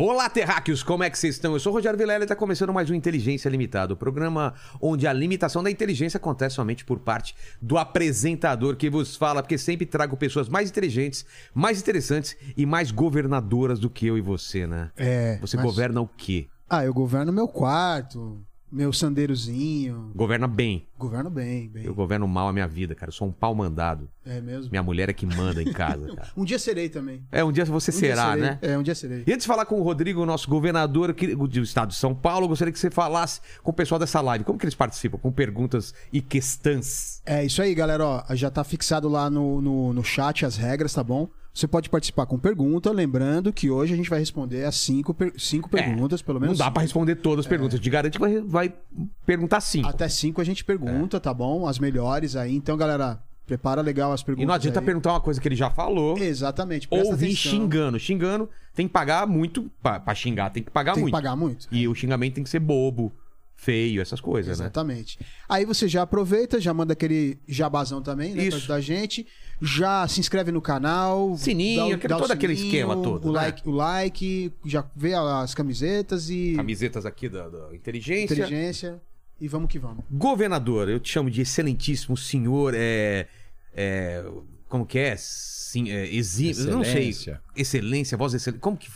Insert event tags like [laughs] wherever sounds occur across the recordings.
Olá, terráqueos, como é que vocês estão? Eu sou o Rogério Vilela e está começando mais um Inteligência Limitada, o programa onde a limitação da inteligência acontece somente por parte do apresentador que vos fala, porque sempre trago pessoas mais inteligentes, mais interessantes e mais governadoras do que eu e você, né? É. Você mas- governa o quê? Ah, eu governo meu quarto, meu sandeirozinho. Governa bem. Governo bem, bem. Eu governo mal a minha vida, cara. Eu sou um pau mandado. É mesmo. Minha mulher é que manda em casa, [laughs] cara. Um dia serei também. É, um dia você Um dia será, serei. né? É, um dia serei. E antes de falar com o Rodrigo, nosso governador do estado de São Paulo, eu gostaria que você falasse com o pessoal dessa live. Como que eles participam? Com perguntas e questões. É isso aí, galera. Ó, já tá fixado lá no, no, no chat as regras, tá bom? Você pode participar com pergunta, lembrando que hoje a gente vai responder as cinco, per- cinco perguntas, pelo É, Não menos. dá cinco. pra responder todas as perguntas. Eu te garanto que vai, vai perguntar sim. Até cinco a gente pergunta, tá bom? As melhores aí. Então, galera, prepara legal as perguntas. E não adianta aí. perguntar uma coisa que ele já falou. Exatamente. Ou vir xingando. Xingando tem que pagar muito pra, pra xingar. Tem que pagar Tem que muito. pagar muito. E o xingamento tem que ser bobo, feio, essas coisas, né? Exatamente. Aí você já aproveita, já manda aquele jabazão também, né? Isso. Pra ajudar a gente. Já se inscreve no canal. Sininho, aquele- todo aquele esquema todo, O, né? like, o like, já vê as camisetas e Camisetas aqui da, da inteligência. inteligência. E vamos que vamos. Governador, eu te chamo de excelentíssimo senhor, é. é como que é? Sim, é eu não sei. Excelência. Excelência, voz excelente. Como que.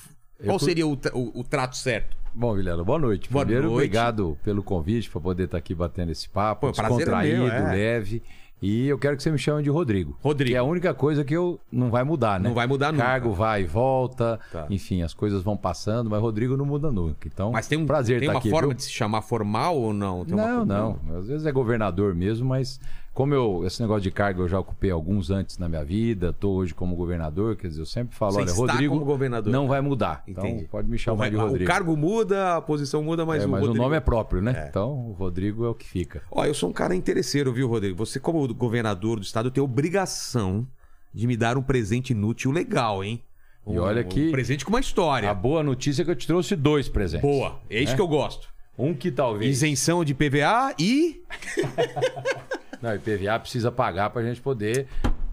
Qual cu- seria o, o- o trato certo? Bom, Vilela, boa noite. Boa Primeiro, noite. obrigado pelo convite para poder estar aqui batendo esse papo, Pô, é descontraído, meu, é. leve. E eu quero que você me chame de Rodrigo. Rodrigo. Que é a única coisa que eu não vai mudar, né? Não vai mudar nunca. Cargo vai e volta, Tá. enfim, as coisas vão passando, mas Rodrigo não muda nunca. Então, Mas tem um prazer tem estar uma aqui. forma viu? de se chamar formal ou não? Tem uma Não, forma- não. Às vezes é governador mesmo, mas como eu esse negócio de cargo eu já ocupei alguns antes na minha vida, estou hoje como governador, quer dizer, eu sempre falo, Você olha, Rodrigo governador. não vai mudar. Entendi. Então pode me chamar vai- de o Rodrigo. cargo muda, a posição muda, mas É, o mas Rodrigo... o nome é próprio, né? Então, o Rodrigo é o que fica. Ó, eu sou um cara interesseiro, viu, Rodrigo? Você, como governador do estado, tem obrigação de me dar um presente inútil legal, hein? E Um- olha que- Um presente com uma história. A boa notícia é que eu te trouxe dois presentes. Boa. É isso É? que eu gosto. Um que talvez. Isenção de PVA e. [laughs] Não, IPVA precisa pagar pra gente poder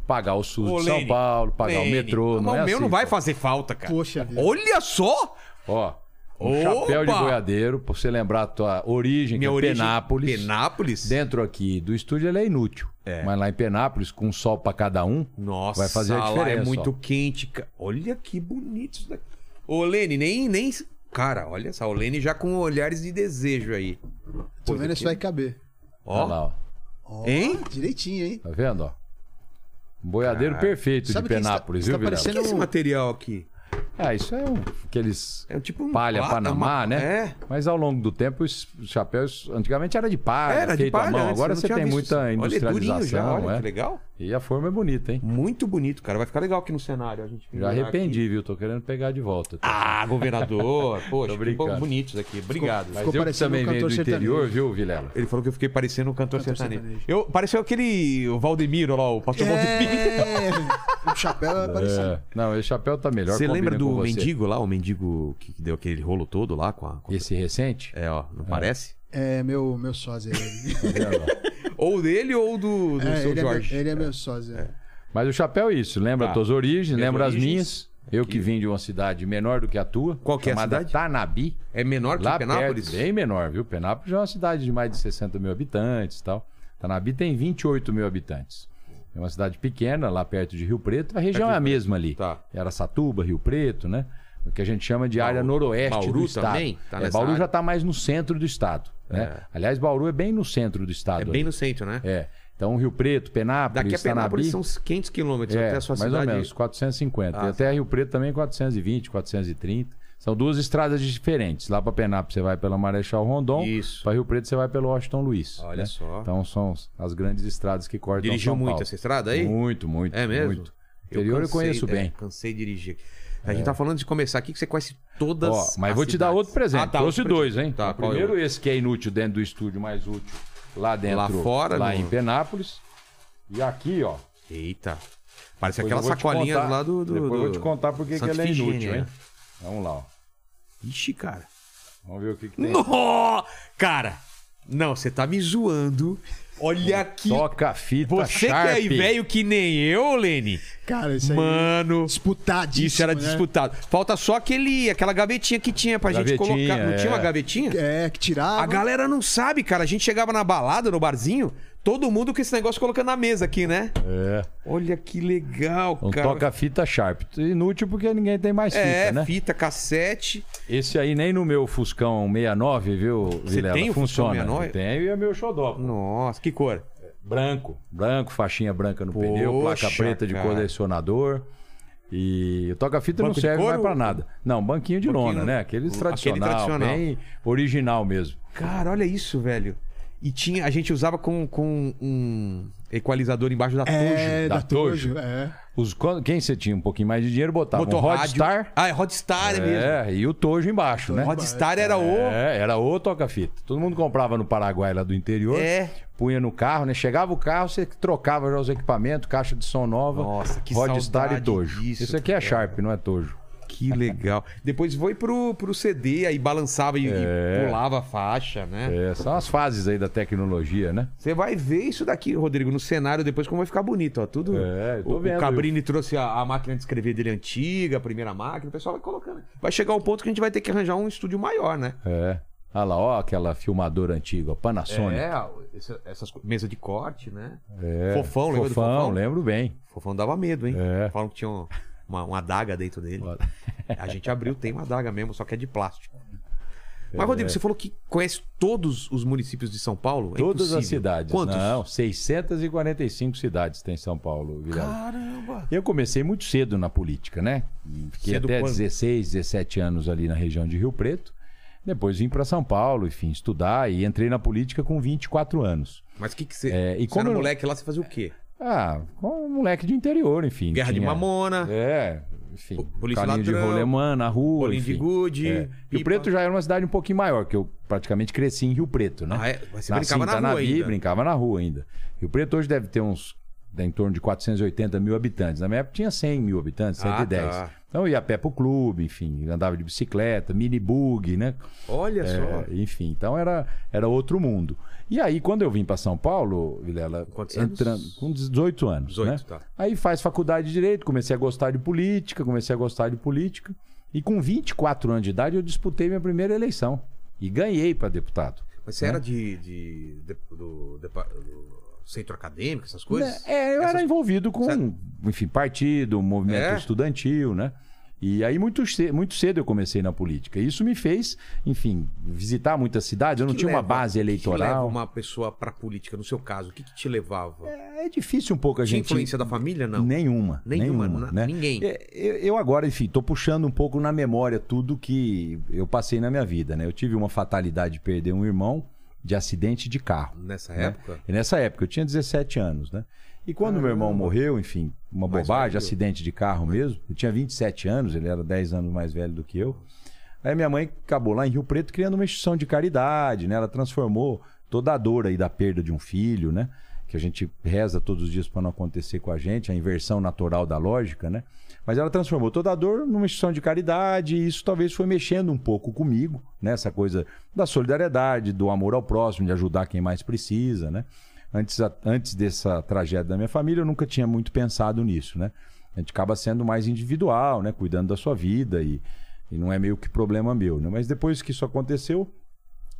pagar o SUS Ô, de São Lene, Paulo, pagar Lene, o metrô. Não mas é o meu assim, não vai pô. fazer falta, cara. Poxa vida. Olha só! Ó, um Opa! chapéu de boiadeiro, pra você lembrar a tua origem, Minha que é origem. Penápolis. Penápolis? Dentro aqui do estúdio ele é inútil. É. Mas lá em Penápolis, com sol pra cada um, Nossa, vai fazer a lá diferença. é muito ó. quente. ca- Olha que bonito isso daqui. Ô, Lene, nem, nem. Cara, olha só, o Lene já com olhares de desejo aí. Tô Pô, vendo isso se vai caber. Ó, Olha lá, ó. Ó, Hein? Direitinho, hein? Tá vendo, ó? Um boiadeiro Cara, perfeito de Penápolis, está viu, Vilela? o que é esse material aqui? Ah, isso é um, aqueles É um tipo um. palha pla- Panamá, uma- né? É. Mas ao longo do tempo, os chapéus antigamente era de palha, Era de feito à palha. mão. antes, Agora você tem visto muita isso. Olha, é durinho industrialização, já, olha é. que legal. E a forma é bonita, hein? Muito bonito, cara. Vai ficar legal aqui no cenário. A gente Já arrependi, aqui. viu? Tô querendo pegar de volta. tá? Ah, governador. [laughs] Poxa, Tô que brincando. bom- bonito isso aqui. Obrigado. Mas ficou eu que parecendo também um venho do interior, viu, Vilela? Ele falou que eu fiquei parecendo um cantor, Cantor sertanejo. sertanejo. Eu, pareceu aquele o Valdemiro lá, o pastor Valdemiro. É, o chapéu é [laughs] parecido. É. Não, esse chapéu tá melhor. Você lembra do com você. mendigo lá, o mendigo que deu aquele rolo todo lá com a. com- Esse recente? É, ó, não parece? É, meu, meu sósia. Ele, Tá vendo? [laughs] Ou dele ou do, do é, seu ele, é, meu- Jorge. ele é meu sósia. Mas o chapéu é isso. Lembra Tá. as tuas origens, Minhas lembra as origens. minhas. Eu que vim de uma cidade menor do que a tua. Qual que é a chamada cidade? Tanabi. É menor que Lá Penápolis? perto, bem menor, viu? Penápolis é uma cidade de mais de 60 mil habitantes e tal. Tanabi tem 28 mil habitantes. É uma cidade pequena, lá perto de Rio Preto. A região Perto é a mesma ali. Tá. Araçatuba, Rio Preto, né? O que a gente chama de área noroeste Bauru do estado. também tá é, Bauru área? já está mais no centro do estado. Né? Aliás, Bauru é bem no centro do estado. É ali. bem no centro, né? É. Então, Rio Preto, Penápolis, Daqui a Penápolis Tanabi... são uns 500 quilômetros É, até a sua mais cidade. ou menos, 450. Ah, e até Rio Preto também 420, 430. São duas estradas diferentes. Lá para Penápolis você vai pela Marechal Rondon. Isso. Para Rio Preto você vai pelo Washington Luiz. Olha né? só. Então são as grandes estradas que cortam Dirigiu São muito Paulo. essa estrada aí? Muito, muito. É mesmo? Muito. Interior eu, cansei- conheço é, bem. cansei de dirigir. A gente tá falando de começar aqui que você conhece todas Ó, mas as vou te dar cidades. outro presente. Ah, tá, Trouxe outro dois, hein? Tá, é primeiro o- esse que é inútil dentro do estúdio, mais útil lá dentro. Lá fora, Lá no- em Penápolis. E aqui, ó. Eita. Parece sacolinhas contar- lá do, do. Depois eu vou do- te contar por que ela é inútil, hein? Vamos lá, ó. Ixi, cara. Vamos ver o que, que tem. No! Cara, não, você tá me zoando. Olha aqui. Toca fita Você que Sharp. é velho que nem eu, Lene. Cara, isso aí. Mano. Disputadíssimo. Isso era né? disputado. Falta só aquele, aquela gavetinha que tinha pra gente Gavetinha, colocar. Não tinha uma é. gavetinha? É, que tirava. A galera não sabe, cara. A gente chegava na balada, no barzinho, todo mundo com esse negócio colocando na mesa aqui, né? É. Olha que legal, Um cara. toca-fita Sharp. Inútil porque ninguém tem mais fita, é, né? fita, cassete. Esse aí nem no meu Fuscão 69, viu, Vilela? tem o Fuscão Funciona. 69? Eu tenho e é meu xodó. Nossa, que cor. Branco. Branco, faixinha branca no Poxa, pneu, placa preta de cara. colecionador. E o toca-fita não serve mais pra nada. Não, banquinho de Banquinho- lona, né? Aqueles Aquele tradicional, tradicional. bem original mesmo. Cara, olha isso, velho. E tinha, a gente usava com, com um equalizador embaixo da É, tojo. da da Tojo. É. Os, quando- quem você tinha um pouquinho mais de dinheiro, botava um Motorrádio. Rodstar. Ah, é Rodstar é mesmo. É, e o Tojo embaixo, né? Rodstar era o... É, era o toca-fita. Todo mundo comprava no Paraguai lá do interior. É. Punha no carro, né? Chegava o carro, você trocava já os equipamentos, caixa de som nova. Nossa, que Rodstar e Tojo. disso, Isso aqui é. Sharp, não é Tojo. Que legal. Depois foi pro, pro CD, aí balançava e, e É. pulava a faixa, né? É, são as fases aí da tecnologia, né? Você vai ver isso daqui, Rodrigo, no cenário depois como vai ficar bonito, ó. Tudo. É, tô o, vendo. o Cabrini trouxe a, a máquina de escrever dele antiga, a primeira máquina, o pessoal vai colocando. Vai chegar um ponto que a gente vai ter que arranjar um estúdio maior, né? É. Olha lá, ó, aquela filmadora antiga, Panasonic. É, essa- essas mesa de corte, né? É. Fofão, lembra do Fofão? lembro bem. Fofão dava medo, hein? É. Falam que tinha um- uma, uma adaga dentro dele. A gente abriu, tem uma adaga mesmo, só que é de plástico. Mas, Rodrigo, você falou que conhece todos os municípios de São Paulo? É Todas as impossível. cidades. Quantos? Não, 645 cidades tem São Paulo, Vilela. Caramba! Eu comecei muito cedo na política, né? Fiquei Cedo até quando? 16, 17 anos ali na região de Rio Preto. Depois vim para São Paulo, enfim, estudar e entrei na política com 24 anos. Mas o que, que você. É, e você como era eu- moleque lá, você fazia o quê? Ah, um moleque de interior, enfim. Guerra de tinha- Mamona, É, enfim. Po- polícia caminho de ladrão, rolemã na rua. bolinho de gude. É. Rio. Preto já era uma cidade um pouquinho maior, que eu praticamente cresci em Rio Preto, né? Ah, é? Mas você Nasci brincava em na rua Tanabi, ainda. brincava na rua ainda. Rio Preto hoje deve ter uns em torno de 480 mil habitantes. Na minha época tinha 100 mil habitantes, Ah, 110. tá. Então eu ia a pé pro clube, enfim, andava de bicicleta, mini bug, né? Olha É, só. enfim, então era, era outro mundo. E aí, quando eu vim para São Paulo, Vilela, Quantos anos? entrando com 18 anos, 18, né? tá. Aí faz faculdade de Direito, comecei a gostar de política, comecei a gostar de política. E com 24 anos de idade, eu disputei minha primeira eleição. E ganhei para deputado. Mas você era de, de, de- do, do centro acadêmico, essas coisas? É, eu Essas- era envolvido com, Certo. enfim, partido, movimento É? estudantil, né? E aí muito cedo, muito cedo eu comecei na política. Isso me fez, enfim, visitar muitas cidades. Eu não tinha uma leva- base o que leva eleitoral. uma pessoa pra política, no seu caso? O que, que te levava? É difícil um pouco a Tinha gente. influência da família, não? Nenhuma. Nenhuma, Nenhuma, né? ninguém. É, Eu, eu agora, enfim, tô puxando um pouco na memória tudo que eu passei na minha vida, né? Eu tive uma fatalidade de perder um irmão de acidente de carro. Nessa né? época? E nessa época, eu tinha 17 anos, né? E quando meu irmão morreu, enfim, uma Mais bobagem, velho? acidente de carro mesmo. Eu tinha 27 anos, ele era 10 anos mais velho do que eu. Aí minha mãe acabou lá em Rio Preto criando uma instituição de caridade, né? Ela transformou toda a dor aí da perda de um filho, né? Que a gente reza todos os dias para não acontecer com a gente, a inversão natural da lógica, né? Mas ela transformou toda a dor numa instituição de caridade e isso talvez foi mexendo um pouco comigo, né? Essa coisa da solidariedade, do amor ao próximo, de ajudar quem mais precisa, né? Antes, antes dessa tragédia da minha família, eu nunca tinha muito pensado nisso, né? A gente acaba sendo mais individual, né? Cuidando da sua vida e, e não é meio que problema meu, né? Mas depois que isso aconteceu,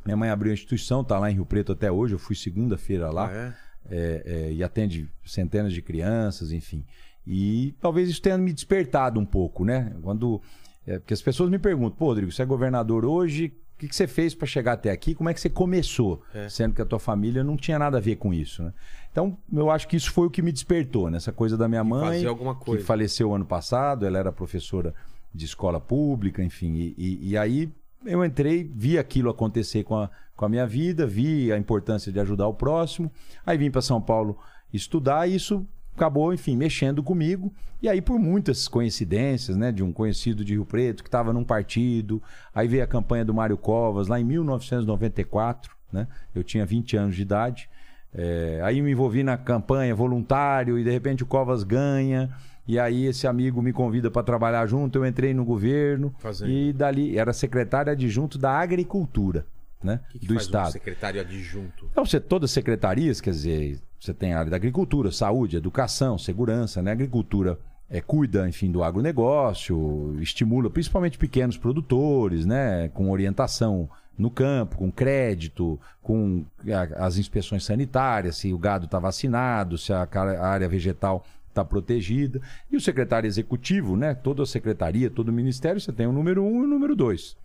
minha mãe abriu a instituição, tá lá em Rio Preto até hoje. Eu fui segunda-feira lá Ah, é? é, é, e atende centenas de crianças, enfim. E talvez isso tenha me despertado um pouco, né? Quando é, porque as pessoas me perguntam, pô, Rodrigo, você é governador hoje? O que, que você fez para chegar até aqui? Como é que você começou? Sendo que a tua família não tinha nada a ver com isso, né? Então, eu acho que isso foi o que me despertou, nessa coisa da minha mãe, fazer alguma coisa. que faleceu ano passado, ela era professora de escola pública, enfim. E, e- e aí eu entrei, vi aquilo acontecer com a, com a minha vida, vi a importância de ajudar o próximo. Aí vim para São Paulo estudar e isso acabou, enfim, mexendo comigo. E aí, por muitas coincidências, né, de um conhecido de Rio Preto que estava num partido, aí veio a campanha do Mário Covas lá em 1994, né? Eu tinha 20 anos de idade. É, aí me envolvi na campanha voluntário e de repente o Covas ganha. E aí esse amigo me convida para trabalhar junto, eu entrei no governo Fazendo. e dali era secretário adjunto da Agricultura, né, que, que do estado. um secretário adjunto? Então, você, todas as secretarias, quer dizer, você tem a área da agricultura, saúde, educação, segurança, né? Agricultura é, cuida, enfim, do agronegócio, estimula principalmente pequenos produtores, né? Com orientação no campo, com crédito, com a- as inspeções sanitárias, se o gado está vacinado, se a, área vegetal está protegida. E o secretário executivo, né? Toda a secretaria, todo o ministério, você tem o número um e o número dois.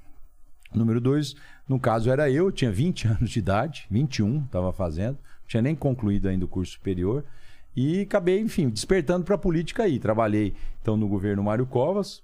Número dois, no caso era eu, tinha 20 [laughs] anos de idade, 21 estava fazendo, tinha nem concluído ainda o curso superior. E acabei, enfim, despertando para a política aí. Trabalhei então no governo Mário Covas.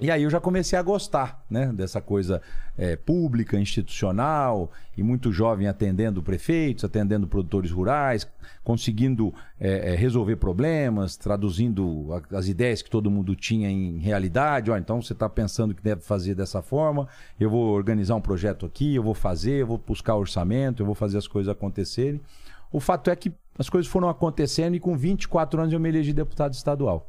E aí eu já comecei a gostar, né, dessa coisa é, pública, institucional, e muito jovem atendendo prefeitos, atendendo produtores rurais, conseguindo é, é, resolver problemas, traduzindo a- as ideias que todo mundo tinha em realidade. Ó, então você está pensando que deve fazer dessa forma, eu vou organizar um projeto aqui, eu vou fazer, eu vou buscar orçamento, eu vou fazer as coisas acontecerem. O fato é que as coisas foram acontecendo e com 24 anos eu me elegi deputado estadual.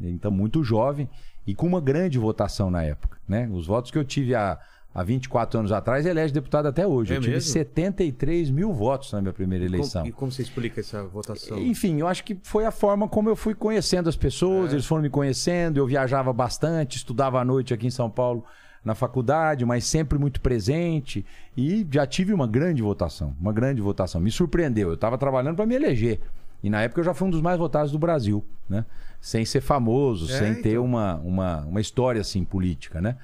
Então, muito jovem e com uma grande votação na época. Né? Os votos que eu tive há, há 24 anos atrás, elege deputado até hoje. É eu tive mesmo? 73 mil votos na minha primeira eleição. Como- e como você explica essa votação? Enfim, eu acho que foi a forma como eu fui conhecendo as pessoas, É. eles foram me conhecendo, eu viajava bastante, estudava à noite aqui em São Paulo na faculdade, mas sempre muito presente e já tive uma grande votação, uma grande votação. Me surpreendeu, eu estava trabalhando para me eleger. E na época eu já fui um dos mais votados do Brasil, né? Sem ser famoso, É, sem ter então. uma, uma, uma história assim política, né?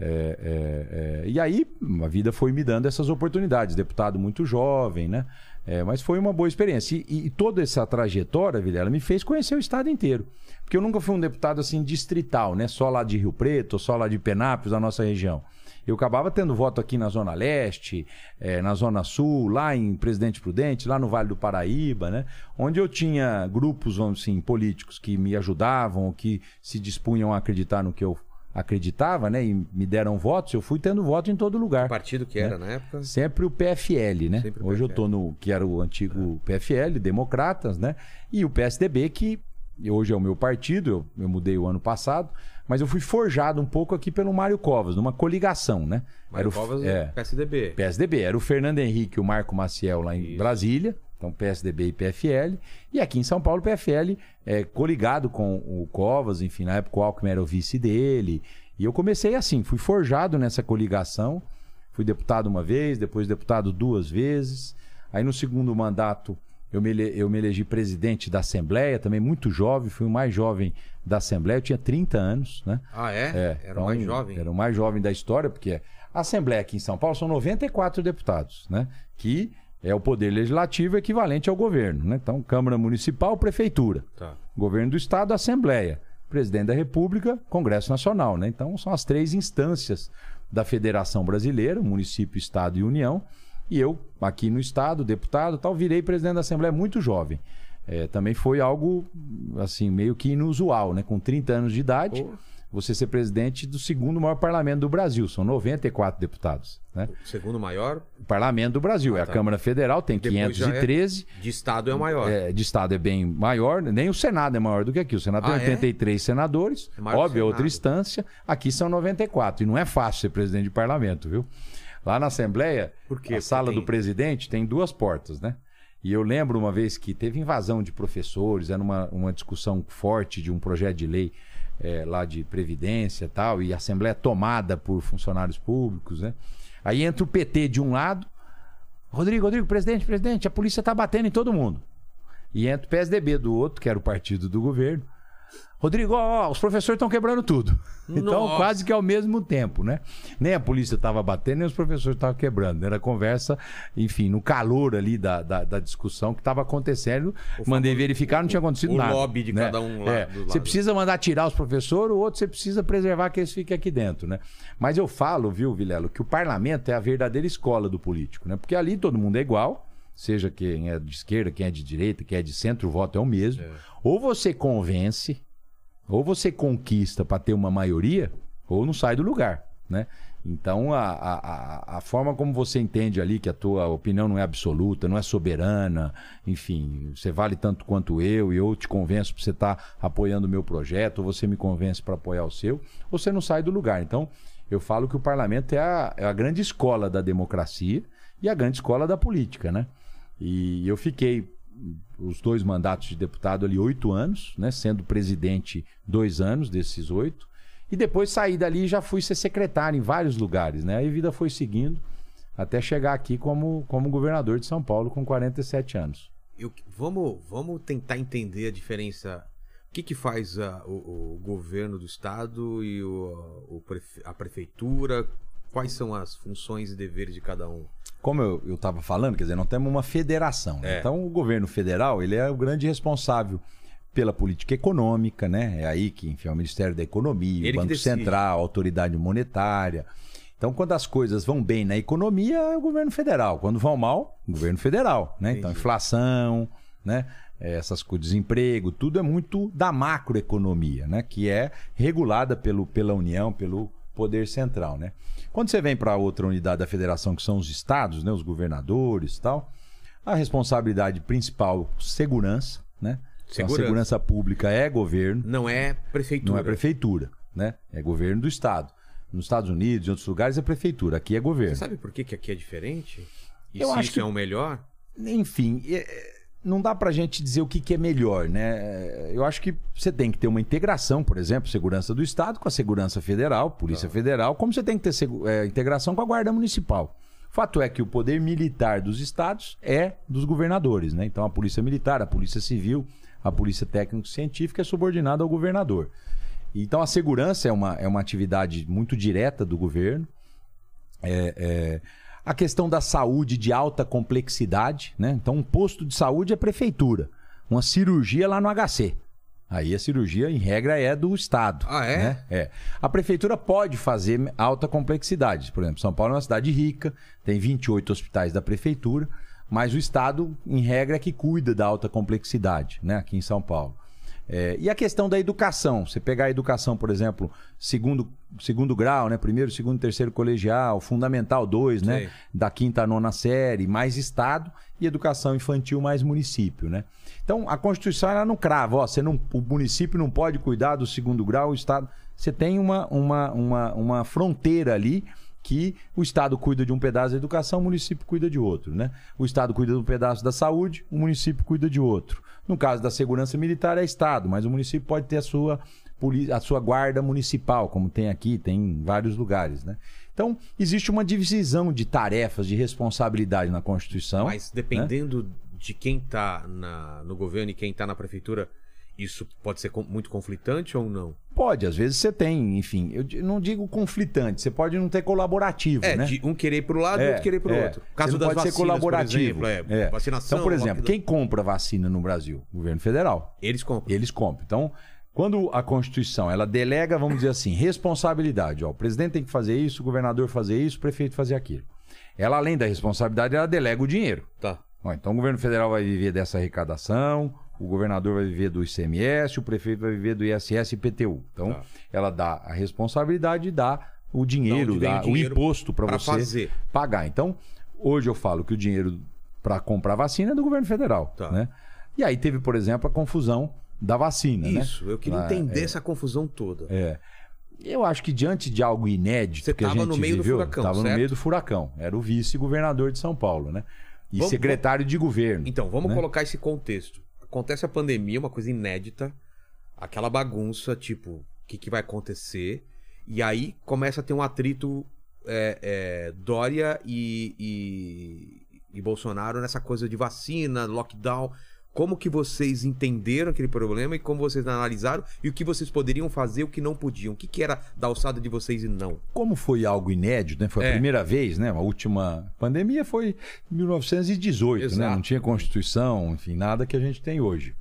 É, é, é, e aí a vida foi me dando essas oportunidades. Deputado muito jovem, né? É, mas foi uma boa experiência. E, e toda essa trajetória, Vilela, me fez conhecer o estado inteiro. Porque eu nunca fui um deputado assim distrital, né? Só lá de Rio Preto, só lá de Penápolis, da nossa região. Eu acabava tendo voto aqui na Zona Leste, eh, na Zona Sul, lá em Presidente Prudente, lá no Vale do Paraíba, né? Onde eu tinha grupos, vamos assim, políticos que me ajudavam, que se dispunham a acreditar no que eu acreditava, né? E me deram votos, eu fui tendo voto em todo lugar. O partido que era na época? Sempre o PFL, né? O Hoje eu tô no que era o antigo PFL, Democratas, né? E o PSDB que hoje é o meu partido, eu, eu mudei o ano passado, mas eu fui forjado um pouco aqui pelo Mário Covas, numa coligação, né? Mário o, Covas, é, PSDB. PSDB, era o Fernando Henrique e o Marco Maciel lá em Isso. Brasília, então PSDB e PFL, e aqui em São Paulo PFL é coligado com o Covas, enfim, na época o Alckmin era o vice dele, e eu comecei assim, fui forjado nessa coligação, fui deputado uma vez, depois deputado duas vezes, aí no segundo mandato eu me, eu me elegi presidente da Assembleia, também muito jovem, fui o mais jovem da Assembleia, eu tinha 30 anos, né? Ah, é? É, era o mais então, jovem? Era o mais jovem da história, porque a Assembleia aqui em São Paulo são 94 deputados, né? Que é o poder legislativo equivalente ao governo, né? Então, Câmara Municipal, Prefeitura. Tá. Governo do Estado, Assembleia. Presidente da República, Congresso Nacional, né? Então, são as três instâncias da Federação Brasileira, município, Estado e União. E eu, aqui no Estado, deputado, tal, virei presidente da Assembleia muito jovem. É, também foi algo, assim, meio que inusual, né? Com 30 anos de idade, Pô. você ser presidente do segundo maior parlamento do Brasil. São 94 deputados, né? O segundo maior, O parlamento do Brasil. é a tá. Câmara Federal, tem Depois já é- 513. de Estado é o maior. É, de Estado é bem maior, nem o Senado é maior do que aqui. O Senado Ah, tem é? 83 senadores, É óbvio, é outra instância. Aqui são 94. E não é fácil ser presidente de parlamento, viu? Lá na Assembleia, a sala Porque do tem- presidente tem duas portas, né? E eu lembro uma vez que teve invasão de professores, era uma, uma discussão forte de um projeto de lei eh, lá de Previdência e tal, e a Assembleia é tomada por funcionários públicos, né? Aí entra o PT de um lado, Rodrigo, Rodrigo, presidente, presidente, a polícia tá batendo em todo mundo. E entra o PSDB do outro, que era o partido do governo. Rodrigo, ó, ó, os professores estão quebrando tudo. [laughs] Então, Nossa. quase que ao mesmo tempo, né? Nem a polícia estava batendo, nem os professores estavam quebrando. Era conversa, enfim, no calor ali da, da, da discussão que estava acontecendo. Mandei verificar, não tinha acontecido o nada. lobby de né? cada um lá É, Você precisa mandar tirar os professores, o outro você precisa preservar que eles fiquem aqui dentro, né? Mas eu falo, viu, Vilelo, que o parlamento é a verdadeira escola do político, né? Porque ali todo mundo é igual, seja quem é de esquerda, quem é de direita, quem é de centro, o voto é o mesmo. Ou você convence, ou você conquista para ter uma maioria, ou não sai do lugar, né? Então, a, a, a- forma como você entende ali que a tua opinião não é absoluta, não é soberana, enfim, você vale tanto quanto eu e eu te convenço para você estar apoiando o meu projeto, ou você me convence para apoiar o seu, você não sai do lugar. Então, eu falo que o parlamento é a, é a grande escola da democracia e a grande escola da política, né? E eu fiquei os dois mandatos de deputado ali oito anos, né? Sendo presidente dois anos desses oito. E depois saí dali e já fui ser secretário em vários lugares, né? Aí a vida foi seguindo até chegar aqui como, como governador de São Paulo com 47 anos. Eu- vamos, vamos tentar entender a diferença. O que, que faz a- o, o governo do estado e o, prefe- a prefeitura? Quais são as funções e deveres de cada um? Como eu estava falando, quer dizer, não temos uma federação. né? É. Então, o governo federal ele é o grande responsável pela política econômica, né? É aí que, enfim, é o Ministério da Economia, Ele o Banco. Central, a Autoridade Monetária. Então, quando as coisas vão bem na economia, é o governo federal. Quando vão mal, o governo federal, né? Então, inflação, né? É, Essas coisas, desemprego, tudo é muito da macroeconomia, né? Que é regulada pelo, pela União, pelo poder central, né? Quando você vem para outra unidade da federação, que são os estados, né? Os governadores e tal, a responsabilidade principal, segurança, né? Então, Segurança. segurança pública é governo, Não é prefeitura. não é prefeitura, né? É governo do estado. Nos Estados Unidos, em outros lugares, é prefeitura. Aqui é governo. Você sabe por que, que aqui é diferente? E Eu se acho isso que- é o melhor? Enfim, é- é, não dá pra gente dizer o que, que é melhor, né? Eu acho que você tem que ter uma integração, por exemplo, segurança do Estado com a segurança federal, Polícia Federal, como você tem que ter é, integração com a Guarda Municipal. Fato é que o poder militar dos estados é dos governadores, né? Então a Polícia Militar, a Polícia Civil, a Polícia Técnico-Científica é subordinada ao governador. Então a segurança é uma, é uma atividade muito direta do governo. É, é, a questão da saúde de alta complexidade, né? Então, um posto de saúde é prefeitura. Uma cirurgia lá no HC. Aí a cirurgia, em regra, é do Estado. Ah, é? né? É. A prefeitura pode fazer alta complexidade. Por exemplo, São Paulo é uma cidade rica, tem 28 hospitais da prefeitura, mas o Estado, em regra, é que cuida da alta complexidade, né? Aqui em São Paulo. É, e a questão da educação, você pegar a educação, por exemplo, segundo, segundo grau, né? Primeiro, segundo, terceiro colegial, fundamental 2, né? Da quinta a nona série, mais estado, e educação infantil mais município, né? Então, a Constituição ela não crava, ó, você não, o município não pode cuidar do segundo grau, o estado. Você tem uma, uma, uma, uma fronteira ali que o Estado cuida de um pedaço da educação, o município cuida de outro, né? O Estado cuida de um pedaço da saúde, o município cuida de outro. No caso da segurança militar é Estado, mas o município pode ter a sua, a sua guarda municipal, como tem aqui, tem em vários lugares, né? Então, existe uma divisão de tarefas, de responsabilidade na Constituição. Mas dependendo de quem tá na, no governo e quem tá na prefeitura, isso pode ser muito conflitante ou não? Pode, às vezes você tem, enfim, eu não digo conflitante, você pode não ter colaborativo, É, né? de um querer ir pro lado e É, outro querer ir pro é. outro. Você Caso das pode ser vacinas, colaborativo. por exemplo, é, É. vacinação. Então, por exemplo, quem compra vacina no Brasil? O governo federal. Eles compram. Eles compram. Então, quando a Constituição ela delega, vamos dizer assim, responsabilidade. Ó, o presidente tem que fazer isso, o governador fazer isso, o prefeito fazer aquilo. Ela, além da responsabilidade, ela delega o dinheiro. Tá. Ó, então o governo federal vai viver dessa arrecadação, o governador vai viver do ICMS, o prefeito vai viver do ISS e IPTU. Então, Tá. ela dá a responsabilidade e dá o dinheiro, dá o dinheiro imposto para você fazer. pagar. Então, hoje eu falo que o dinheiro para comprar vacina é do governo federal. Tá. Né? E aí teve, por exemplo, a confusão da vacina. né? Isso, eu queria Ah, entender é. essa confusão toda. É. Eu acho que diante de algo inédito Você que a gente no meio do viveu, furacão, tava no certo? meio do furacão. Era o vice-governador de São Paulo, né? E Vamos- secretário de governo. Então, vamos né? colocar esse contexto. Acontece a pandemia, uma coisa inédita, aquela bagunça, tipo, o que, que vai acontecer? E aí começa a ter um atrito é, é, Dória e, e, e Bolsonaro nessa coisa de vacina, lockdown. Como que vocês entenderam aquele problema e como vocês analisaram e o que vocês poderiam fazer o que não podiam? O que, que era da alçada de vocês e não? Como foi algo inédito, né? Foi a É. primeira vez, né? A última pandemia foi em 1918, né? Não tinha Constituição, enfim, nada que a gente tem hoje.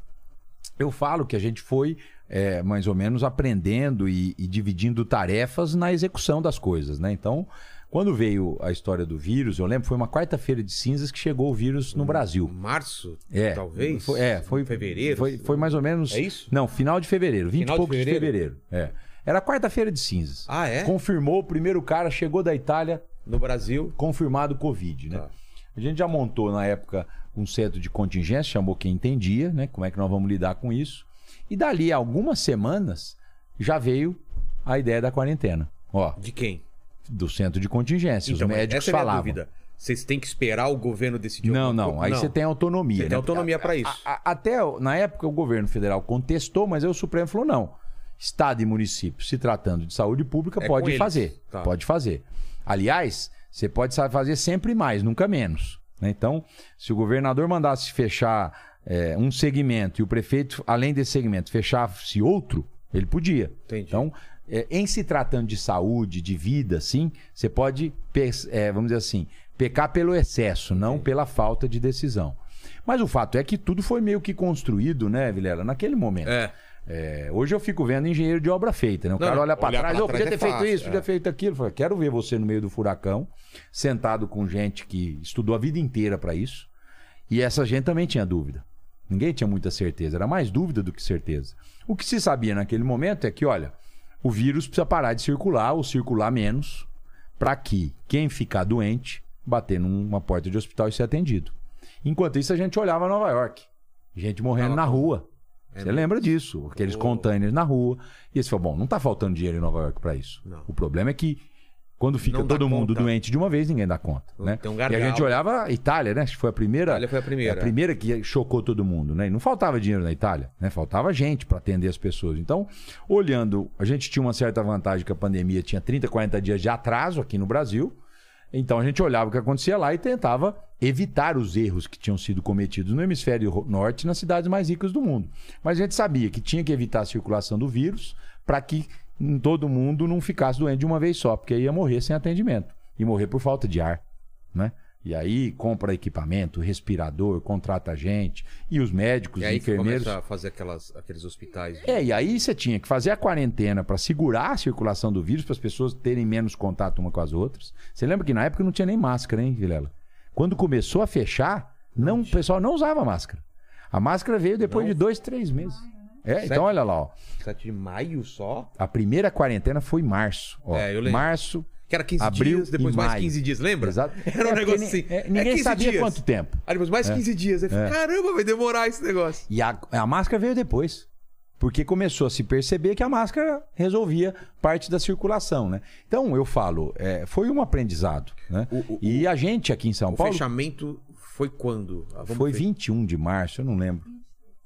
Eu falo que a gente foi é, mais ou menos aprendendo e, e dividindo tarefas na execução das coisas, né? Então, quando veio a história do vírus, eu lembro, foi uma quarta-feira de cinzas que chegou o vírus no Brasil. Março, É, talvez? Foi, é, foi Fevereiro? Foi, foi mais ou menos. É isso? Não, final de fevereiro, 20 Final e de poucos de fevereiro? fevereiro. É. Era quarta-feira de cinzas. Ah, é? Confirmou, o primeiro cara chegou da Itália, No Brasil. confirmado Covid, né? Tá. A gente já montou na época um centro de contingência, chamou quem entendia, né? Como é que nós vamos lidar com isso. E dali a algumas semanas já veio a ideia da quarentena. Ó, De quem? Do centro de contingência. Então, Os médicos essa é a falavam. dúvida. Vocês têm que esperar o governo decidir Não, não. Aí você tem autonomia. Você né? tem autonomia pra isso. A- a- até na época o governo federal contestou, mas aí o Supremo falou: não. Estado e município, se tratando de saúde pública, É pode fazer. Tá. Pode fazer. Aliás, você pode fazer sempre mais, nunca menos. né? Então, se o governador mandasse fechar é, um segmento e o prefeito, além desse segmento, fechasse outro, ele podia. Entendi. Então, é, em se tratando de saúde, de vida, sim, você pode, é, vamos dizer assim, pecar pelo excesso, não pela falta de decisão. Mas o fato é que tudo foi meio que construído, né, Vilela, naquele momento. É. É, hoje eu fico vendo engenheiro de obra feita, né? O Não, cara olha olhar trás, "Ô, trás podia é ter feito fácil, isso, é. podia ter feito aquilo. Eu falo, quero ver você no meio do furacão, sentado com gente que estudou a vida inteira pra isso. E essa gente também tinha dúvida. Ninguém tinha muita certeza, era mais dúvida do que certeza. O que se sabia naquele momento é que, olha, o vírus precisa parar de circular ou circular menos para que quem ficar doente bater numa porta de hospital e ser atendido. Enquanto isso, a gente olhava Nova York. Gente morrendo na rua. É Você mesmo? lembra disso? Aqueles Oh. containers na rua. E você falou, bom, não tá faltando dinheiro em Nova York para isso. Não. O problema é que quando fica Não todo mundo conta. doente de uma vez, ninguém dá conta. Né? um e a gente olhava a Itália, né? Acho que foi a primeira. Itália foi a primeira. É a primeira que chocou todo mundo, né? E não faltava dinheiro na Itália, né? Faltava gente para atender as pessoas. Então, olhando, a gente tinha uma certa vantagem que a pandemia tinha 30, 40 dias de atraso aqui no Brasil. Então a gente olhava o que acontecia lá e tentava evitar os erros que tinham sido cometidos no hemisfério norte nas cidades mais ricas do mundo. Mas a gente sabia que tinha que evitar a circulação do vírus para que todo mundo não ficasse doente de uma vez só, porque ia morrer sem atendimento e morrer por falta de ar, né? E aí compra equipamento, respirador, contrata gente e os médicos, E aí enfermeiros. começa a fazer aquelas, aqueles hospitais. É, e aí você tinha que fazer a quarentena para segurar a circulação do vírus, para as pessoas terem menos contato uma com as outras. Você lembra que na época não tinha nem máscara, hein, Vilela? Quando começou a fechar, não, o pessoal não usava máscara. A máscara veio depois Não. de dois, três meses. É, Sete? então olha lá, ó. 7 de maio só? A primeira quarentena foi em março. Ó, É, eu lembro. Março, Que era 15 abril dias, depois e mais maio. 15 dias, lembra? Exato. [laughs] Era um É, negócio porque assim. ni- é, é ninguém 15 sabia dias. quanto tempo. Aí depois mais 15 dias. Aí falei, caramba, vai demorar esse negócio. E a, a máscara veio depois. Porque começou a se perceber que a máscara resolvia parte da circulação, né? Então, eu falo, é, foi um aprendizado, né? O- o- e a gente aqui em São O Paulo fechamento foi quando? Ah, vamos foi ver. 21 de março, eu não lembro.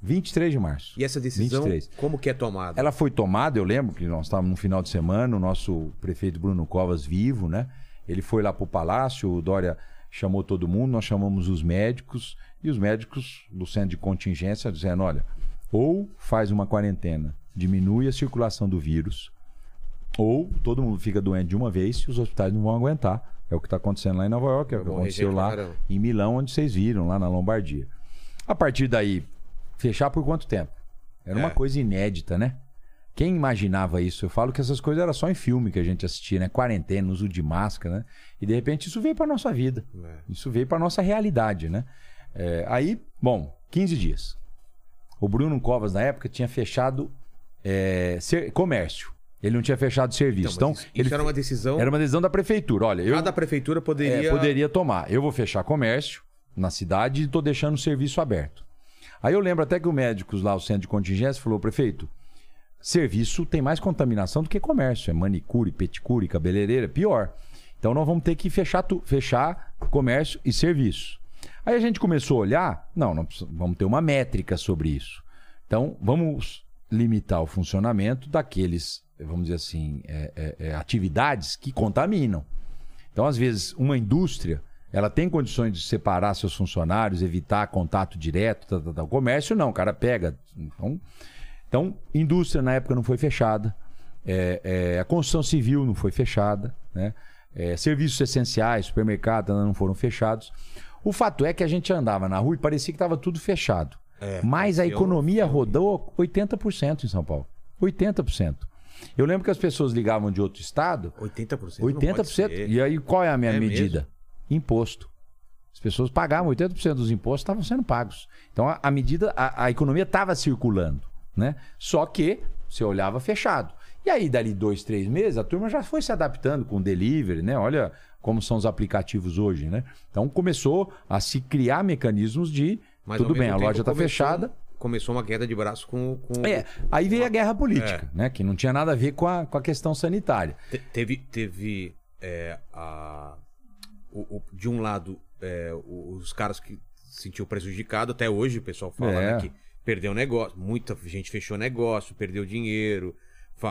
23 de março. E essa decisão, 23. como que é tomada? Ela foi tomada, eu lembro que nós estávamos no final de semana, o nosso prefeito Bruno Covas vivo, né? Ele foi lá para o palácio, o Dória chamou todo mundo, nós chamamos os médicos e os médicos do centro de contingência dizendo, olha, ou faz uma quarentena, diminui a circulação do vírus, ou todo mundo fica doente de uma vez e os hospitais não vão aguentar. É o que está acontecendo lá em Nova York, é o que aconteceu lá em Milão, onde vocês viram, lá na Lombardia. A partir daí, fechar por quanto tempo? Era uma É. coisa inédita, né? Quem imaginava isso? Eu falo que essas coisas eram só em filme que a gente assistia, né? Quarentena, uso de máscara, né? E de repente isso veio para nossa vida. É. Isso veio para nossa realidade, né? É, aí, bom, 15 dias. O Bruno Covas, na época, tinha fechado é, comércio. Ele não tinha fechado serviço. Então, Então, ele era uma decisão. era uma decisão da prefeitura. Olha, eu Cada prefeitura é, poderia. poderia tomar. Eu vou fechar comércio na cidade e estou deixando o serviço aberto. Aí eu lembro até que o médicos lá, o centro de contingência, falou, prefeito, serviço tem mais contaminação do que comércio. É manicure, peticure, cabeleireira, pior. Então nós vamos ter que fechar, tu- fechar comércio e serviço. Aí a gente começou a olhar, não, precisamos- vamos ter uma métrica sobre isso. Então vamos limitar o funcionamento daqueles, vamos dizer assim, é, é, é, atividades que contaminam. Então, às vezes, uma indústria, ela tem condições de separar seus funcionários, evitar contato direto, tal, tal, tal. O comércio não, o cara pega. Então, então indústria na época não foi fechada, É, é, a construção civil não foi fechada, né? É, serviços essenciais, supermercados não foram fechados. O fato é que a gente andava na rua e parecia que estava tudo fechado. É, Mas a economia filme. rodou 80% em São Paulo. 80%. Eu lembro que as pessoas ligavam de outro estado 80%. não 80%. pode ser. E aí qual é a minha É medida? Imposto. As pessoas pagavam 80% dos impostos estavam sendo pagos. Então a, a medida, a, a economia estava circulando, né? Só que você olhava fechado. E aí, dali dois, três meses, a turma já foi se adaptando com o delivery, né? Olha como são os aplicativos hoje, né? Então começou a se criar mecanismos de Mas, tudo bem, a loja está fechada. Começou uma queda de braço com. com É, aí veio a guerra política, É. né? Que não tinha nada a ver com a, com a questão sanitária. Te- teve teve é, a, o- o- de um lado é, os caras que se sentiu prejudicado até hoje o pessoal fala É. né, que perdeu negócio muita gente fechou negócio perdeu dinheiro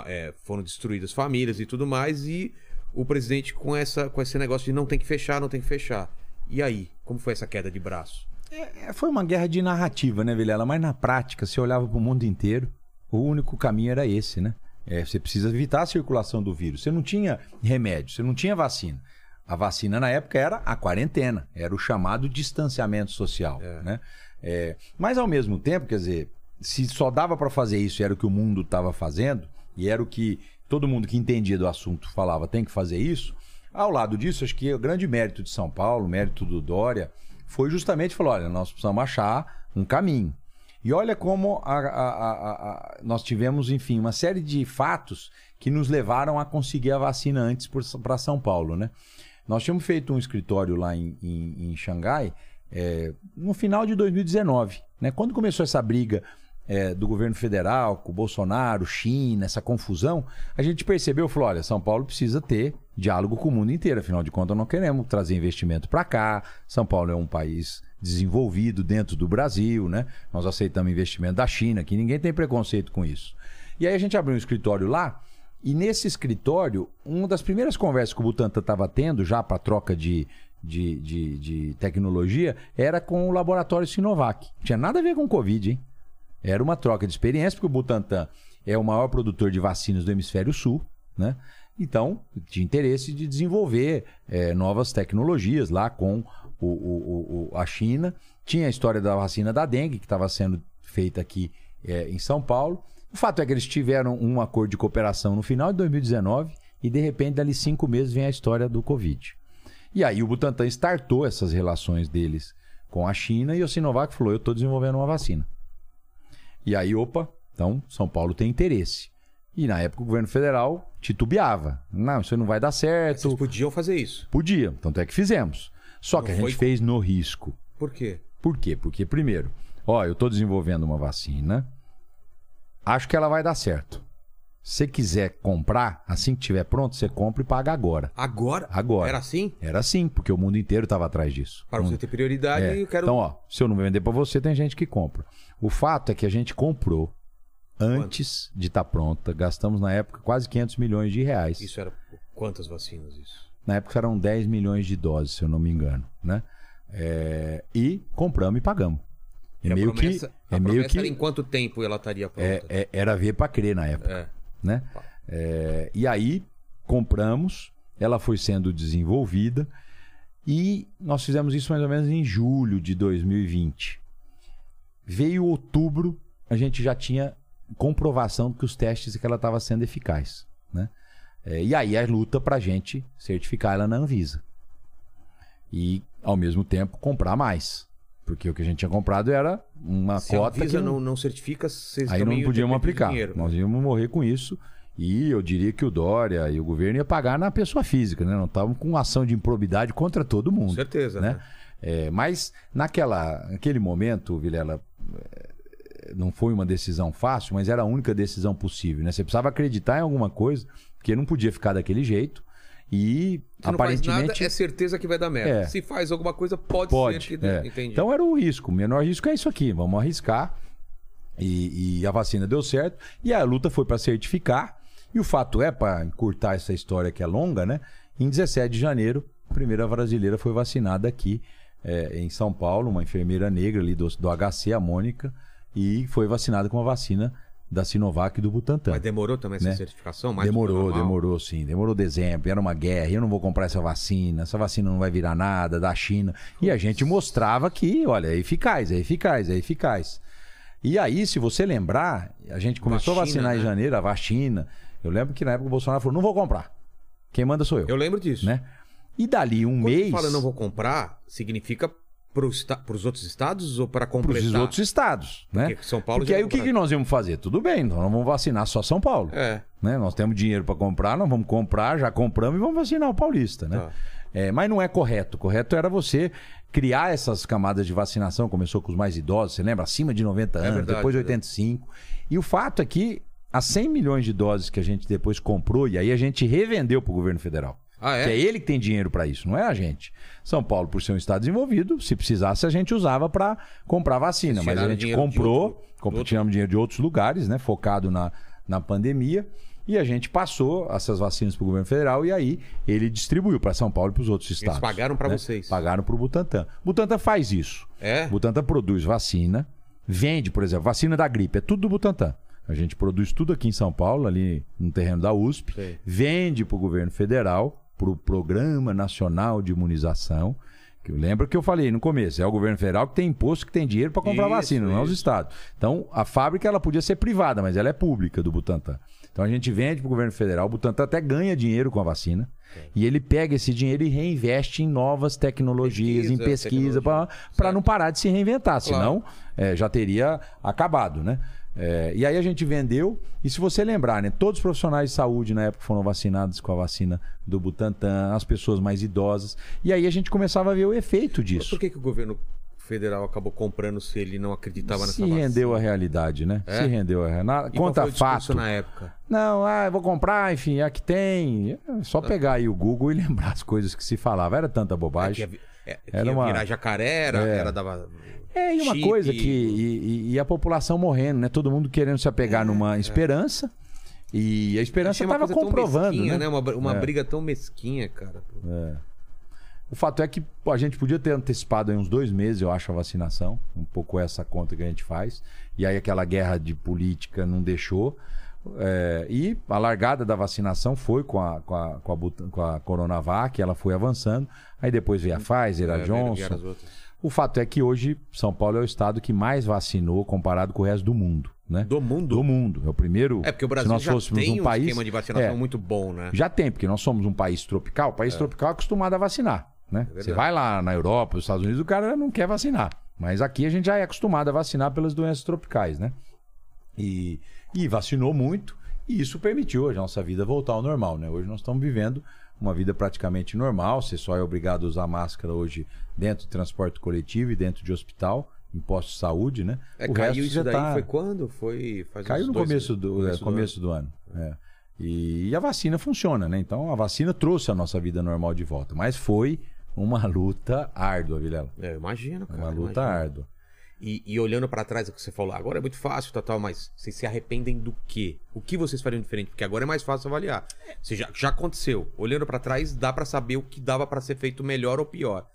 é, foram destruídas famílias e tudo mais e o presidente com essa com esse negócio de não tem que fechar não tem que fechar e aí como foi essa queda de braço É, foi uma guerra de narrativa, né, Vilela? Mas na prática, você olhava para o mundo inteiro, o único caminho era esse, né? É, você precisa evitar a circulação do vírus. Você não tinha remédio, você não tinha vacina. A vacina na época era a quarentena, era o chamado distanciamento social, né? É, mas ao mesmo tempo, quer dizer, se só dava para fazer isso, e era o que o mundo estava fazendo e era o que todo mundo que entendia do assunto falava, tem que fazer isso. Ao lado disso, acho que o grande mérito de São Paulo, o mérito do Dória, foi justamente falar: olha, nós precisamos achar um caminho. E olha como a- a- a- nós tivemos, enfim, uma série de fatos que nos levaram a conseguir a vacina antes para São Paulo, né? Nós tínhamos feito um escritório lá em, em- em Xangai é, no final de 2019, né? Quando começou essa briga é, do governo federal com o Bolsonaro, China, essa confusão, a gente percebeu, falou, olha, São Paulo precisa ter diálogo com o mundo inteiro, afinal de contas não queremos trazer investimento para cá, São Paulo é um país desenvolvido dentro do Brasil, né? Nós aceitamos investimento da China, que ninguém tem preconceito com isso. E aí a gente abriu um escritório lá, e nesse escritório, uma das primeiras conversas que o Butantan estava tendo, já para troca de, de, de, de tecnologia, era com o laboratório Sinovac. Tinha nada a ver com Covid, hein? Era uma troca de experiência, porque o Butantan é o maior produtor de vacinas do hemisfério sul, né? Então, tinha interesse de desenvolver eh, novas tecnologias lá com o, o- o- a China. Tinha a história da vacina da dengue, que estava sendo feita aqui eh, em São Paulo. O fato é que eles tiveram um acordo de cooperação no final de 2019 e, de repente, dali cinco meses vem a história do Covid. E aí o Butantan startou essas relações deles com a China e o Sinovac falou: eu estou desenvolvendo uma vacina. E aí, opa, então São Paulo tem interesse. E na época o governo federal titubeava. Não, isso não vai dar certo. vocês podiam fazer isso Podia, tanto é que fizemos. Só que Não a gente fez no risco. por quê Por quê? Porque, primeiro, ó, eu estou desenvolvendo uma vacina, acho que ela vai dar certo. Se você quiser comprar, assim que estiver pronto, você compra e paga agora. agora Agora. era assim Era assim, porque o mundo inteiro estava atrás disso. para você ter prioridade é. eu quero Então, ó, se eu não vender pra você, tem gente que compra. O fato é que a gente comprou antes de estar pronta. Gastamos na época quase 500 milhões de reais. isso era quantas vacinas isso Na época eram 10 milhões de doses, se eu não me engano, né? É, E compramos e pagamos. É meio promessa, que é meio que era em quanto tempo ela estaria pronta é- é- era ver pra crer na época É. né? É, e aí compramos, ela foi sendo desenvolvida e nós fizemos isso mais ou menos em julho de 2020. Veio outubro, a gente já tinha comprovação que os testes que ela estava sendo eficaz, né? E aí a luta para a gente certificar ela na Anvisa e ao mesmo tempo comprar mais, porque o que a gente tinha comprado era uma Se a cota Anvisa que não, não certifica, vocês Aí não podíamos aplicar. dinheiro, né? Nós íamos morrer com isso. E eu diria que o Dória e o governo ia pagar na pessoa física, né? Não estavam com ação de improbidade contra todo Com mundo. certeza, né? né? É, mas naquela, naquele momento, Vilela, é, não foi uma decisão fácil, mas era a única decisão possível. Né? Você precisava acreditar em alguma coisa, porque não podia ficar daquele jeito. E Se não faz aparentemente. nada, é certeza que vai dar merda. É. Se faz alguma coisa, pode, Pode. ser que é. Entendi. Então era o risco. O menor risco é isso aqui. Vamos arriscar. E, e a vacina deu certo. E a luta foi para certificar. E o fato é, para encurtar essa história que é longa, né? Em 17 de janeiro, a primeira brasileira foi vacinada aqui é, em São Paulo, uma enfermeira negra ali do, do HC, a Mônica, e foi vacinada com a vacina da Sinovac e do Butantan. Mas demorou também essa né? certificação? Mais demorou, demorou sim. Demorou dezembro, era uma guerra. Eu não vou comprar essa vacina, essa vacina não vai virar nada da China. E a gente mostrava que, olha, é eficaz, é eficaz, é eficaz. E aí, se você lembrar, a gente começou a Vacina, vacinar em né? janeiro, a vacina. Eu lembro que na época o Bolsonaro falou: não vou comprar. Quem manda sou eu. Eu lembro disso. Né? E dali um Quando mês. você fala não vou comprar, significa Para os outros estados ou para para completar? os outros estados, né? Porque São Paulo Porque aí é o que, que nós vamos fazer? Tudo bem, então nós vamos vacinar só São Paulo. É. né? Nós temos dinheiro para comprar, nós vamos comprar, já compramos e vamos vacinar o paulista, né? Tá. É, mas não é correto. Correto era você criar essas camadas de vacinação. Começou com os mais idosos, você lembra? Acima de 90 anos, É verdade, depois verdade. 85. E o fato é que as 100 milhões de doses que a gente depois comprou, e aí a gente revendeu para o governo federal. Ah, é? Que é ele que tem dinheiro para isso, não é a gente. São Paulo, por ser um estado desenvolvido, se precisasse, a gente usava para comprar vacina. Mas a gente comprou, comprou tiramos dinheiro de outros lugares, né? Focado na, na pandemia. E a gente passou essas vacinas para o governo federal e aí ele distribuiu para São Paulo e para os outros estados. pagaram pra né? vocês. Pagaram para o Butantan. Butantan faz isso. É? Butantan produz vacina, vende, por exemplo, vacina da gripe, é tudo do Butantan. A gente produz tudo aqui em São Paulo, ali no terreno da USP, Sei. vende para o governo federal, para o Programa Nacional de Imunização. Que eu lembro que eu falei no começo, é o governo federal que tem imposto, que tem dinheiro para comprar Isso, vacina, não é os estados. Então, a fábrica ela podia ser privada, mas ela é pública do Butantan. Então a gente vende para o governo federal, o Butantan até ganha dinheiro com a vacina. E ele pega esse dinheiro e reinveste em novas tecnologias, em Pesquisa, pesquisa, tecnologia. para não parar de se reinventar, Claro. senão é, já teria acabado, né? É, e aí a gente vendeu, e se você lembrar, né, todos os profissionais de saúde na época foram vacinados com a vacina do Butantan, as pessoas mais idosas, e aí a gente começava a ver o efeito Mas disso. por que, que o governo federal acabou comprando se ele não acreditava nessa Se vacina? rendeu à realidade, né? É? Se rendeu à realidade. Conta fato. na época? Não, ah, eu vou comprar, enfim, é que tem. É só pegar aí o Google e [laughs] lembrar as coisas que se falava. Era tanta É que bobagem. é, que Era ia uma- virar jacaré, era, É. era da... É, e uma chip, coisa que. E, e- e a população morrendo, né? Todo mundo querendo se apegar numa esperança. E a esperança uma estava comprovando, mesquinha, né? Uma, br- uma É. briga tão mesquinha, cara. O fato é que a gente podia ter antecipado aí uns dois meses, eu acho, a vacinação. Um pouco essa conta que a gente faz. E aí aquela guerra de política não deixou. É, e a largada da vacinação foi com a, com, a, com, a, com a Coronavac, ela foi avançando. Aí depois veio a Pfizer, a É, Johnson. O fato é que hoje São Paulo é o estado que mais vacinou comparado com o resto do mundo, né? Do mundo? Do mundo. É o primeiro. É porque o Brasil já tem um um país, esquema de vacinação É, muito bom, né? já tem, porque nós somos um país tropical. O país tropical é acostumado a vacinar, né? É. Você vai lá na Europa, nos Estados Unidos, o cara não quer vacinar. Mas aqui a gente já é acostumado a vacinar pelas doenças tropicais, né? E, e vacinou muito, e isso permitiu a nossa vida voltar ao normal, né? Hoje nós estamos vivendo uma vida praticamente normal. Você só é obrigado a usar máscara hoje dentro de transporte coletivo e dentro de hospital, em posto de saúde, né? É, O caiu resto isso já daí, tá- foi quando? Foi Caiu no começo do, é, começo do ano. é. E, a vacina funciona, né? Então a vacina trouxe a nossa vida normal de volta. Mas foi uma luta árdua, Vilela. É, eu imagino, cara. Uma luta imagino. árdua. E, e olhando pra trás o que você falou, agora é muito fácil, tal, tal, mas vocês se arrependem do quê? O que vocês fariam diferente? Porque agora é mais fácil avaliar. Você já, já aconteceu. Olhando pra trás, dá pra saber o que dava pra ser feito melhor ou pior.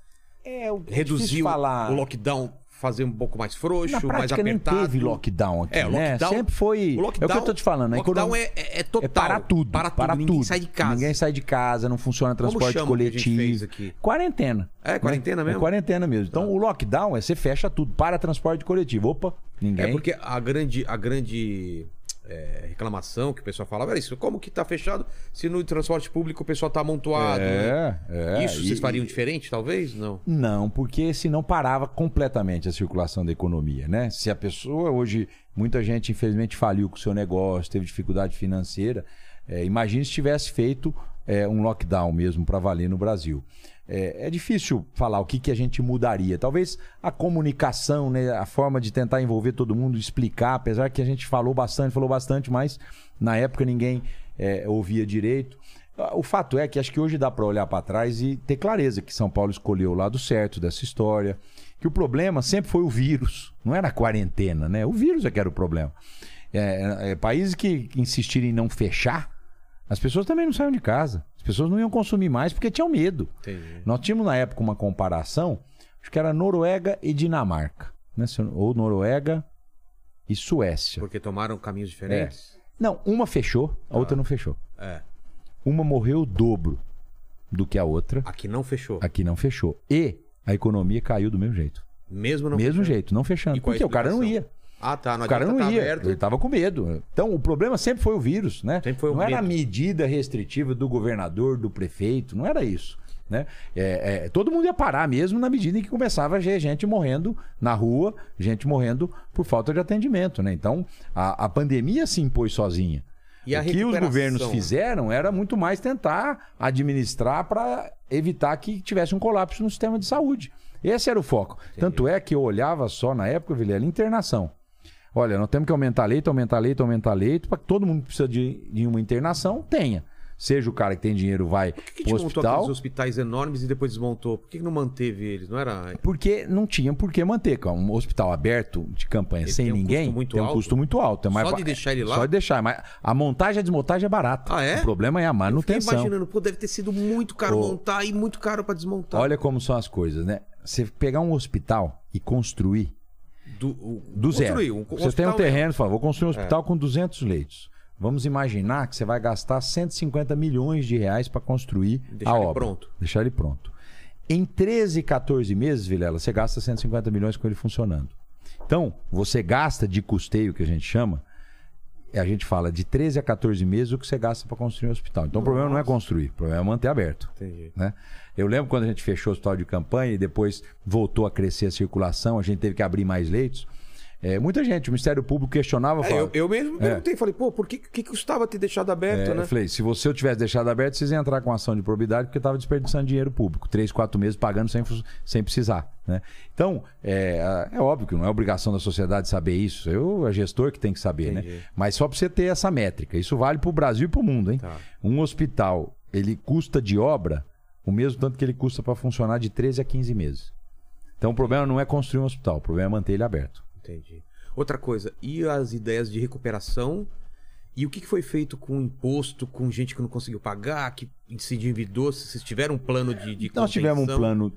É, o Reduzir o, falar. o lockdown, fazer um pouco mais frouxo, Na mais apertado. teve lockdown aqui, É, né? lockdown- Sempre foi. Lockdown, é o que eu tô te falando. a lockdown é, é, é total. É para tudo. Para tudo. para Ninguém tudo. sai de casa. Ninguém sai de casa, não funciona transporte coletivo. fez aqui? Quarentena. É, quarentena né? mesmo? É quarentena mesmo. Então o lockdown é você fecha tudo para transporte coletivo. Opa, ninguém. É porque a grande, a grande é, reclamação que o pessoal falava isso. Como que tá fechado se no transporte público o pessoal tá amontoado? né? É, é. Isso E- vocês fariam diferente, talvez? Não. Não, porque senão parava completamente a circulação da economia, né? Se a pessoa hoje, muita gente infelizmente faliu com o seu negócio, teve dificuldade financeira, é, imagine se tivesse feito é, um lockdown mesmo para valer no Brasil. É, é difícil falar o que, que a gente mudaria. Talvez a comunicação, né, a forma de tentar envolver todo mundo, explicar, apesar que a gente falou bastante, falou bastante, mas na época ninguém é, ouvia direito. O fato é que acho que hoje dá para olhar para trás e ter clareza que São Paulo escolheu o lado certo dessa história, que o problema sempre foi o vírus, não era a quarentena, né? O vírus é que era o problema. É, é, países que insistirem em não fechar, as pessoas também não saíam de casa. As pessoas não iam consumir mais porque tinham medo. Entendi. Nós tínhamos na época uma comparação, acho que era Noruega e Dinamarca, né? Ou Noruega e Suécia. Porque tomaram caminhos diferentes? Não, uma fechou, a outra não fechou. É. Uma morreu o dobro do que a outra. Aqui não fechou. Aqui não fechou. E a economia caiu do mesmo jeito. Mesmo não mesmo fechando. jeito, não fechando. E é Porque o cara não ia. Ah, tá. Não O cara não tá ia. aberto. Ele tava com medo. Então, o problema sempre foi o vírus, né? Sempre foi o não era a medo. medida restritiva do governador, do prefeito, não era isso. Né? É, é, todo mundo ia parar mesmo na medida em que começava a ver gente morrendo na rua, gente morrendo por falta de atendimento. Né? Então, a, a pandemia se impôs sozinha. E o que os governos fizeram era muito mais tentar administrar para evitar que tivesse um colapso no sistema de saúde. Esse era o foco. Tanto é que eu olhava só na época, Vilela, internação. Olha, nós temos que aumentar leito, aumentar leito, aumentar leito, para que todo mundo que precisa de, de uma internação tenha. Seja o cara que tem dinheiro vai Por que, que hospital. aqueles hospitais enormes e depois desmontou? Por que, que não manteve eles? Não era. Porque não tinha por que manter. cara. Um hospital aberto de campanha Ele sem tem um ninguém custo muito tem um alto? custo muito alto. É mais Só de deixar ele lá? Só de deixar. Mas a montagem e a desmontagem é barata. Ah, é? O problema é a manutenção. imaginando, pô, deve ter sido muito caro Ô. montar e muito caro pra desmontar. Olha como são as coisas, né? Você pegar um hospital e construir do, o- do zero. construir um Você tem um terreno e fala, vou construir um É. hospital com 200 leitos. Vamos imaginar que você vai gastar 150 milhões de reais para construir Deixar a ele obra. pronto. Deixar ele pronto. Em 13, 14 meses, Vilela, você gasta 150 milhões com ele funcionando. Então, você gasta de custeio, que a gente chama, a gente fala de 13 a 14 meses o que você gasta para construir um hospital. Então, o problema não é construir, o problema é manter aberto. Entendi. né? Eu lembro quando a gente fechou o hospital de campanha e depois voltou a crescer a circulação, a gente teve que abrir mais leitos. É, muita gente, o Ministério Público questionava. É, falava, eu, eu mesmo perguntei, falei, pô, por que, que custava ter deixado aberto, é, né? Eu falei, se você eu tivesse deixado aberto, vocês iam entrar com ação de probidade porque estava desperdiçando dinheiro público. Três, quatro meses pagando sem, sem precisar. Né? Então, é, é óbvio que não é obrigação da sociedade saber isso. Eu, é gestor que tem que saber, né? Entendi. Mas só para você ter essa métrica. Isso vale para o Brasil e para o mundo, hein? Tá. Um hospital, ele custa de obra o mesmo tanto que ele custa para funcionar de 13 a 15 meses. Então, o problema não é construir um hospital, o problema é manter ele aberto. Entendi. Outra coisa, e as ideias de recuperação? E o que foi feito com imposto, com gente que não conseguiu pagar, que se endividou? Se vocês tiveram um plano de, de Nós tivemos um plano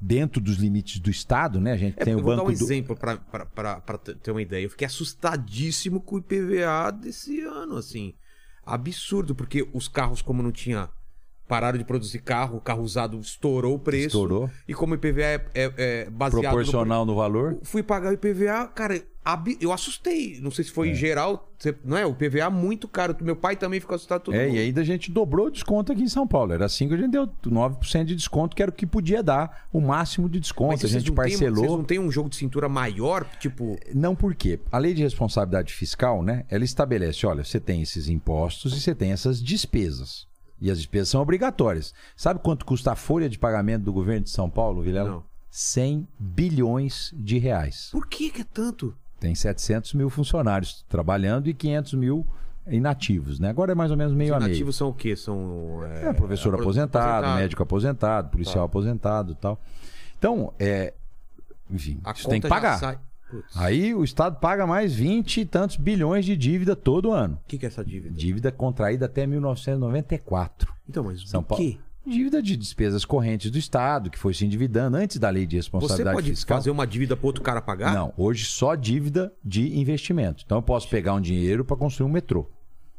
dentro dos limites do Estado, né? A gente É, tem o vou banco dar um do... exemplo para ter uma ideia. Eu fiquei assustadíssimo com o IPVA desse ano, assim. Absurdo, porque os carros, como não tinha. Pararam de produzir carro, o carro usado estourou o preço. Estourou. E como o IPVA é, é- é baseado no proporcional no valor. fui pagar o IPVA, cara, eu assustei. Não sei se foi em geral, não é? O IPVA é muito caro. Meu pai também ficou assustado todo É, mundo. e ainda a gente dobrou o desconto aqui em São Paulo. Era assim que a gente deu 9% de desconto, que era o que podia dar, o máximo de desconto. A gente parcelou. vocês não tem um jogo de cintura maior, tipo, Não por quê? A lei de responsabilidade fiscal, né? Ela estabelece, olha, você tem esses impostos e você tem essas despesas. E as despesas são obrigatórias. Sabe quanto custa a folha de pagamento do governo de São Paulo, Vilela? Não. 100 bilhões de reais. por que que é tanto? Tem 700 mil funcionários trabalhando e 500 mil inativos, né? Agora é mais ou menos meio Os a meio. são o quê? São É, professor apro- aposentado, médico aposentado, policial Tá. aposentado e tal. Então, é. Enfim, A isso tem que pagar. sai- Putz, Aí o Estado paga mais 20 e tantos bilhões de dívida todo ano. O que que é essa dívida? Dívida contraída até 1994. Então, mas São Paulo. quê? Dívida de despesas correntes do Estado, que foi se endividando antes da lei de Você responsabilidade pode fiscal. fazer uma dívida para outro cara pagar? Não, hoje só dívida de investimento. Então eu posso pegar um dinheiro para construir um metrô,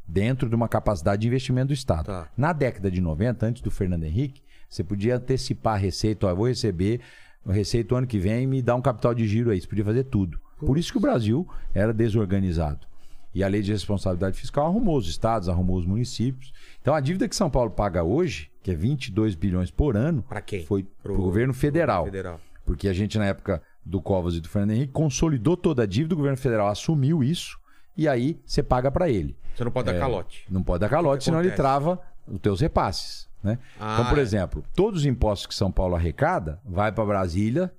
dentro de uma capacidade de investimento do Estado. Tá. Na década de 90, antes do Fernando Henrique, você podia antecipar a receita. Ó, eu vou receber receita o ano que vem e me dá um capital de giro aí. Você podia fazer tudo. Por isso que o Brasil era desorganizado. E a lei de responsabilidade fiscal arrumou os estados, arrumou os municípios. Então a dívida que São Paulo paga hoje, que é 22 bilhões por ano, Pra quem? foi para o governo federal. Federal. Porque a gente, na época do Covas e do Fernando Henrique, consolidou toda a dívida, o governo federal assumiu isso, e aí você paga para ele. Você não pode dar É, calote. Não pode dar calote, senão ele trava os teus repasses. Né? Ah, então, por é. exemplo, todos os impostos que São Paulo arrecada, vai para Brasília.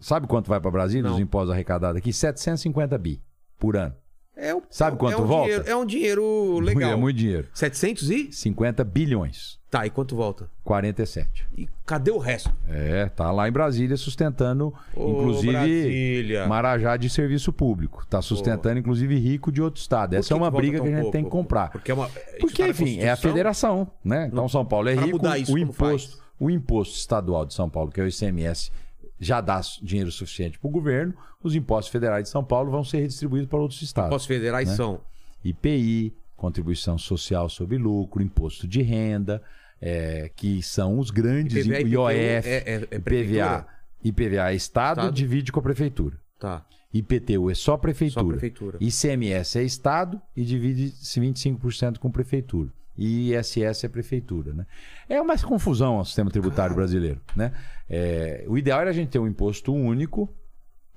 Sabe quanto vai para Brasília Não. os impostos arrecadados aqui? 750 bi por ano. É um- Sabe é quanto é um volta? dinheiro- é um dinheiro legal. É muito dinheiro. 700 e? 50 bilhões. Tá, e quanto volta? 47. E cadê o resto? É, tá lá em Brasília sustentando, Ô, inclusive, Brasília. Marajá de serviço público. Tá sustentando, inclusive, rico de outro estado. Por Essa é uma briga que a gente tem que pouco? comprar. Porque é uma. Porque, tá na enfim, é a federação, né? Então São Paulo é Pra rico, isso, o imposto, faz? o imposto estadual de São Paulo, que é o ICMS, já dá dinheiro suficiente para o governo. Os impostos federais de São Paulo vão ser redistribuídos para outros estados. Impostos federais né? são. IPI, contribuição social sobre lucro, imposto de renda, é, que são os grandes IPVA, IOF, é- é- IPVA? IPVA é estado, Estado. divide com a prefeitura. Tá. IPTU é só prefeitura. Só prefeitura. ICMS é estado e divide 25% com prefeitura. e ISS é prefeitura, né? É uma confusão o sistema tributário brasileiro, né? É, o ideal era a gente ter um imposto único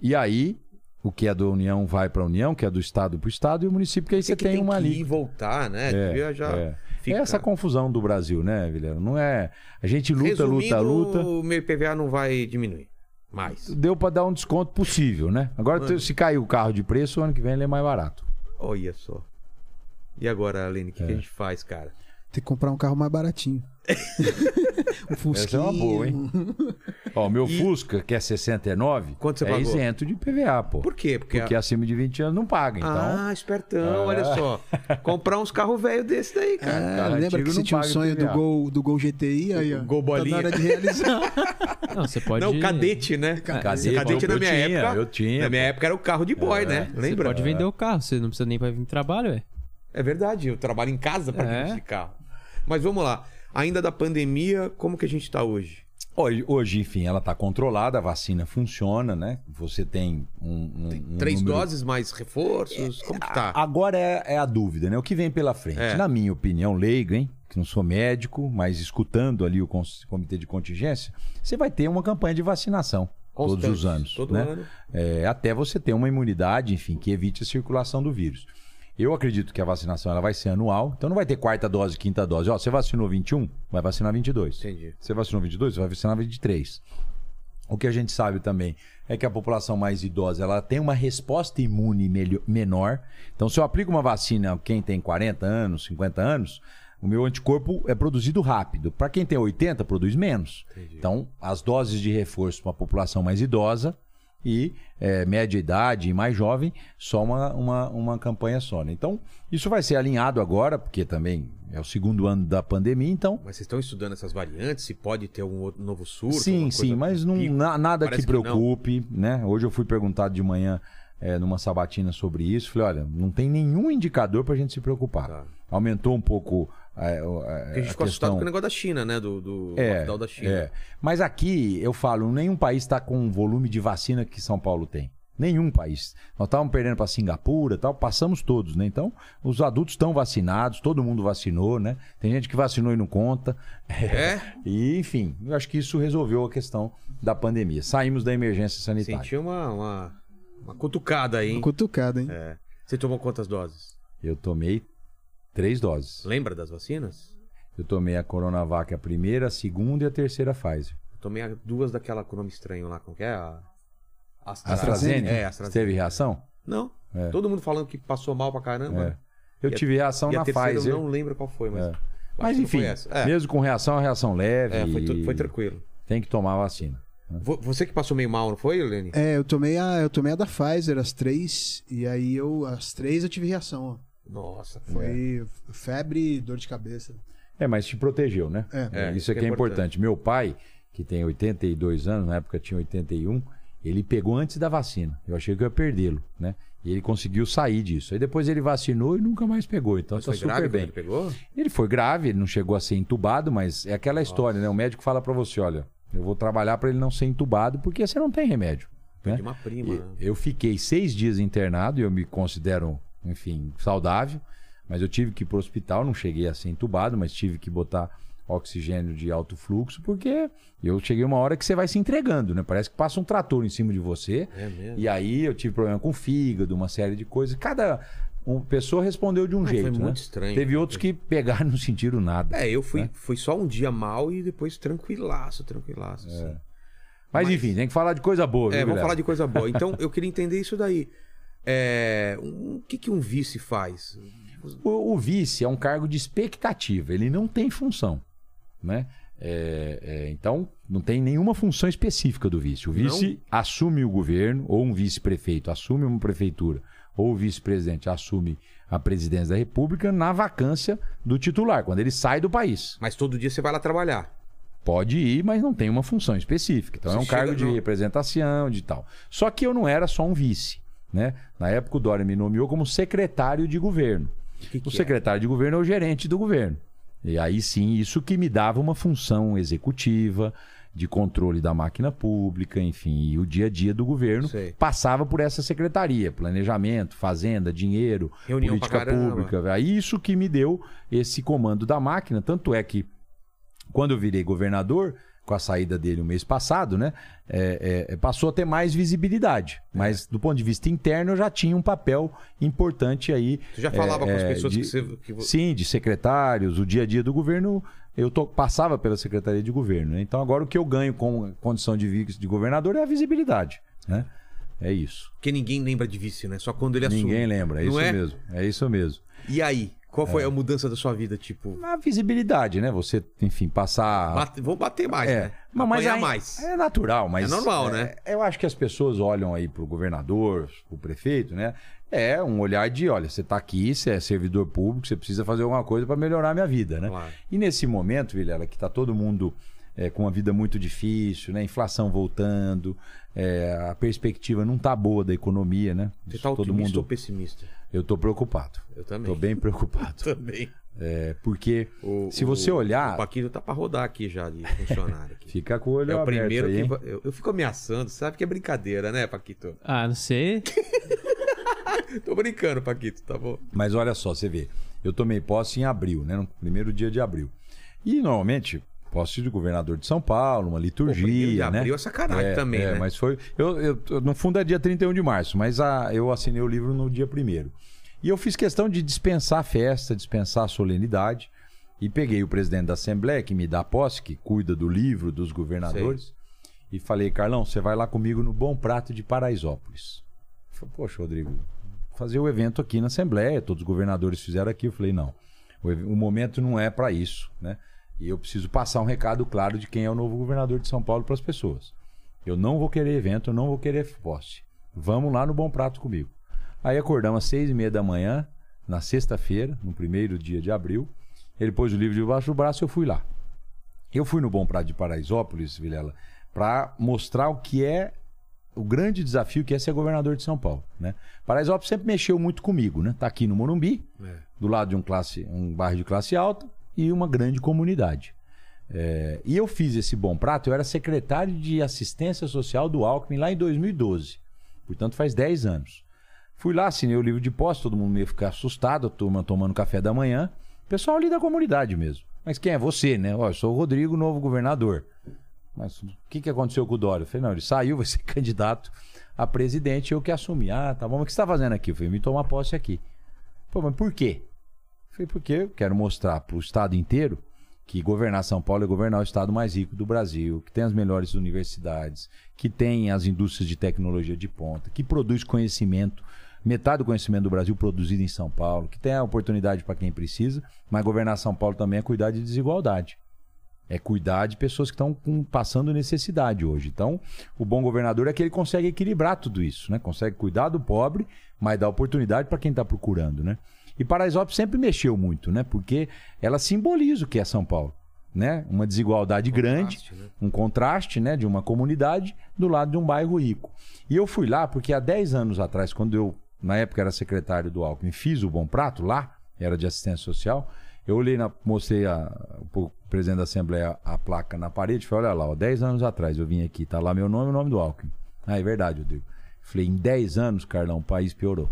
e aí o que é da União vai para a União, o que é do Estado para o Estado e o município que aí você que tem, tem uma que ir ali. e voltar, né? É, Devia já é. fica- É essa confusão do Brasil, né, Vilhena? Não é. A gente luta, luta, Resumindo, luta. O meu IPVA não vai diminuir mais. Deu para dar um desconto possível, né? Agora, Mano. se cair o carro de preço, o ano que vem ele é mais barato. Olha só. E agora, Aline, o que, que a É. gente faz, cara? Tem que comprar um carro mais baratinho. [laughs] um Fusquinha. Essa é uma boa, hein? Ó, o meu E- Fusca, que é 69, Quanto você é pagou? isento de PVA, pô. Por quê? Porque, Porque acima de 20 anos não paga, então. Ah, espertão, olha só. Comprar uns carros velhos desse daí, cara. É, cara lembra que você tinha um paga sonho do. Gol, do Gol GTI? Aí, ó. Gol Tá bolinha. na hora de [laughs] realizar. Não, você pode. Não, cadete, né? Cadete, cadete na minha tinha, época. eu tinha, Na minha pô. época era o carro de boy, É, né? Você Lembra? pode vender o carro, você não precisa nem pra vir trabalho, é. É verdade, eu trabalho em casa para É. dirigir carro. Mas vamos lá. Ainda da pandemia, como que a gente tá hoje? Hoje, enfim, ela está controlada, a vacina funciona, né? Você tem um. um- um Três número- doses mais reforços? Como que tá? Agora é, é a dúvida, né? O que vem pela frente? É. Na minha opinião, leigo, hein? Que não sou médico, mas escutando ali o comitê de contingência, você vai ter uma campanha de vacinação todos Constante, os anos. Todo né? ano. É, até você ter uma imunidade, enfim, que evite a circulação do vírus. Eu acredito que a vacinação ela vai ser anual, então não vai ter quarta dose, quinta dose. Ó, você vacinou 21, vai vacinar 22. Entendi. Você vacinou 22, você vai vacinar 23. O que a gente sabe também é que a população mais idosa ela tem uma resposta imune menor. Então, se eu aplico uma vacina a quem tem 40 anos, 50 anos, o meu anticorpo é produzido rápido. Para quem tem 80, produz menos. Entendi. Então, as doses de reforço para a população mais idosa e é, média idade e mais jovem, só uma, uma, uma campanha só. né? Então, isso vai ser alinhado agora, porque também é o segundo ano da pandemia, então Mas vocês estão estudando essas variantes? Se pode ter um outro novo surto? Sim, sim, mas não, na- nada Parece que preocupe, né? Hoje eu fui perguntado de manhã é, numa sabatina sobre isso. Falei, olha, não tem nenhum indicador pra gente se preocupar. Tá. Aumentou um pouco o- é, Porque a gente ficou assustado com o negócio da China, né? Do, do é, lockdown da China. é. Mas aqui, eu falo, nenhum país está com o volume de vacina que São Paulo tem. Nenhum país. Nós estávamos perdendo para Singapura e tal, passamos todos, né? Então, os adultos estão vacinados, todo mundo vacinou, né? Tem gente que vacinou e não conta. É? [laughs] E, enfim, eu acho que isso resolveu a questão da pandemia. Saímos da emergência sanitária. Senti uma, uma, uma cutucada aí, hein? Cutucada, hein? É. Você tomou quantas doses? Eu tomei três doses. Lembra das vacinas? Eu tomei a Coronavac, a primeira, a segunda e a terceira Pfizer. Eu tomei duas daquela com nome estranho lá, como que é? A... Astra- AstraZeneca? É, AstraZeneca. teve reação? Não. É. Todo mundo falando que passou mal pra caramba. É. Eu E a- tive reação e a na terceira Pfizer. eu não lembro qual foi, mas... É. Mas enfim. É, mesmo com reação, a reação leve. é, foi, tu- foi tranquilo. Tem que tomar a vacina. Vo- Você que passou meio mal, não foi, Leni? É, eu tomei a, eu tomei a da Pfizer, as três, e aí eu, as três eu tive reação, ó. Nossa, Foi febre e dor de cabeça. É, mas te protegeu, né? É. É, isso aqui é importante. Meu pai, que tem 82 anos, na época tinha 81, ele pegou antes da vacina. Eu achei que eu ia perdê-lo, né? E ele conseguiu sair disso. Aí depois ele vacinou e nunca mais pegou. Então Mas tá foi super grave bem. ele pegou? Ele foi grave, ele não chegou a ser entubado, mas é aquela história, né? O médico fala pra você, olha, eu vou trabalhar pra ele não ser entubado, porque você não tem remédio. Né? Uma prima. né? Eu fiquei seis dias internado e eu me considero, enfim, saudável, mas eu tive que ir pro hospital, não cheguei a ser entubado, mas tive que botar oxigênio de alto fluxo, porque eu cheguei uma hora que você vai se entregando, né? Parece que passa um trator em cima de você. É mesmo? E aí eu tive problema com o fígado, uma série de coisas. Cada uma pessoa respondeu de um Ah, foi jeito, né? muito estranho. Teve outros que pegaram e [laughs] não sentiram nada. É, eu fui, né? fui só um dia mal e depois tranquilaço, tranquilaço. assim. Mas, Mas- enfim, tem que falar de coisa boa, É, viu, vamos Vilela? falar de coisa boa. Então, [laughs] eu queria entender isso daí. É, um- o que, que um vice faz? O, o vice é um cargo de expectativa, ele não tem função, né? É, é, então, não tem nenhuma função específica do vice. O vice assume o governo, ou um vice-prefeito assume uma prefeitura, ou o vice-presidente assume a presidência da república na vacância do titular, quando ele sai do país. Mas todo dia você vai lá trabalhar. Pode ir, mas não tem uma função específica. Então Você é um cargo de no- representação, de tal. Só que eu não era só um vice. Né? Na época o Dória me nomeou como secretário de governo. O que, que O secretário de governo é o gerente do governo. E aí sim, isso que me dava uma função executiva, de controle da máquina pública, enfim, e o dia a dia do governo Sei. passava por essa secretaria, planejamento, fazenda, dinheiro, Reunião política pública. Aí isso que me deu esse comando da máquina, tanto é que quando eu virei governador, com a saída dele o mês passado, né? é, é, passou a ter mais visibilidade. É. Mas do ponto de vista interno, eu já tinha um papel importante aí. Você já falava com as é, pessoas de- que você. Que Sim, de secretários, o dia a dia do governo, eu to- passava pela Secretaria de Governo. né? Então agora o que eu ganho com condição de vice de governador é a visibilidade. Né? É isso. Porque ninguém lembra de vice, né? Só quando ele assume. Ninguém lembra, é Não isso é? mesmo. É isso mesmo. E aí? Qual foi a mudança da sua vida? Tipo, A visibilidade, né? Você, enfim, passar. bate, vou bater mais, É, né? mas, mas aí- mais. É natural, mas. É normal, é, né? Eu acho que as pessoas olham aí pro governador, pro prefeito, né? É um olhar de, olha, você tá aqui, você é servidor público, você precisa fazer alguma coisa para melhorar a minha vida, né? Claro. E nesse momento, Vilela, que tá todo mundo é, com uma vida muito difícil, né? Inflação voltando, é, a perspectiva não tá boa da economia, né? Você tá todo otimista ou mundo. pessimista? Eu tô preocupado. Eu também. Tô bem preocupado. [laughs] Também. É, porque O- se você o- olhar, O Paquito tá pra rodar aqui já de funcionário. Aqui. [laughs] fica com o olho é o aberto primeiro aí, que. Eu, eu fico ameaçando, sabe que é brincadeira, né, Paquito? Ah, não sei. [laughs] Tô brincando, Paquito, tá bom? Mas olha só, você vê. Eu tomei posse em abril, né? No primeiro dia de abril. E normalmente, posse de governador de São Paulo, uma Pô, primeiro de liturgia, né? abril é também, é, né? Mas foi. Eu, eu- no fundo é dia 31 de março, mas a, eu assinei o livro no dia 1 E eu fiz questão de dispensar a festa, dispensar a solenidade. E peguei o presidente da Assembleia, que me dá posse, que cuida do livro dos governadores. E falei, Carlão, você vai lá comigo no Bom Prato de Paraisópolis. Ele falou, Poxa, Rodrigo, fazer o evento aqui na Assembleia, todos os governadores fizeram aqui. Eu falei, não, o momento não é para isso, né? E eu preciso passar um recado claro de quem é o novo governador de São Paulo para as pessoas. Eu não vou querer evento, eu não vou querer posse. Vamos lá no Bom Prato comigo. Aí acordamos às seis e meia da manhã, na sexta-feira, no primeiro dia de abril. Ele pôs o livro debaixo do braço e eu fui lá. Eu fui no Bom Prato de Paraisópolis, Vilela, para mostrar o que é o grande desafio que é ser governador de São Paulo, né? Paraisópolis sempre mexeu muito comigo, né? Tá aqui no Morumbi, É. do lado de um, classe, um bairro de classe alta e uma grande comunidade. É, e eu fiz esse bom prato, eu era secretário de assistência social do Alckmin lá em 2012. Portanto, faz 10 anos. Fui lá, assinei o livro de posse, todo mundo meio ficar assustado, a turma tomando café da manhã. Pessoal ali da comunidade mesmo. Mas quem é você, né? Ó, eu sou o Rodrigo, novo governador. Mas o que, que aconteceu com o Dória? Eu falei, não, ele saiu, vai ser [laughs] candidato a presidente, eu que assumi. Ah, tá bom, mas o que você está fazendo aqui? Eu falei, me tomar posse aqui. Pô, mas por quê? Falei, porque eu quero mostrar para o estado inteiro que governar São Paulo é governar o estado mais rico do Brasil, que tem as melhores universidades, que tem as indústrias de tecnologia de ponta, que produz conhecimento, metade do conhecimento do Brasil produzido em São Paulo, que tem a oportunidade para quem precisa, mas governar São Paulo também é cuidar de desigualdade. É cuidar de pessoas que estão passando necessidade hoje. Então, o bom governador é que ele consegue equilibrar tudo isso, né? Consegue cuidar do pobre, mas dá oportunidade para quem está procurando, né? E Paraisópolis sempre mexeu muito, né? Porque ela simboliza o que é São Paulo, né? Uma desigualdade grande, Contraste, né? um contraste, né, de uma comunidade do lado de um bairro rico. E eu fui lá porque há 10 anos atrás, quando eu, na época era secretário do Alckmin, fiz o Bom Prato lá, era de assistência social, eu olhei, na, mostrei a, o presidente da Assembleia a placa na parede e falei, olha lá, ó, 10 anos atrás eu vim aqui, tá lá meu nome e o nome do Alckmin. Ah, é verdade, Rodrigo. Falei, em 10 anos, Carlão, o país piorou.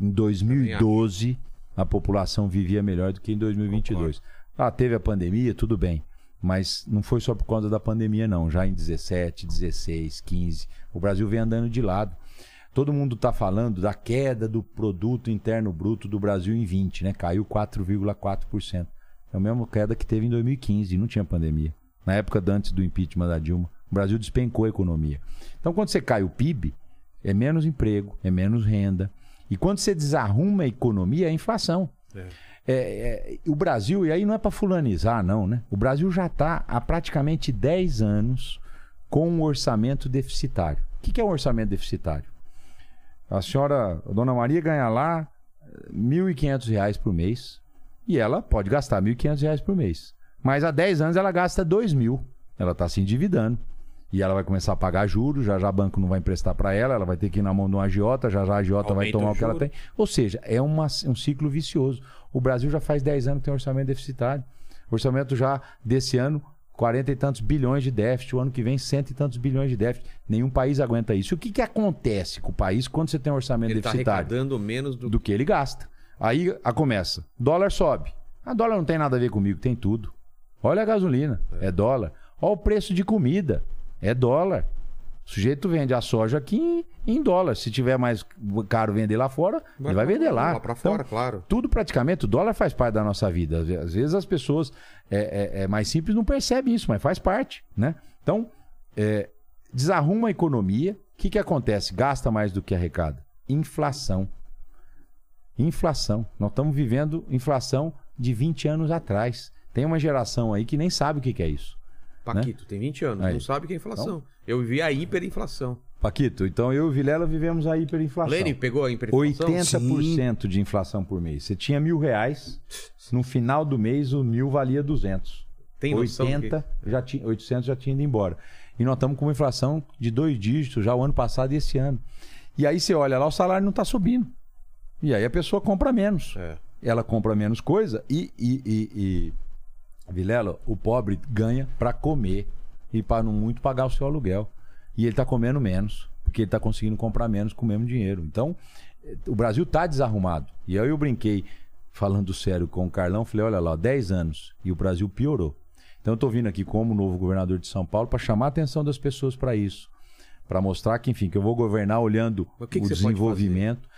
Em 2012, a população vivia melhor do que em 2022. Ah, teve a pandemia, tudo bem. Mas não foi só por conta da pandemia, não. Já em 17, 16, 15, o Brasil vem andando de lado. Todo mundo está falando da queda do produto interno bruto do Brasil em 20, né? Caiu 4,4%. É a mesma queda que teve em 2015, não tinha pandemia. Na época antes do impeachment da Dilma, o Brasil despencou a economia. Então, quando você cai o PIB, é menos emprego, é menos renda. E quando você desarruma a economia, é inflação. É. É, é, o Brasil, e aí não é para fulanizar, não, né? O Brasil já está há praticamente 10 anos com um orçamento deficitário. O que, que é um orçamento deficitário? A senhora, a dona Maria, ganha lá eh, 1.500 reais por mês e ela pode gastar 1.500 reais por mês. Mas há 10 anos ela gasta R$ 2.000. Ela está se endividando. E ela vai começar a pagar juros, já já o banco não vai emprestar para ela, ela vai ter que ir na mão de um agiota, já já a agiota vai Aumenta tomar o o que ela tem. Ou seja, é uma- um ciclo vicioso. O Brasil já faz 10 anos que tem orçamento deficitário. O orçamento já desse ano 40 e tantos bilhões de déficit, o ano que vem cento e tantos bilhões de déficit. Nenhum país aguenta isso. E o que, que acontece com o país quando você tem um orçamento Ele tá deficitário? arrecadando menos do... do que ele gasta. Aí a começa. Dólar sobe. A dólar não tem nada a ver comigo, tem tudo. Olha a gasolina, é, dólar. Olha o preço de comida, é dólar. O sujeito vende a soja aqui em, dólar. Se tiver mais caro vender lá fora, ele vai vender lá. Lá Então, fora, claro. tudo praticamente, o dólar faz parte da nossa vida. Às vezes as pessoas é, é- é mais simples não percebem isso, mas faz parte, né? Então, é, desarruma a economia. O que, que acontece? Gasta mais do que arrecada. Inflação. Inflação. Nós estamos vivendo inflação de 20 anos atrás. Tem uma geração aí que nem sabe o que, que é isso. Paquito, tem 20 anos, Aí. não sabe o que é inflação. Eu vivi a hiperinflação. Paquito, então eu e o Vilela vivemos a hiperinflação. Lênin pegou a hiperinflação? 80% de inflação por mês. Você tinha mil reais, no final do mês o mil valia 200. Tem noção 80 já tinha, 800 já tinha ido embora. E nós estamos com uma inflação de dois dígitos já o ano passado e esse ano. E aí você olha lá, o salário não está subindo. E aí a pessoa compra menos. É. Ela compra menos coisa e, e, e, e- Vilela, o pobre ganha para comer e para não muito pagar o seu aluguel. E ele está comendo menos, porque ele está conseguindo comprar menos com o mesmo dinheiro. Então, o Brasil está desarrumado. E aí eu brinquei, falando sério com o Carlão, falei, olha lá, 10 anos e o Brasil piorou. Então eu estou vindo aqui como novo governador de São Paulo para chamar a atenção das pessoas para isso. Para mostrar que, enfim, que eu vou governar olhando o que que o pode desenvolvimento.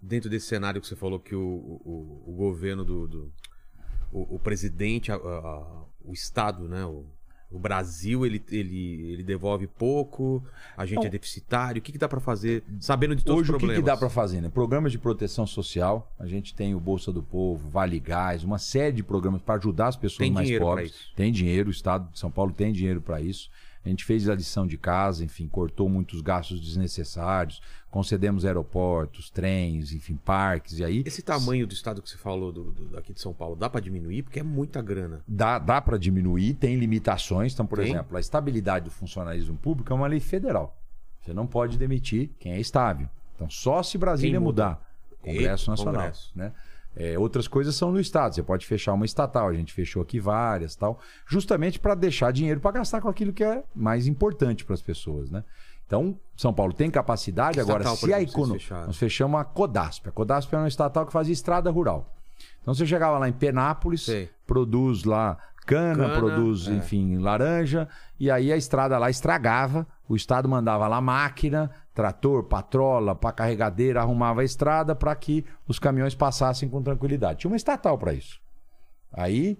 Dentro desse cenário que você falou que o, o, o governo do. do- o, o presidente, a- a- o Estado, né? O, o Brasil, ele, ele, ele devolve pouco, a gente Não. é deficitário. O que, que dá pra fazer, sabendo de todos Hoje os o que, problemas? que dá para fazer? Né? Programas de proteção social. A gente tem o Bolsa do Povo, Vale Gás, uma série de programas para ajudar as pessoas Tem mais pobres. Tem dinheiro, o Estado de São Paulo tem dinheiro para isso. A gente fez a lição de casa, enfim, cortou muitos gastos desnecessários, concedemos aeroportos, trens, enfim, parques, e aí Esse tamanho do estado que você falou do, do- daqui de São Paulo, dá pra diminuir? Porque é muita grana. dá, dá para diminuir, tem limitações. Então, por Tem? exemplo, a estabilidade do funcionalismo público é uma lei federal. Você não pode demitir quem é estável. Então, só se Brasília mudar. Congresso Nacional. Congresso. Né? É, outras coisas são no Estado. Você pode fechar uma estatal. A gente fechou aqui várias tal. Justamente para deixar dinheiro para gastar com aquilo que é mais importante para as pessoas. Né? Então, São Paulo tem capacidade. Agora, se a economia. Nós fechamos a Codasp. A Codasp é uma estatal que fazia estrada rural. Então você chegava lá em Penápolis, Sei. produz lá cana, Cana, produz, é. enfim, laranja, e aí a estrada lá estragava, o Estado mandava lá máquina, trator, patrola, para carregadeira, arrumava a estrada para que os caminhões passassem com tranquilidade. Tinha uma estatal para isso. Aí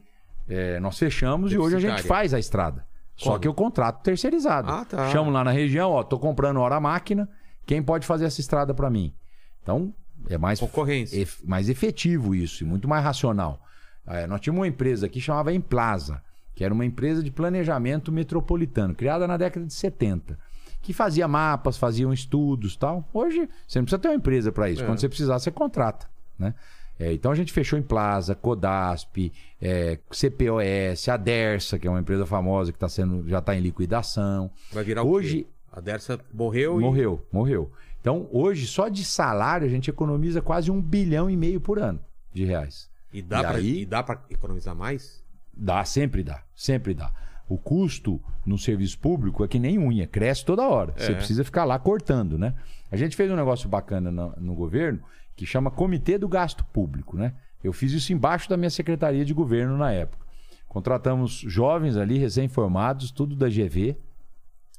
é, nós fechamos e hoje a gente faz a estrada. Só Como? que o contrato terceirizado. Ah, tá. Chamo lá na região, ó, tô comprando hora máquina, quem pode fazer essa estrada para mim? Então, é mais Concorrência. ef- mais efetivo isso e muito mais racional. É, nós tínhamos uma empresa aqui que chamava Emplaza, que era uma empresa de planejamento metropolitano, criada na década de 70, que fazia mapas, faziam estudos tal. Hoje, você não precisa ter uma empresa para isso. É. Quando você precisar, você contrata. Né? É, então a gente fechou em Plaza, Codasp, é, CPOS, a Dersa, que é uma empresa famosa que tá sendo, já está em liquidação. Vai virar o Hoje? A Dersa morreu e... Morreu, morreu. Então, hoje, só de salário, a gente economiza quase um bilhão e meio por ano de reais. E dá, pra economizar mais? Dá, sempre dá, sempre dá. O custo no serviço público é que nem unha, cresce toda hora. Você É. precisa ficar lá cortando, né? A gente fez um negócio bacana no, no governo que chama Comitê do Gasto Público, né? Eu fiz isso embaixo da minha secretaria de governo na época. Contratamos jovens ali, recém-formados, tudo da GV,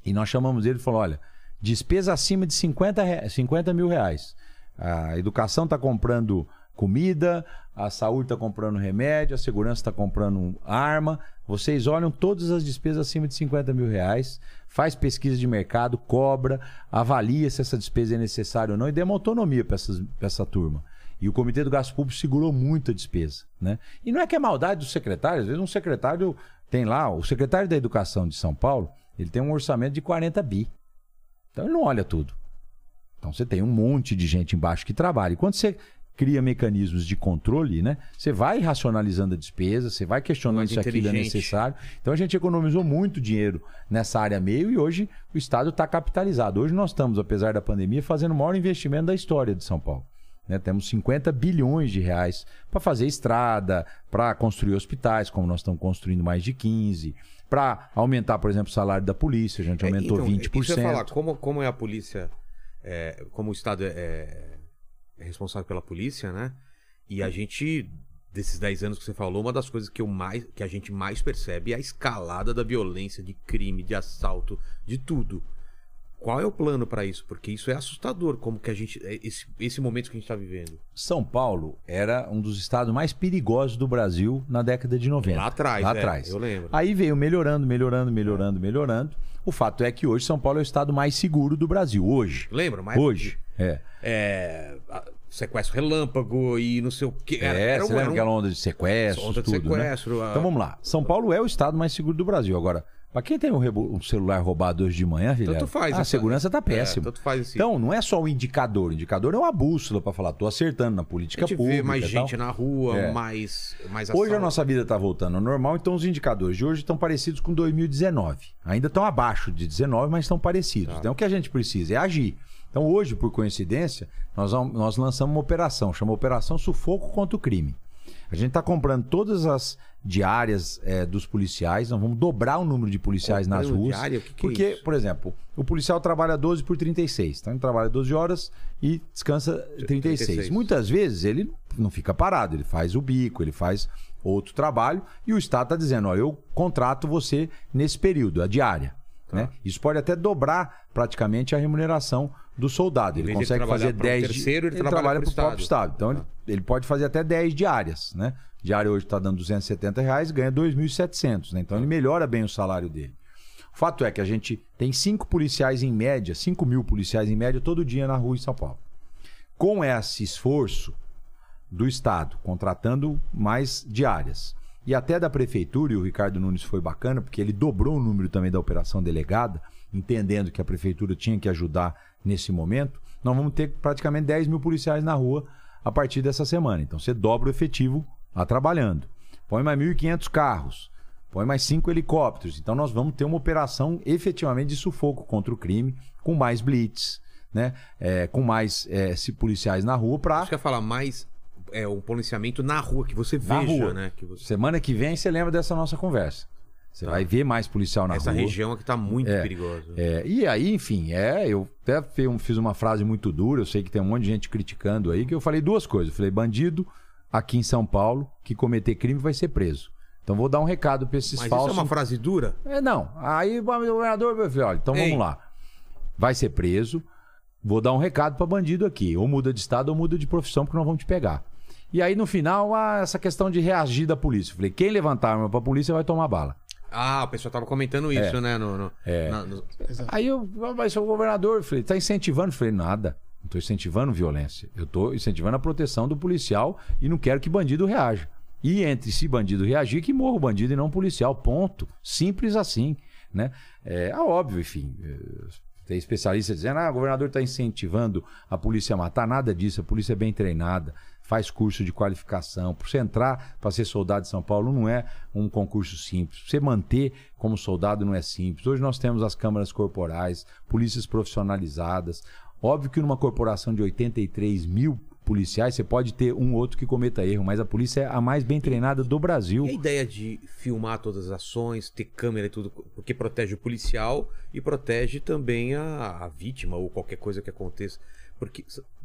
e nós chamamos ele e falou: olha, despesa acima de 50, re- 50 mil reais. A educação está comprando comida, a saúde está comprando remédio, a segurança está comprando arma. Vocês olham todas as despesas acima de 50 mil reais, faz pesquisa de mercado, cobra, avalia se essa despesa é necessária ou não e dê uma autonomia para essa turma. E o Comitê do Gasto Público segurou muito a despesa. Né? E não é que é maldade do secretário, às vezes um secretário tem lá, o secretário da Educação de São Paulo, ele tem um orçamento de 40 bi. Então ele não olha tudo. Então você tem um monte de gente embaixo que trabalha. E quando você cria mecanismos de controle, né? Você vai racionalizando a despesa, você vai questionando se aquilo é necessário. Então a gente economizou muito dinheiro nessa área meio e hoje o Estado está capitalizado. Hoje nós estamos, apesar da pandemia, fazendo o maior investimento da história de São Paulo. Né? Temos 50 bilhões de reais para fazer estrada, para construir hospitais, como nós estamos construindo mais de 15, para aumentar, por exemplo, o salário da polícia, a gente aumentou então, 20%. Isso eu falar, como, como é a polícia, é, como o Estado é, é responsável pela polícia, né? E a gente, desses 10 anos que você falou, uma das coisas que, eu mais, que a gente mais percebe é a escalada da violência, de crime, de assalto, de tudo. Qual é o plano para isso? Porque isso é assustador, como que a gente. é Esse, esse momento que a gente está vivendo. São Paulo era um dos estados mais perigosos do Brasil na década de 90. Lá atrás, Lá é, atrás. eu lembro. Aí veio melhorando, melhorando, melhorando, melhorando. O fato é que hoje São Paulo é o estado mais seguro do Brasil. Hoje. Lembra? Mas Hoje. É. É, sequestro relâmpago e não sei o que. é, você um- lembra um- aquela onda de sequestros, Onda de tudo, né? sequestro, a- Então vamos lá. São Paulo é o estado mais seguro do Brasil. Agora, pra quem tem um, um celular roubado hoje de manhã, Vilela, Tanto faz. a essa- segurança tá é, péssima. tanto faz esse. Então, não é só o indicador. O indicador é uma bússola pra falar, tô acertando na a política gente pública. vê mais gente na rua, É. mais, mais Hoje a nossa vida está voltando ao normal, então os indicadores de hoje estão parecidos com 2019. Ainda estão abaixo de 19, mas estão parecidos. Então o que a gente precisa é agir. Então hoje, por coincidência, nós, nós lançamos uma operação, chama Operação Sufoco contra o Crime. A gente está comprando todas as diárias eh, dos policiais, nós vamos dobrar o número de policiais nas Comprando ruas. diária? O que que é porque, isso? por exemplo, o policial trabalha 12 por 36. Então ele trabalha 12 horas e descansa 36. 36. Muitas vezes ele não fica parado, ele faz o bico, ele faz outro trabalho e o Estado está dizendo: ó, eu contrato você nesse período, a diária. Tá. Né? Isso pode até dobrar praticamente a remuneração do soldado. Ele consegue fazer para um 10 di- terceiro, ele trabalha trabalha para o próprio Estado. Então ele, ele pode fazer até 10 diárias. Né? Diária hoje está dando 270 reais, ganha 2.700. Né? Então ele melhora bem o salário dele. O fato é que a gente tem cinco policiais em média, 5 mil policiais em média todo dia na rua em São Paulo. Com esse esforço do Estado, contratando mais diárias, e até da Prefeitura, e o Ricardo Nunes foi bacana, porque ele dobrou o número também da operação delegada, entendendo que a Prefeitura tinha que ajudar nesse momento, nós vamos ter praticamente 10 mil policiais na rua a partir dessa semana. Então você dobra o efetivo lá trabalhando. Põe mais 1.500 carros, põe mais cinco helicópteros. Então nós vamos ter uma operação efetivamente de sufoco contra o crime, com mais blitz, né? É, com mais é, policiais na rua para Acho que eu ia falar mais é, um policiamento na rua, que você Na veja, rua. né? Que você... Semana que vem você lembra dessa nossa conversa. Você vai ver mais policial na Essa rua. região aqui tá muito É. perigosa. É, e aí, enfim, é, eu até fiz uma frase muito dura, eu sei que tem um monte de gente criticando aí, que eu falei duas coisas. Eu falei, bandido aqui em São Paulo que cometer crime vai ser preso. Então vou dar um recado para esses Mas falsos. isso é uma frase dura? É, não. Aí o governador vai falar, olha, então Ei. vamos lá. Vai ser preso. Vou dar um recado para bandido aqui. Ou muda de estado ou muda de profissão, porque nós vamos te pegar. E aí, no final, ah, essa questão de reagir da polícia. Eu Falei, quem levantar arma pra polícia vai tomar bala. Ah, o pessoal tava comentando isso, né? No, no- É. na- no- Aí eu, ah, mas seu governador, eu falei, tá incentivando? Eu falei, nada. Não tô incentivando violência. Eu tô incentivando a proteção do policial e não quero que bandido reaja. E entre se bandido reagir, que morra o bandido e não o policial. Ponto. Simples assim. Né? É, é óbvio, enfim. é, Tem especialista dizendo, ah, o governador está incentivando a polícia a matar. Nada disso. A polícia é bem treinada, faz curso de qualificação. Para você entrar para ser soldado de São Paulo não é um concurso simples. Pra você manter como soldado não é simples. Hoje nós temos as câmaras corporais, polícias profissionalizadas. Óbvio que numa corporação de 83 mil policiais, você pode ter um outro que cometa erro, mas a polícia é a mais bem treinada do Brasil. E a ideia de filmar todas as ações, ter câmera e tudo, porque protege o policial e protege também a, a vítima ou qualquer coisa que aconteça. Porque,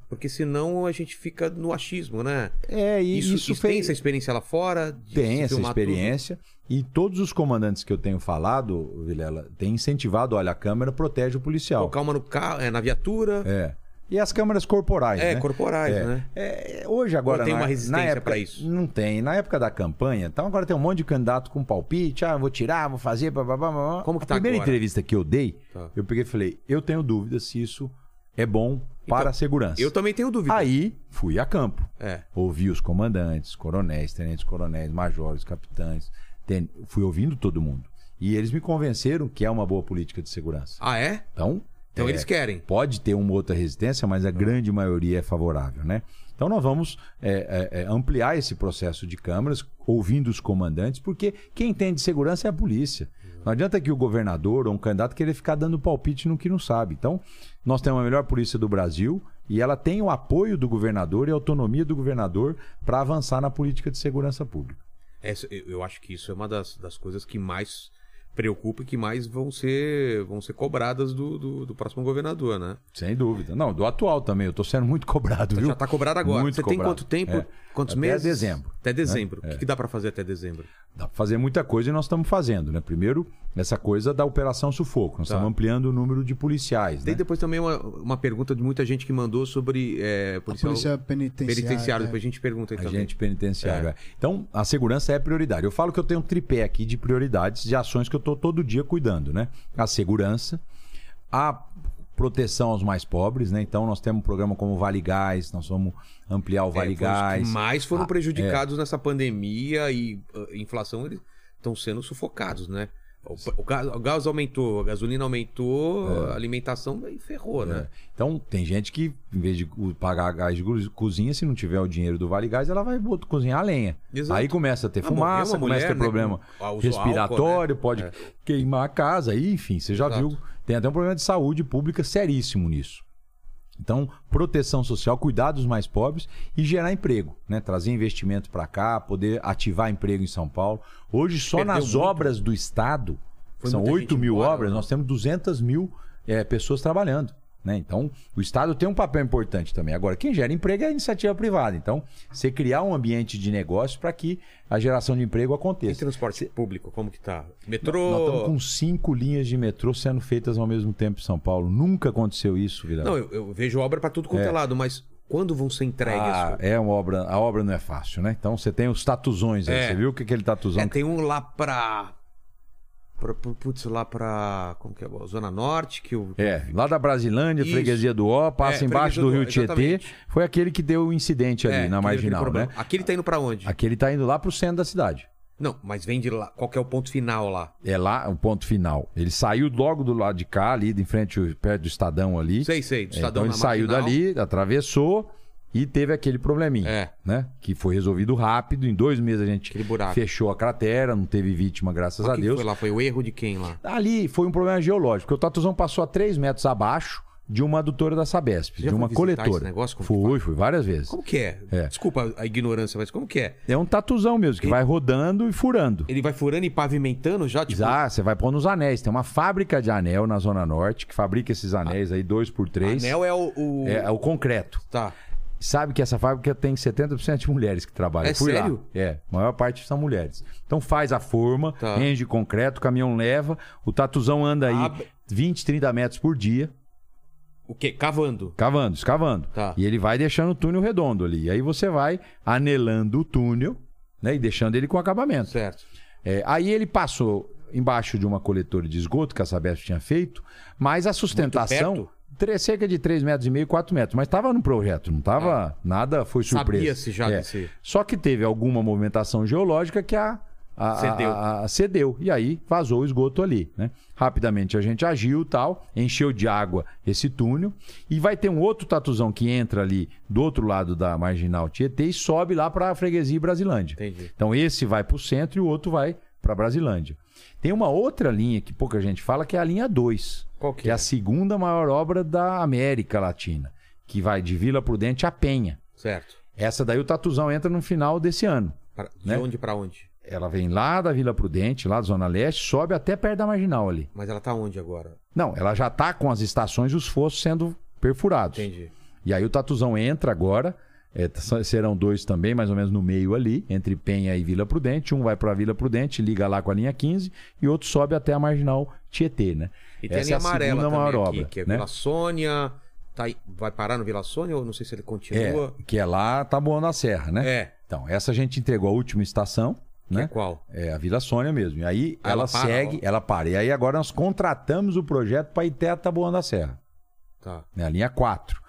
porque senão a gente fica no achismo, né? É, e Isso, isso, isso tem fez... essa experiência lá fora? Tem essa experiência. E todos os comandantes que eu tenho falado, Vilela, têm incentivado, olha, a câmera protege o tudo? policial. Colocar uma no carro, é, na viatura. É. E as câmeras corporais, É, né? corporais, É. né? É, hoje, agora. Ou tem na- uma resistência pra isso? Não tem. Na época da campanha, então agora tem um monte de candidato com palpite. Ah, vou tirar, vou fazer. Blá, blá, blá, blá. Como que a tá primeira agora? entrevista que eu dei, Tá. eu peguei e falei: eu tenho dúvida se isso é bom para a segurança. Então, Eu também tenho dúvida. Aí fui a campo. É. Ouvi os comandantes, coronéis, tenentes coronéis, majores, capitães. ten- Fui ouvindo todo mundo. E eles me convenceram que é uma boa política de segurança. Ah, é? Então, Então é, eles querem. Pode ter uma outra resistência, mas a grande maioria é favorável, né? Então nós vamos é, é, é, ampliar esse processo de câmaras, ouvindo os comandantes, porque quem tem de segurança é a polícia. Não adianta que o governador ou um candidato querer ficar dando palpite no que não sabe. Então, nós temos a melhor polícia do Brasil e ela tem o apoio do governador e a autonomia do governador para avançar na política de segurança pública. Essa- eu acho que isso é uma das, das coisas que mais preocupa e que mais vão ser, vão ser cobradas do, do, do próximo governador, né? Sem dúvida. Não, do atual também. Eu tô sendo muito cobrado, viu? Já tá cobrado agora. Muito Você tem cobrado. quanto tempo? É. Quantos Até meses? dezembro. Até dezembro. É. O que, que dá pra fazer até dezembro? Dá pra fazer muita coisa e nós estamos fazendo, né? Primeiro, essa coisa da Operação Sufoco. Nós Tá. estamos ampliando o número de policiais, Tem né? depois também uma, uma pergunta de muita gente que mandou sobre é, A policial polícia penitenciária. penitenciário. é. Depois a gente pergunta aí também. Agente penitenciário. É. é. Então, a segurança é prioridade. Eu falo que eu tenho um tripé aqui de prioridades, de ações que eu estou todo dia cuidando, né? A segurança, a proteção aos mais pobres, né? Então, nós temos um programa como Vale Gás, nós vamos ampliar o É, Vale os Gás. que mais foram Ah, prejudicados nessa pandemia e uh, inflação, eles estão sendo sufocados, né? O, o gás, o gás aumentou, a gasolina aumentou, a alimentação ferrou, né? É. Então, tem gente que, em vez de pagar gás de co- cozinha, se não tiver o dinheiro do Vale Gás, ela vai cozinhar a lenha. Exato. Aí começa a ter Ah, fumaça, uma começa a ter mulher, né, problema ah, respiratório, álcool, pode É. queimar a casa, enfim, você já Exato. viu. Tem até um problema de saúde pública seríssimo nisso. Então, proteção social, cuidar dos mais pobres e gerar emprego, né? Trazer investimento para cá, poder ativar emprego em São Paulo. Hoje, só Perdeu nas muito. obras do Estado, Foi são muita 8 gente mil embora, obras, né? nós temos 200 mil eh, pessoas trabalhando. Né? Então, o Estado tem um papel importante também. Agora, quem gera emprego é a iniciativa privada. Então, você criar um ambiente de negócio para que a geração de emprego E aconteça. transporte público, como que tá? Metrô. Nós estamos com cinco linhas de metrô sendo feitas ao mesmo tempo em São Paulo. Nunca aconteceu isso, Vidal. Não, eu, eu vejo obra pra tudo quanto é. lado, mas quando vão ser entregues? Ah, é uma obra, a obra não é fácil, né? Então você tem os tatuzões aí. É. Você viu que aquele tatuzão É, tem um lá pra. Pra putz, lá pra. Como que é? Zona Norte, que o. É, lá da Brasilândia, Isso. freguesia do Ó, passa É, embaixo do do Rio Ó, Tietê. exatamente. Foi aquele que deu o incidente ali É, na marginal, aquele né? Aquele tá indo pra onde? Aquele tá indo lá pro centro da cidade. Não, mas vem de lá. Qual que é o ponto final lá? É lá o ponto final. Ele saiu logo do lado de cá, ali, de frente, perto do Estadão ali. Sei, sei, do É, Estadão então ele saiu Marginal. dali, atravessou e teve aquele probleminha. É. Né? Que foi resolvido rápido. Em dois meses a gente fechou a cratera, não teve vítima, graças Mas a Deus. Foi lá, foi o erro de quem lá? Ali foi um problema geológico, porque o Tatuzão passou a 3 metros abaixo de uma adutora da Sabesp, Já de uma coletora. esse negócio? Como fui, fui várias vezes. Como que é? É. Desculpa a ignorância, mas como que é? É um tatuzão mesmo, que vai rodando e furando. Ele vai furando e pavimentando já, tipo. Ah, você vai pôr nos anéis. Tem uma fábrica de anel na Zona Norte que fabrica esses anéis aí, dois por três. Anel é o. o- É, é o concreto. Tá. Sabe que essa fábrica tem 70% de mulheres que trabalham. É fui sério? Lá. É, a maior parte são mulheres. Então faz a forma, Tá. de concreto, o caminhão leva, o tatuzão anda aí Abre- 20, 30 metros por dia, O quê? Cavando. cavando, escavando. Tá. E ele vai deixando o túnel redondo ali. E aí você vai anelando o túnel, né? E deixando ele com acabamento. Certo. É, aí ele passou embaixo de uma coletora de esgoto que a Sabesp tinha feito, mas a sustentação. perto? Tre- cerca de 3 metros e meio, 4 metros. Mas estava no projeto, não estava. Nada foi surpresa. Sabia-se já É. desse- Só que teve alguma movimentação geológica que a. a- Cedeu. a- a- cedeu. E aí vazou o esgoto ali. Né? Rapidamente a gente agiu tal, encheu de água esse túnel. E vai ter um outro tatuzão que entra ali do outro lado da marginal Tietê e sobe lá para a freguesia Brasilândia. Entendi. Então esse vai para o centro e o outro vai para Brasilândia. Tem uma outra linha que pouca gente fala, que é a linha 2. Qual que que é é? a segunda maior obra da América Latina, que vai de Vila Prudente a Penha. Certo. Essa daí o Tatuzão entra no final desse ano. Pra- de Né? onde pra onde? Ela vem lá da Vila Prudente, lá da Zona Leste, sobe até perto da Marginal ali. Mas ela tá onde agora? Não, ela já tá com as estações e os fossos sendo perfurados. Entendi. E aí o Tatuzão entra agora. é, serão dois também, mais ou menos no meio ali, entre Penha e Vila Prudente. Um vai para Vila Prudente, liga lá com a linha 15, e outro sobe até a marginal Tietê, né? E tem Essa a linha amarela segunda também maior aqui, obra, que é né? Vila Sônia. Tá vai parar no Vila Sônia ou não sei se ele É, continua? que é lá Taboão da Serra, né? É. Então, essa a gente entregou a última estação, Que é né? qual? É a Vila Sônia mesmo. E aí Ah, ela, ela para, segue, ó. ela para. E aí agora nós contratamos o projeto para ir até Taboão da Serra, Tá. né? A linha 4.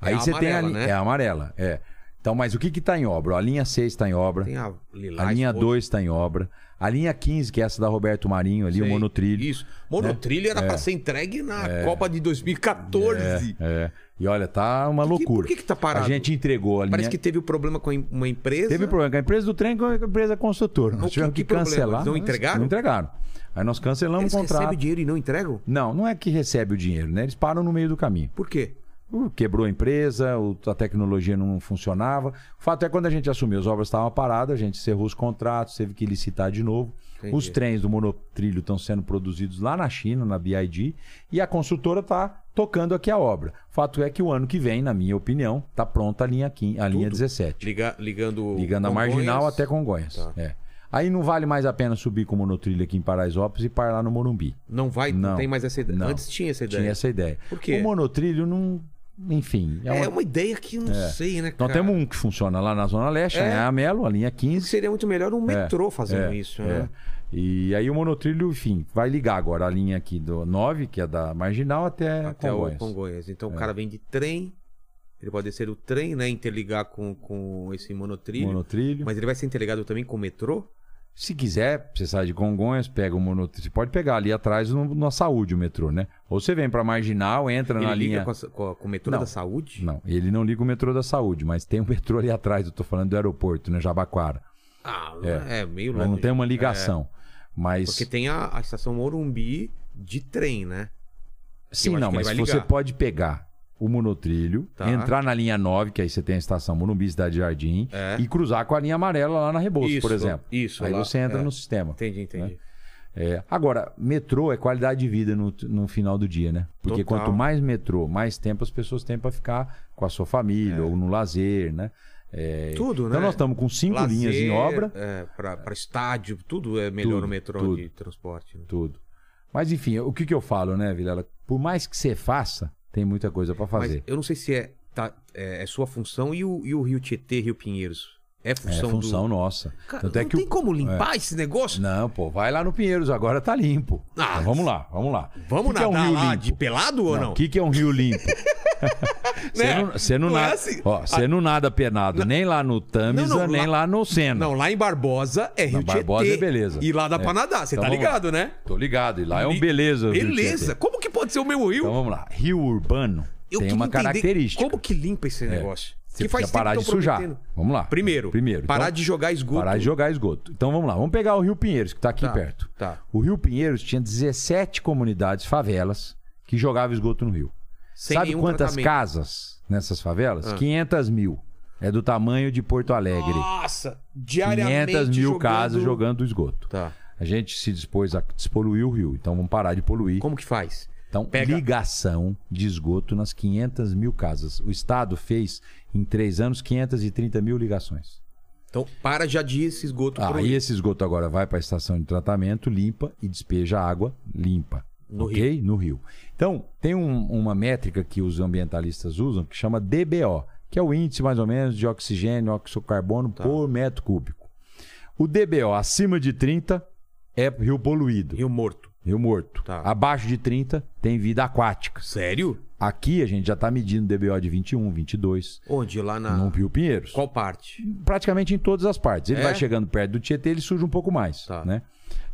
É Aí a você tem a amarela, linha. né? É a amarela, é. Então, mas o que que tá em obra? A linha 6 está em obra. Tem a Lilás. A linha roxa. 2 está em obra. A linha 15, que é essa da Roberto Marinho ali, o monotrilho. Isso. Monotrilho era pra ser entregue na Copa de 2014. É. E olha, tá uma Que- loucura. por que que tá parado? A gente entregou a linha. Parece que teve um problema com uma empresa. Teve problema com a empresa do trem com a empresa construtora. Nós tivemos que, que cancelar. Eles não mas entregaram? Não entregaram. Aí nós cancelamos Eles o contrato. recebem dinheiro e não entregam? Não, não é que recebe o dinheiro, né? Eles param no meio do caminho. Por quê? Uh, Quebrou a empresa, a tecnologia não funcionava. O fato é que quando a gente assumiu, as obras estavam paradas, a gente encerrou os contratos, teve que licitar de novo. Entendi. Os trens do monotrilho estão sendo produzidos lá na China, na BID, e a consultora está tocando aqui a obra. O fato é que o ano que vem, na minha opinião, está pronta a linha, 15, a linha 17. Liga, ligando. Ligando a. Marginal até Congonhas. Tá. É. Aí não vale mais a pena subir com o monotrilho aqui em Paraisópolis e parar lá no Morumbi. Não vai, não, Não. tem mais essa ideia. Não. Antes tinha essa ideia. Tinha essa ideia. Por quê? O monotrilho não. Enfim. É É uma... uma ideia que eu não sei, né, cara? Nós temos um que funciona lá na Zona Leste, É. né? a Melo, a linha 15. Seria muito melhor um metrô fazendo É, isso, é. né? E aí o monotrilho, enfim, vai ligar agora a linha aqui do 9, que é da Marginal, até, Até Congonhas. o Congonhas. Então o É. cara vem de trem, ele pode descer o trem, né? Interligar com, com esse monotrilho. Monotrilho. Mas ele vai ser interligado também com o metrô? Se quiser, você sai de Congonhas, pega o monotrilho. Você pode pegar ali atrás no, na saúde o metrô, né? Ou você vem pra Marginal, entra ele na linha. com, a, com, o metrô Não. da saúde? Não, ele não liga o metrô da saúde, mas tem um metrô ali atrás, eu tô falando do aeroporto, né? Jabaquara. Ah, É. é, meio Mas longe. não tem uma ligação. Mas. Porque tem a, a estação Morumbi de trem, né? Sim, não, mas você pode pegar o monotrilho, Tá. entrar na linha 9, que aí você tem a estação Morumbi, Cidade Jardim, É. e cruzar com a linha amarela lá na Rebouças, Isso, por exemplo. isso, Aí lá, você entra é. no sistema. Entendi, entendi. É, agora, metrô é qualidade de vida no, no final do dia, né? Porque Total. quanto mais metrô, mais tempo as pessoas têm para ficar com a sua família ou no lazer, né? É, Tudo, então né? nós estamos com cinco Lazer, linhas em obra, É, pra estádio, tudo é melhor Tudo, no metrô tudo. de transporte. né? tudo. Mas enfim, o que, que eu falo, né, Vilela? Por mais que você faça, tem muita coisa para Mas fazer. eu não sei se é, tá, é, é sua função e o, e o Rio Tietê, Rio Pinheiros. É É função, função do... nossa. Cara, Tanto é não que o- tem como limpar esse negócio? Não, pô, vai lá no Pinheiros, agora tá limpo. Ah, Então, vamos lá, vamos lá. Vamos O que que é um nadar rio lá limpo? de pelado ou não? O que, que é um rio limpo? [laughs] [laughs] Você Né? não, você não, Não é nada, assim. não nada penado nem lá no Tamisa, nem lá- lá, no Sena. Não, lá em Barbosa é Rio Na Barbosa Tietê. é beleza. E lá dá pra É. nadar, você Então tá ligado, né? Tô ligado, e lá é um beleza. Beleza. Tietê. Como que pode ser o mesmo rio? Então vamos lá. Rio urbano Eu tem uma característica. Como que limpa esse negócio? Você que faz parar de sujar. Vamos lá. Primeiro, Primeiro. parar Então, de jogar esgoto. Parar de jogar esgoto. Então vamos lá. Vamos pegar o Rio Pinheiros, que tá aqui Tá, perto. tá. O Rio Pinheiros tinha 17 comunidades, favelas, que jogavam esgoto no rio. Sem Sabe quantas tratamento. casas nessas favelas? Ah. 500 mil. É do tamanho de Porto Alegre. Nossa, diariamente 500 mil jogando... casas jogando esgoto. Tá. A gente se dispôs a despoluir o rio, então vamos parar de poluir. Como que faz? Então, Pega- ligação de esgoto nas 500 mil casas. O Estado fez, em três anos, 530 mil ligações. Então, para já de esse esgoto Aí rio. esse esgoto agora vai para a estação de tratamento, limpa e despeja água limpa. No ok? No rio. Então, tem um- uma métrica que os ambientalistas usam que chama DBO, que é o índice mais ou menos de oxigênio, oxocarbono Tá. por metro cúbico. O DBO acima de 30 é rio poluído, rio, Rio morto. morto. Tá. Abaixo de 30 tem vida aquática. Sério? Aqui a gente já está medindo DBO de 21, 22 Onde? Lá na... no Rio Pinheiros. Qual parte? Praticamente em todas as partes. Ele É? vai chegando perto do Tietê, ele suja um pouco mais, Tá. né?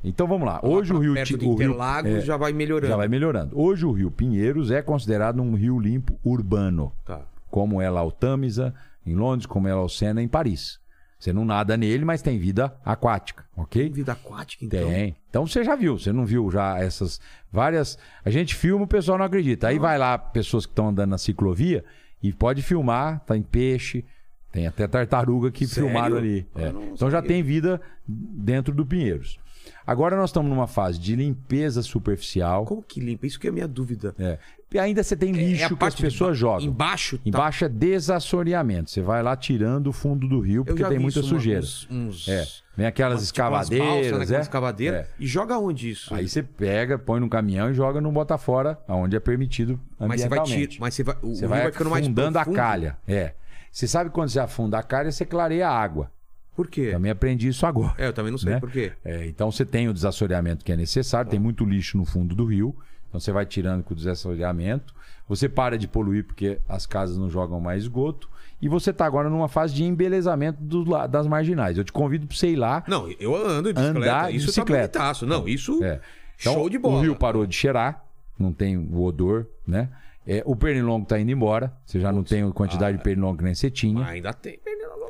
Então vamos lá. Hoje Lá o Rio perto de o Rio- é, já vai melhorando. já vai melhorando. Hoje o Rio Pinheiros é considerado um rio limpo urbano, Tá. como é lá o Tamisa em Londres, como é lá o Sena em Paris. Você não nada nele, mas tem vida aquática, ok? Tem vida aquática, então? Tem. Então você já viu, você não viu já essas várias. A gente filma, o pessoal não acredita. Aí vai lá pessoas que estão andando na ciclovia e pode filmar, tá em peixe, tem até tartaruga que Sério? filmaram ali. Eu É. Então já tem vida dentro do Pinheiros. Agora nós estamos numa fase de limpeza superficial. Como que limpa? Isso que é a minha dúvida. É. E ainda você tem lixo é a que as de pessoas ba- jogam. Embaixo? tá- Embaixo é desassoreamento. Você vai lá tirando o fundo do rio porque tem muita sujeira. Uns, uns... É. Vem aquelas umas- tipo escavadeiras, balsas, né, é? aquelas escavadeiras. É. E joga onde isso? Aí você pega, põe num caminhão e joga no Botafora, onde é permitido mas você vai ambientalmente. tirar, mas você vai, o Você vai vai ficando mais afundando a calha. É. Você sabe quando você afunda a calha, você clareia a água. Por quê? Também aprendi isso agora. É, eu também não sei né? por quê. É, então você tem o desassoreamento que é necessário, tem muito lixo no fundo do rio. Então você vai tirando com o desassoreamento. Você para de poluir porque as casas não jogam mais esgoto. E você está agora numa fase de embelezamento do das marginais. Eu te convido para você ir lá. Não, eu ando de bicicleta. Andar de isso bicicleta. tá bonitaço. Não, isso... É. Então, Show de bola. O rio parou de cheirar, não tem o odor, né? É, o pernilongo tá indo embora. Você já não tem a quantidade ah, de pernilongo que nem você tinha. Ainda tem pernilongo.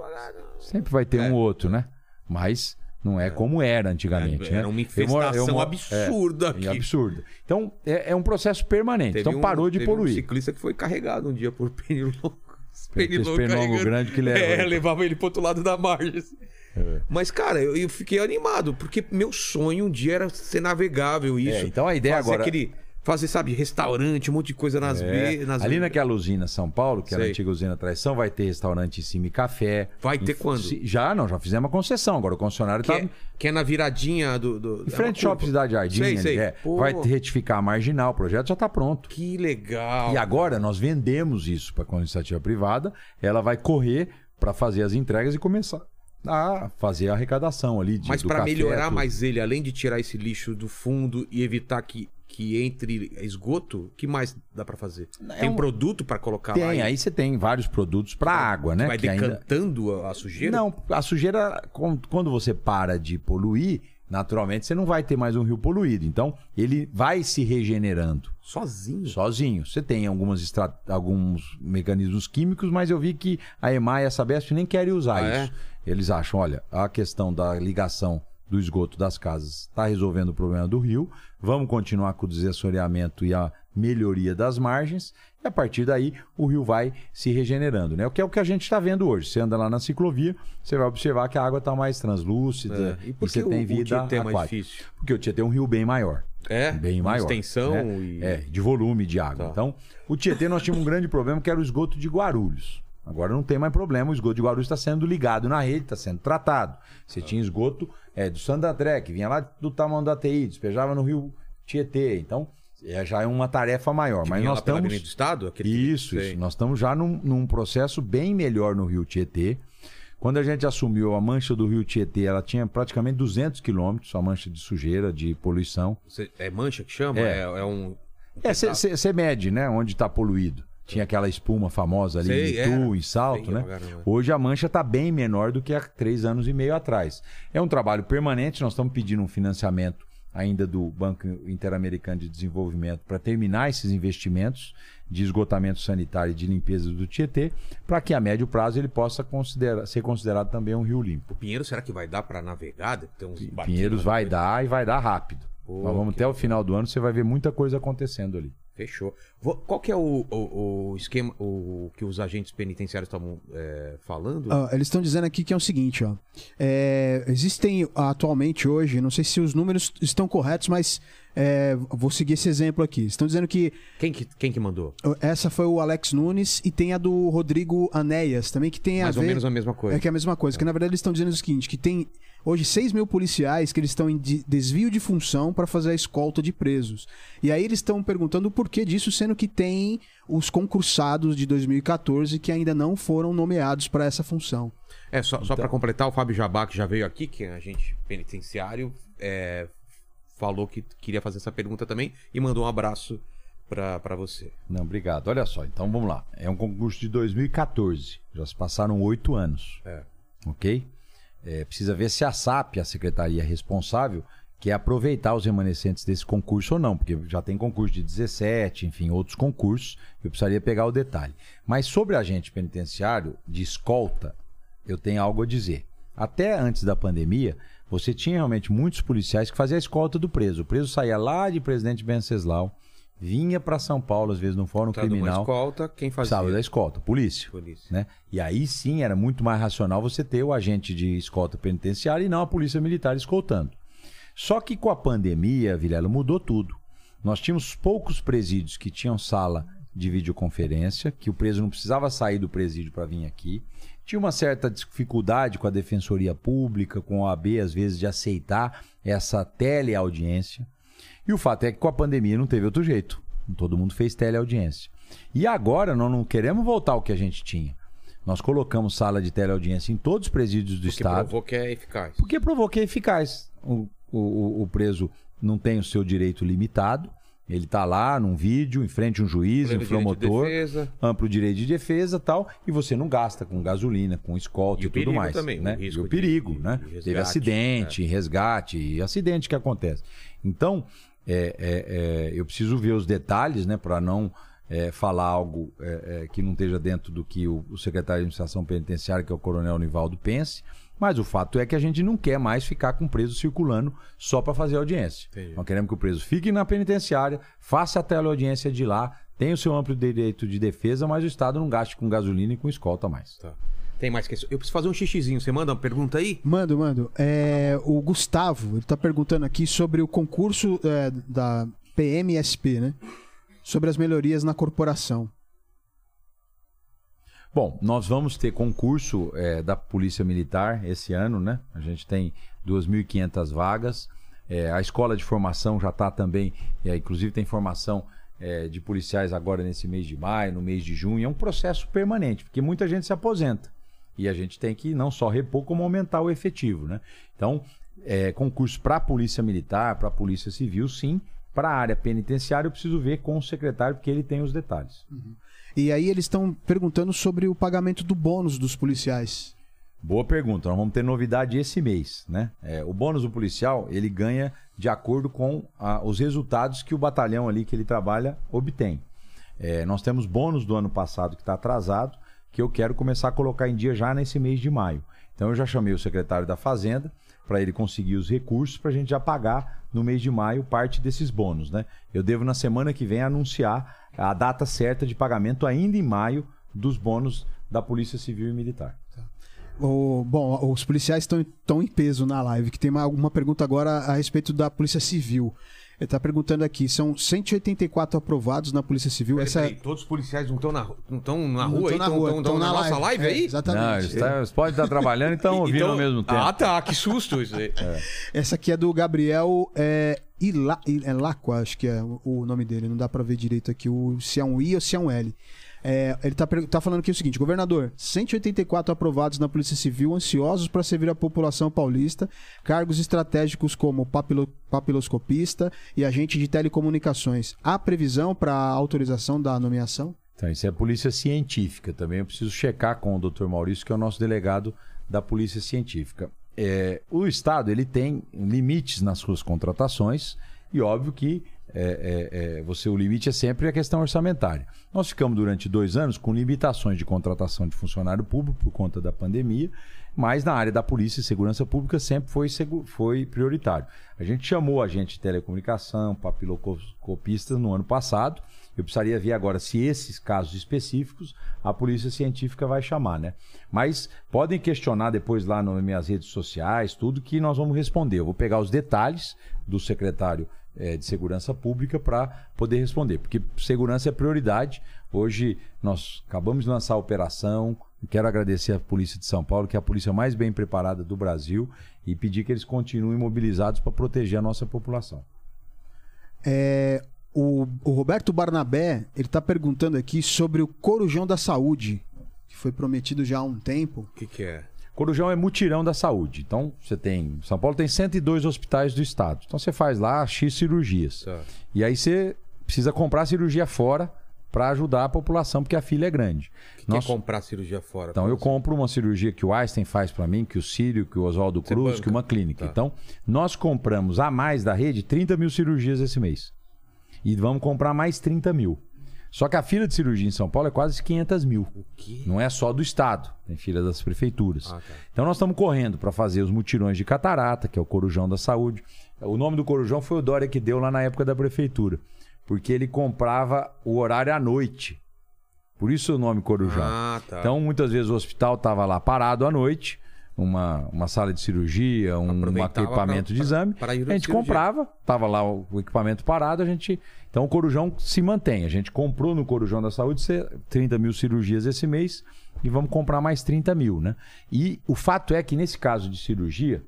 Sempre vai ter É. um outro, né? Mas Não é, como era antigamente. É, né? era uma Eu moro- infestação moro- absurda é, aqui. é absurda. Então, é, é um processo permanente. Teve então, um- parou de teve Um poluir. ciclista que foi carregado um dia por pernilongo. [laughs] Esse pernilongo grande que leva É, ele. levava ele pro outro lado da margem. assim. Mas, cara, eu, eu fiquei animado, porque meu sonho um dia era ser navegável isso. É, então a ideia agora- Aquele, fazer, sabe, restaurante, um monte de coisa nas É. be... nas Ali naquela usina São Paulo, que era a Sei. antiga usina Traição, vai ter restaurante em cima e café. Vai ter Em- quando? Já, não, já fizemos uma concessão. Agora o concessionário Que, está é, que é na viradinha do. do em frente ao Shopping Cidade Jardim. Sei, sei. é. Vai retificar a marginal, o projeto já está pronto. Que legal. E agora nós vendemos isso para a iniciativa privada, ela vai correr para fazer as entregas e começar a fazer a arrecadação ali. De, Mas para melhorar tudo. mais ele, além de tirar esse lixo do fundo e evitar que, que entre esgoto, o que mais dá para fazer? Tem um produto para colocar lá? Tem, aí você tem vários produtos para água, né? Vai que ainda- decantando a- a sujeira? Não, a sujeira, quando você para de poluir, naturalmente você não vai ter mais um rio poluído. Então, ele vai se regenerando Sozinho. sozinho. Você tem algumas estra- alguns mecanismos químicos, mas eu vi que a EMA e a Sabesp nem querem usar Ah, é? isso. Eles acham, olha, a questão da ligação do esgoto das casas está resolvendo o problema do rio. Vamos continuar com o desassoreamento e a melhoria das margens. E a partir daí o rio vai se regenerando, né? O que é o que a gente está vendo hoje. Você anda lá na ciclovia, você vai observar que a água está mais translúcida É. e, por você que tem o- o vida Tietê é mais aquática. difícil? Porque o Tietê é um rio bem maior. É? Bem De maior. extensão né? e- É, de volume de água. Tá. Então, o Tietê nós tínhamos um grande problema que era o esgoto de Guarulhos. Agora não tem mais problema, o esgoto de Guarulhos está sendo ligado na rede, está sendo tratado. Você tinha esgoto é, do Santo André, que vinha lá do tamanho da TI, despejava no rio Tietê. Então, é, já é uma tarefa maior. Que Mas nós estamos. Do Estado? Isso, isso. Nós estamos já num, num processo bem melhor no Rio Tietê. Quando a gente assumiu a mancha do Rio Tietê, ela tinha praticamente 200 quilômetros, a mancha de sujeira, de poluição. Você- É mancha que chama? É. É, é um... É, você mede, né, onde está poluído. Tinha aquela espuma famosa ali Sei, em Itu, é. em Salto, Feia né? Hoje a mancha está bem menor do que há três anos e meio atrás. É um trabalho permanente, nós estamos pedindo um financiamento ainda do Banco Interamericano de Desenvolvimento para terminar esses investimentos de esgotamento sanitário e de limpeza do Tietê, para que a médio prazo ele possa considera- ser considerado também um rio limpo. O Pinheiro, será que vai dar pra navegar? Ter uns Pinheiros vai dar e vai dar rápido. Pô, Nós vamos até o final do ano, você vai ver muita coisa acontecendo ali. Fechou. Qual que é o, o- o esquema o, que os agentes penitenciários estavam é, falando? Ah, eles estão dizendo aqui que é o seguinte, ó. É, existem atualmente hoje, não sei se os números estão corretos, mas é, vou seguir esse exemplo aqui. Estão dizendo que Quem, que, quem que mandou? essa foi o Alex Nunes e tem a do Rodrigo Anéas também, que tem Mais a ou ver... menos a mesma coisa. É que é a mesma coisa. Que na verdade eles estão dizendo o seguinte: que tem hoje 6 mil policiais que eles estão em de- desvio de função para fazer a escolta de presos. E aí eles estão perguntando o porquê disso, sendo que tem os concursados de 2014 que ainda não foram nomeados para essa função. É, só, Então- só para completar, o Fábio Jabá, que já veio aqui, que é agente penitenciário, é, falou que queria fazer essa pergunta também e mandou um abraço pra pra você. Não, obrigado. Olha só, então vamos lá. É um concurso de 2014. Já se passaram oito anos. É. Ok? É, precisa ver se a SAP, a secretaria responsável, quer aproveitar os remanescentes desse concurso ou não, porque já tem concurso de 17, enfim, outros concursos. Eu precisaria pegar o detalhe. Mas sobre agente penitenciário de escolta, eu tenho algo a dizer. Até antes da pandemia, você tinha realmente muitos policiais que faziam a escolta do preso. O preso saía lá de Presidente Venceslau, vinha para São Paulo, às vezes no Fórum uma Criminal, escolta, quem fazia? precisava da escolta, polícia. Polícia. Né? E aí sim era muito mais racional você ter o agente de escolta penitenciária e não a polícia militar escoltando. Só que com a pandemia, Vilela, mudou tudo. Nós tínhamos poucos presídios que tinham sala de videoconferência, que o preso não precisava sair do presídio para vir aqui. Tinha uma certa dificuldade com a defensoria pública, com a OAB, às vezes, de aceitar essa teleaudiência. E o fato é que com a pandemia não teve outro jeito. Todo mundo fez teleaudiência. E agora nós não queremos voltar ao que a gente tinha. Nós colocamos sala de teleaudiência em todos os presídios do Que Estado. provou que é eficaz. Porque provou que é eficaz. O- o- o preso não tem o seu direito limitado. Ele está lá num vídeo, em frente a um juiz, um de promotor, defesa. amplo direito de defesa tal, e você não gasta com gasolina, com escolta E e, o tudo perigo mais. também, o né? risco e o de- perigo, de- né? de resgate, Teve acidente, resgate e acidente que acontece. Então, é, é, é, eu preciso ver os detalhes, né, para não é, falar algo é, é, que não esteja dentro do que o, o secretário de administração penitenciária, que é o coronel Nivaldo, pense. Mas o fato é que a gente não quer mais ficar com o preso circulando só para fazer audiência. Entendi. Nós queremos que o preso fique na penitenciária, faça a teleaudiência de lá, tenha o seu amplo direito de defesa, mas o Estado não gaste com gasolina e com escolta mais. Tá. Tem mais questões? Eu preciso fazer um xixizinho. Você manda uma pergunta aí? Mando, mando. É, o Gustavo, ele tá perguntando aqui sobre o concurso é, da PMSP, né? Sobre as melhorias na corporação. Bom, nós vamos ter concurso é, da Polícia Militar esse ano, né? A gente tem 2.500 vagas. É, a escola de formação já está também, é, inclusive tem formação é, de policiais agora nesse mês de maio, no mês de junho. É um processo permanente, porque muita gente se aposenta. E a gente tem que não só repor, como aumentar o efetivo, né? Então, é, concurso para a Polícia Militar, para a Polícia Civil, sim. Para a área penitenciária, eu preciso ver com o secretário, porque ele tem os detalhes. E aí eles estão perguntando sobre o pagamento do bônus dos policiais. Boa pergunta. Nós vamos ter novidade esse mês, né? É, o bônus do policial ele ganha de acordo com ah, os resultados que o batalhão ali que ele trabalha obtém. É, nós temos bônus do ano passado que está atrasado, que eu quero começar a colocar em dia já nesse mês de maio. Então eu já chamei o secretário da Fazenda para ele conseguir os recursos para a gente já pagar no mês de maio parte desses bônus, né? Eu devo na semana que vem anunciar a data certa de pagamento ainda em maio dos bônus da Polícia Civil e Militar. O, bom, os policiais estão em peso na live, que tem uma, uma pergunta agora a respeito da Polícia Civil. Ele está perguntando aqui, são 184 aprovados na Polícia Civil. Essa peraí, todos os policiais não estão na, não tão na Não rua aí? estão na rua, Estão estão na, nossa live É, aí? Exatamente. Não, eles, tá- eles podem estar trabalhando e estão [laughs] ouvindo Então- ao mesmo tempo. Ah, tá. Que susto isso aí. Essa aqui é do Gabriel é, Ila, é Lacqua, acho que é o nome dele. Não dá pra ver direito aqui o, se é um I ou se é um L. É, ele tá, per- tá falando aqui o seguinte: governador, 184 aprovados na Polícia Civil, ansiosos para servir a população paulista, cargos estratégicos como papilo, papiloscopista e agente de telecomunicações. Há previsão para autorização da nomeação? Então, isso é polícia científica também. Eu preciso checar com o Dr. Maurício, que é o nosso delegado da polícia científica. É, o Estado ele tem limites nas suas contratações e óbvio que é, é, é, você o limite é sempre a questão orçamentária. Nós ficamos durante dois anos com limitações de contratação de funcionário público por conta da pandemia, mas na área da polícia e segurança pública sempre foi, foi prioritário. A gente chamou agente de telecomunicação, papiloscopista no ano passado. Eu precisaria ver agora se esses casos específicos a polícia científica vai chamar, né? Mas podem questionar depois lá nas minhas redes sociais, tudo que nós vamos responder. Eu vou pegar os detalhes do secretário eh, de Segurança Pública para poder responder, porque segurança é prioridade. Hoje nós acabamos de lançar a operação. Quero agradecer à Polícia de São Paulo, que é a polícia mais bem preparada do Brasil, e pedir que eles continuem mobilizados para proteger a nossa população. É, o, o Roberto Barnabé, ele tá perguntando aqui sobre o Corujão da Saúde, que foi prometido já há um tempo. O que, que é? Corujão é mutirão da saúde. Então, você tem. São Paulo tem 102 hospitais do estado. Então, você faz lá X cirurgias. Tá. E aí, você precisa comprar cirurgia fora para ajudar a população, porque a fila é grande. Quer Nós- comprar cirurgia fora? Então, eu compro uma cirurgia que o Einstein faz para mim, que o Sírio, que o Oswaldo Cruz, que uma clínica. Tá. Então, nós compramos a mais da rede 30 mil cirurgias esse mês. E vamos comprar mais 30 mil. Só que a fila de cirurgia em São Paulo é quase 500 mil. Não é só do Estado, tem fila das prefeituras. Ah, tá. Então nós estamos correndo para fazer os mutirões de catarata, que é o Corujão da Saúde. O nome do Corujão foi o Dória que deu lá na época da prefeitura, porque ele comprava o horário à noite. Por isso o nome Corujão. Ah, tá. Então muitas vezes o hospital estava lá parado à noite, uma, uma sala de cirurgia, um, um equipamento pra- de exame. pra ir a gente comprava, tava lá o, o equipamento parado, a gente. Então o Corujão se mantém. A gente comprou no Corujão da Saúde cê- 30 mil cirurgias esse mês e vamos comprar mais 30 mil, né? E o fato é que nesse caso de cirurgia,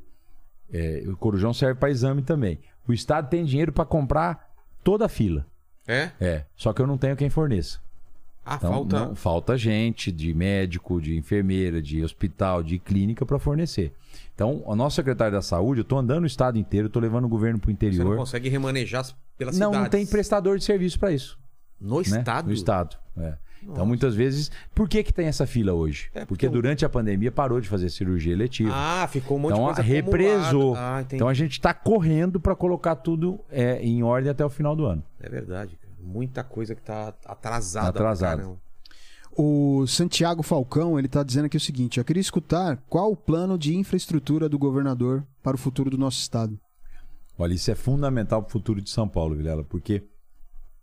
é, o Corujão serve para exame também. O Estado tem dinheiro para comprar toda a fila. É? É, só que eu não tenho quem forneça. Ah, Então, falta. não- falta gente de médico, de enfermeira, de hospital, de clínica para fornecer. Então, o nosso secretário da saúde, eu estou andando o estado inteiro, estou levando o governo para o Você não interior. consegue remanejar pela Não, cidade. não tem prestador de serviço para isso. No né? estado? No estado. é. Então, muitas vezes. Por que, que tem essa fila hoje? É, porque porque durante a pandemia parou de fazer cirurgia eletiva. Ah, ficou um monte então, de coisa represou. Ah, então, a gente está correndo para colocar tudo é, em ordem até o final do ano. É verdade, cara. Muita coisa que tá atrasada. Atrasada. O Santiago Falcão, ele tá dizendo aqui o seguinte: eu queria escutar qual o plano de infraestrutura do governador para o futuro do nosso estado. Olha, isso é fundamental para o futuro de São Paulo, Vilela, porque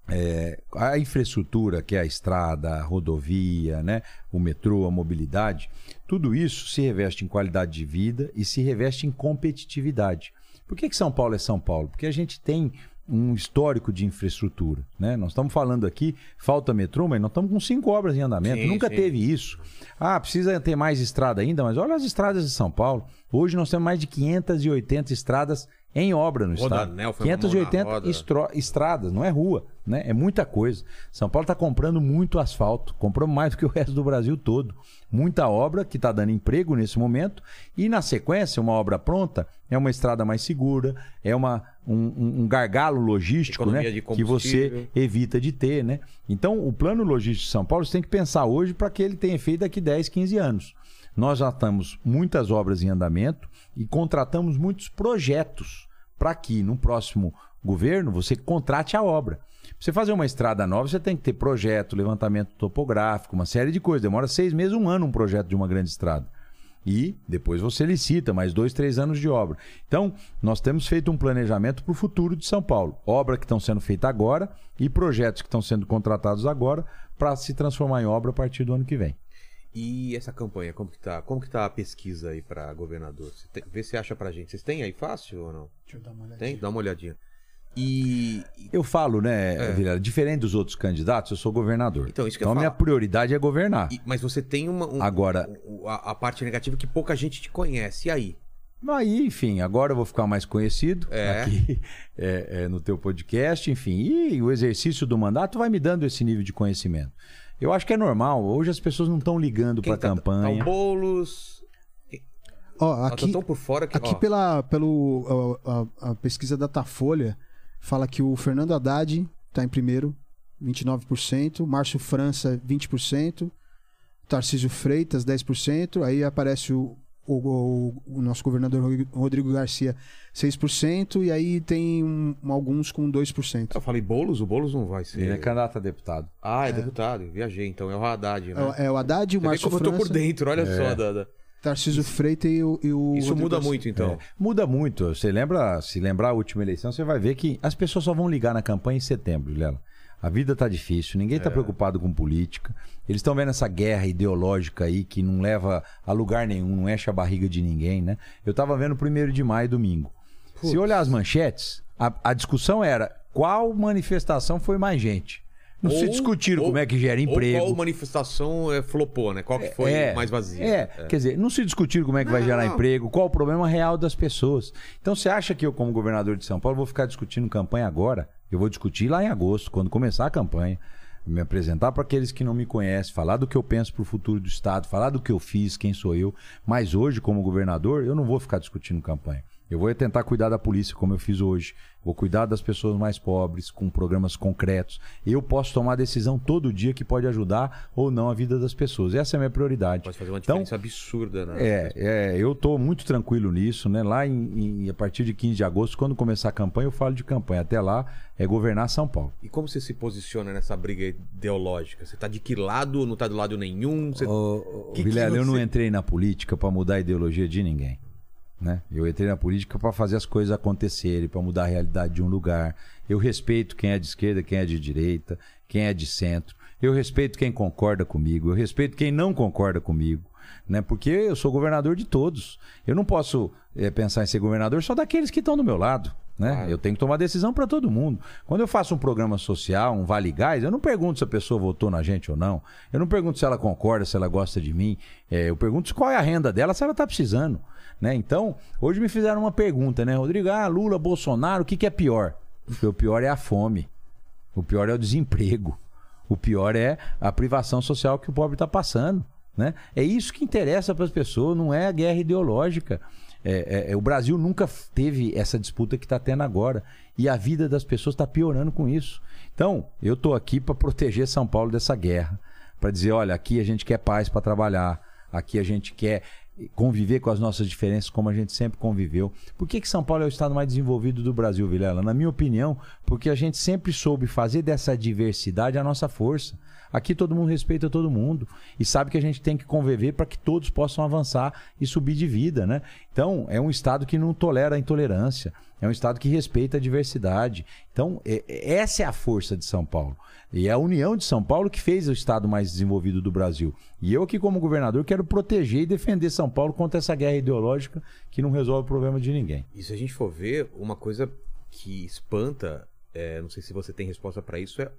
é, a infraestrutura, que é a estrada, a rodovia, né, o metrô, a mobilidade, tudo isso se reveste em qualidade de vida e se reveste em competitividade. Por que, que São Paulo é São Paulo? Porque a gente tem um histórico de infraestrutura. Né? Nós estamos falando aqui, falta metrô, mas nós estamos com cinco obras em andamento. Sim, Nunca sim. teve isso. Ah, precisa ter mais estrada ainda, mas olha as estradas de São Paulo. Hoje nós temos mais de 580 estradas em obra no estado. Rodanel foi uma mão na 580 roda. estro- estradas, não é rua, né? É muita coisa. São Paulo está comprando muito asfalto, comprou mais do que o resto do Brasil todo. Muita obra que está dando emprego nesse momento e na sequência uma obra pronta é uma estrada mais segura, é uma um, um- gargalo logístico, né? Que você evita de ter, né? Então, o plano logístico de São Paulo você tem que pensar hoje para que ele tenha efeito daqui 10, 15 anos. Nós já estamos muitas obras em andamento e contratamos muitos projetos para que no próximo governo você contrate a obra. Você fazer uma estrada nova, você tem que ter projeto, levantamento topográfico, uma série de coisas. Demora seis meses, um ano um projeto de uma grande estrada. E depois você licita mais dois, três anos de obra. Então, nós temos feito um planejamento para o futuro de São Paulo. Obra que estão sendo feita agora e projetos que estão sendo contratados agora para se transformar em obra a partir do ano que vem. E essa campanha, como que tá? Como que tá a pesquisa aí pra governador? Você tem- vê se acha pra gente. Vocês têm aí fácil ou não? Deixa eu dar uma Tem? Dá uma olhadinha. E. Eu falo, né, É. Vilela, diferente dos outros candidatos, eu sou governador. Então, isso que eu então ia minha falar. prioridade é governar. e- mas você tem uma. um- Agora- um- a, a parte negativa que pouca gente te conhece. E aí? Aí, enfim, agora eu vou ficar mais conhecido É. aqui [laughs] é, é, no teu podcast, enfim. E o exercício do mandato vai me dando esse nível de conhecimento. Eu acho que é normal. Hoje as pessoas não estão ligando para a tá, campanha. Tá o Boulos. Ó, Ó, aqui, tá tão por fora que. aqui ó, pela pelo, a, a- a pesquisa Datafolha fala que o Fernando Haddad está em primeiro, 29%, Márcio França, 20%, Tarcísio Freitas, 10%, aí aparece o, o, o- o nosso governador Rodrigo Garcia, 6%, e aí tem um- alguns com 2%. Eu falei Boulos, o Boulos não vai ser. Ele é candidato a deputado. Ah, é, deputado. Viajei, então. É o Haddad, né? É, é o Haddad, o Você vê Márcio como eu tô por França, dentro, olha só. da- da- Tarcísio Freitas e o, e o Isso Rodrigo muda Garcia. muito, então. É, muda muito. Você lembra, se lembrar a última eleição, você vai ver que as pessoas só vão ligar na campanha em setembro, Lela. A vida tá difícil, ninguém É. tá preocupado com política. Eles estão vendo essa guerra ideológica aí que não leva a lugar nenhum, não enche a barriga de ninguém, né? Eu tava vendo o primeiro de maio, domingo. Se olhar as manchetes, a, a discussão era qual manifestação foi mais gente. Não se Ou- discutiram ou- como é que gera Ou emprego. qual manifestação é, flopou, né? Qual que foi É, mais vazia? É, quer dizer, não se discutir como é que vai Não. gerar emprego, qual o problema real das pessoas. Então você acha que eu, como governador de São Paulo, vou ficar discutindo campanha agora? Eu vou discutir lá em agosto, quando começar a campanha. Me apresentar para aqueles que não me conhecem, falar do que eu penso para o futuro do Estado, falar do que eu fiz, quem sou eu. Mas hoje, como governador, eu não vou ficar discutindo campanha. Eu vou é tentar cuidar da polícia como eu fiz hoje. Vou cuidar das pessoas mais pobres, com programas concretos. Eu posso tomar decisão todo dia que pode ajudar ou não a vida das pessoas. Essa é a minha prioridade. Pode fazer uma Então, diferença absurda, né? é, é, eu tô muito tranquilo nisso, né? Lá em, em- a partir de 15 de agosto, quando começar a campanha, eu falo de campanha. Até lá é governar São Paulo. E como você se posiciona nessa briga ideológica? Você tá de que lado? Não tá do lado nenhum? Você... Que que Vilela, eu não você- entrei na política para mudar a ideologia de ninguém. Né? Eu entrei na política para fazer as coisas acontecerem, para mudar a realidade de um lugar. Eu respeito quem é de esquerda, quem é de direita, quem é de centro. Eu respeito quem concorda comigo. Eu respeito quem não concorda comigo. Né? Porque eu sou governador de todos. Eu não posso eh, pensar em ser governador só daqueles que estão do meu lado. Né? Eu tenho que tomar decisão para todo mundo. Quando eu faço um programa social, um Vale Gás, eu não pergunto se a pessoa votou na gente ou não. Eu não pergunto se ela concorda, se ela gosta de mim. É, eu pergunto qual é a renda dela, se ela está precisando. Né? Então, hoje me fizeram uma pergunta, né, Rodrigo? Ah, Lula, Bolsonaro, o que, que é pior? Porque o pior é a fome. O pior é o desemprego. O pior é a privação social que o pobre está passando. Né? É isso que interessa para as pessoas, não é a guerra ideológica. É, é- é- o Brasil nunca teve essa disputa que está tendo agora. E a vida das pessoas está piorando com isso. Então, eu estou aqui para proteger São Paulo dessa guerra. Para dizer: olha, aqui a gente quer paz para trabalhar. Aqui a gente quer conviver com as nossas diferenças como a gente sempre conviveu. Por que, que São Paulo é o estado mais desenvolvido do Brasil, Vilela? Na minha opinião, porque a gente sempre soube fazer dessa diversidade a nossa força. Aqui todo mundo respeita todo mundo e sabe que a gente tem que conviver para que todos possam avançar e subir de vida, né? Então, é um estado que não tolera a intolerância, é um estado que respeita a diversidade. Então, é- é- essa é a força de São Paulo. E é a união de São Paulo que fez o estado mais desenvolvido do Brasil. E eu aqui como governador quero proteger e defender São Paulo contra essa guerra ideológica que não resolve o problema de ninguém. E se a gente for ver, uma coisa que espanta, é, não sei se você tem resposta pra isso, é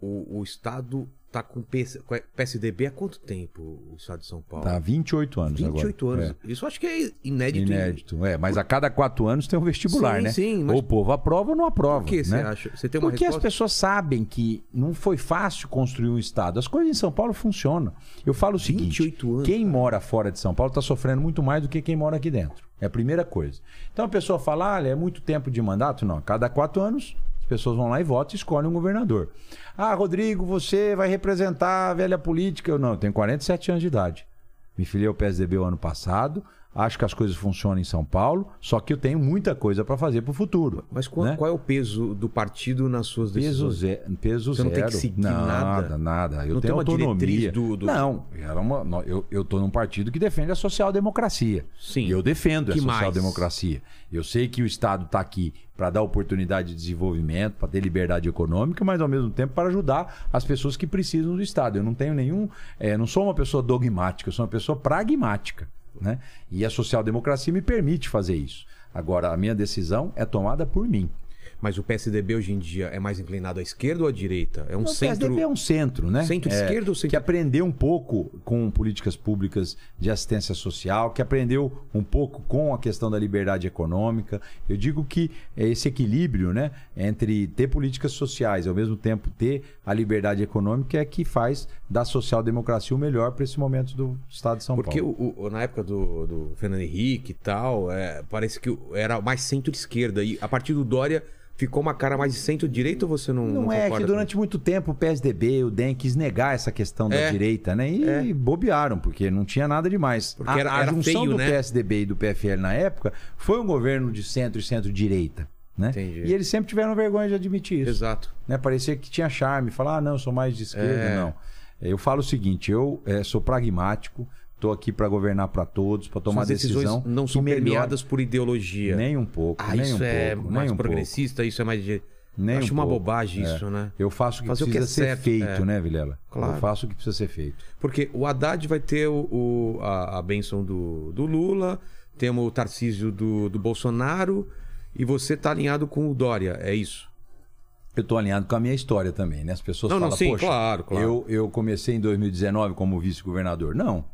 o, o Estado tá com PS, com PSDB há quanto tempo, o Estado de São Paulo? Tá há 28 anos 28 agora. anos. É. Isso acho que é inédito. Inédito, é. Mas a cada quatro anos tem um vestibular, Sim, né? sim, mas- Ou o povo aprova ou não aprova. Por que você né? acha? Você tem uma Porque as resposta? pessoas sabem que não foi fácil construir um Estado. As coisas em São Paulo funcionam. Eu falo o seguinte: 28 anos, quem mora fora de São Paulo está sofrendo muito mais do que quem mora aqui dentro. É a primeira coisa. Então a pessoa fala, ah, é muito tempo de mandato? Não, a cada quatro anos as pessoas vão lá e votam e escolhem um governador. Ah, Rodrigo, você vai representar a velha política. Eu não, eu tenho 47 anos de idade. Me filiei ao PSDB o ano passado. Acho que as coisas funcionam em São Paulo, só que eu tenho muita coisa para fazer para o futuro. Mas qual, né? qual é o peso do partido nas suas Peso, decisões? ze peso Você não zero. tem que seguir nada. nada? Nada, Eu Não tenho uma autonomia. do- do- Não, era uma, eu, tô num partido que defende a social-democracia. Sim. Eu defendo Que a social-democracia. Eu sei que o Estado está aqui para dar oportunidade de desenvolvimento, para ter liberdade econômica, mas ao mesmo tempo para ajudar as pessoas que precisam do Estado. Eu não tenho nenhum. eh, não sou uma pessoa dogmática, eu sou uma pessoa pragmática. Né? E a social-democracia me permite fazer isso. Agora, a minha decisão é tomada por mim. Mas o PSDB hoje em dia é mais inclinado à esquerda ou à direita? É um O centro. PSDB é um centro, né? Centro-esquerda É, ou centro- Que aprendeu um pouco com políticas públicas de assistência social, que aprendeu um pouco com a questão da liberdade econômica. Eu digo que é esse equilíbrio, né, entre ter políticas sociais e ao mesmo tempo ter a liberdade econômica é que faz da social-democracia o melhor para esse momento do Estado de São Porque Paulo. o, o- na época do, do Fernando Henrique e tal, é, parece que era mais centro-esquerda. E a partir do Dória ficou uma cara mais de centro-direita ou você não. Não é concorda que durante muito tempo o PSDB, o DEM quis negar essa questão da É. direita, né? E bobearam, porque não tinha nada demais. Porque a, era- a era junção feio, do né? PSDB e do PFL na época foi um governo de centro e centro-direita, né? E eles sempre tiveram vergonha de admitir com- isso. Exato. Né? Parecia que tinha charme, falar, ah, não, eu sou mais de esquerda, É. não. Eu falo o seguinte, eu eh, sou pragmático, estou aqui para governar para todos, para tomar Suas decisões decisão não são permeadas por ideologia. nem um pouco, ah, nem isso um é pouco, mais um pouco. progressista, isso é mais de. Nem Acho um uma pouco. bobagem É. isso, né? Eu faço o que Fazer o que precisa é ser certo, feito, é. né, Vilela? Claro. Eu faço o que precisa ser feito. Porque o Haddad vai ter o, o- a, a benção do, do Lula, temos o Tarcísio do, do Bolsonaro e você tá alinhado com o Dória, é isso? Eu tô alinhado com a minha história também, né? As pessoas Não, não, falam, sim, poxa, claro, claro. Eu, eu comecei em 2019 como vice-governador. Não,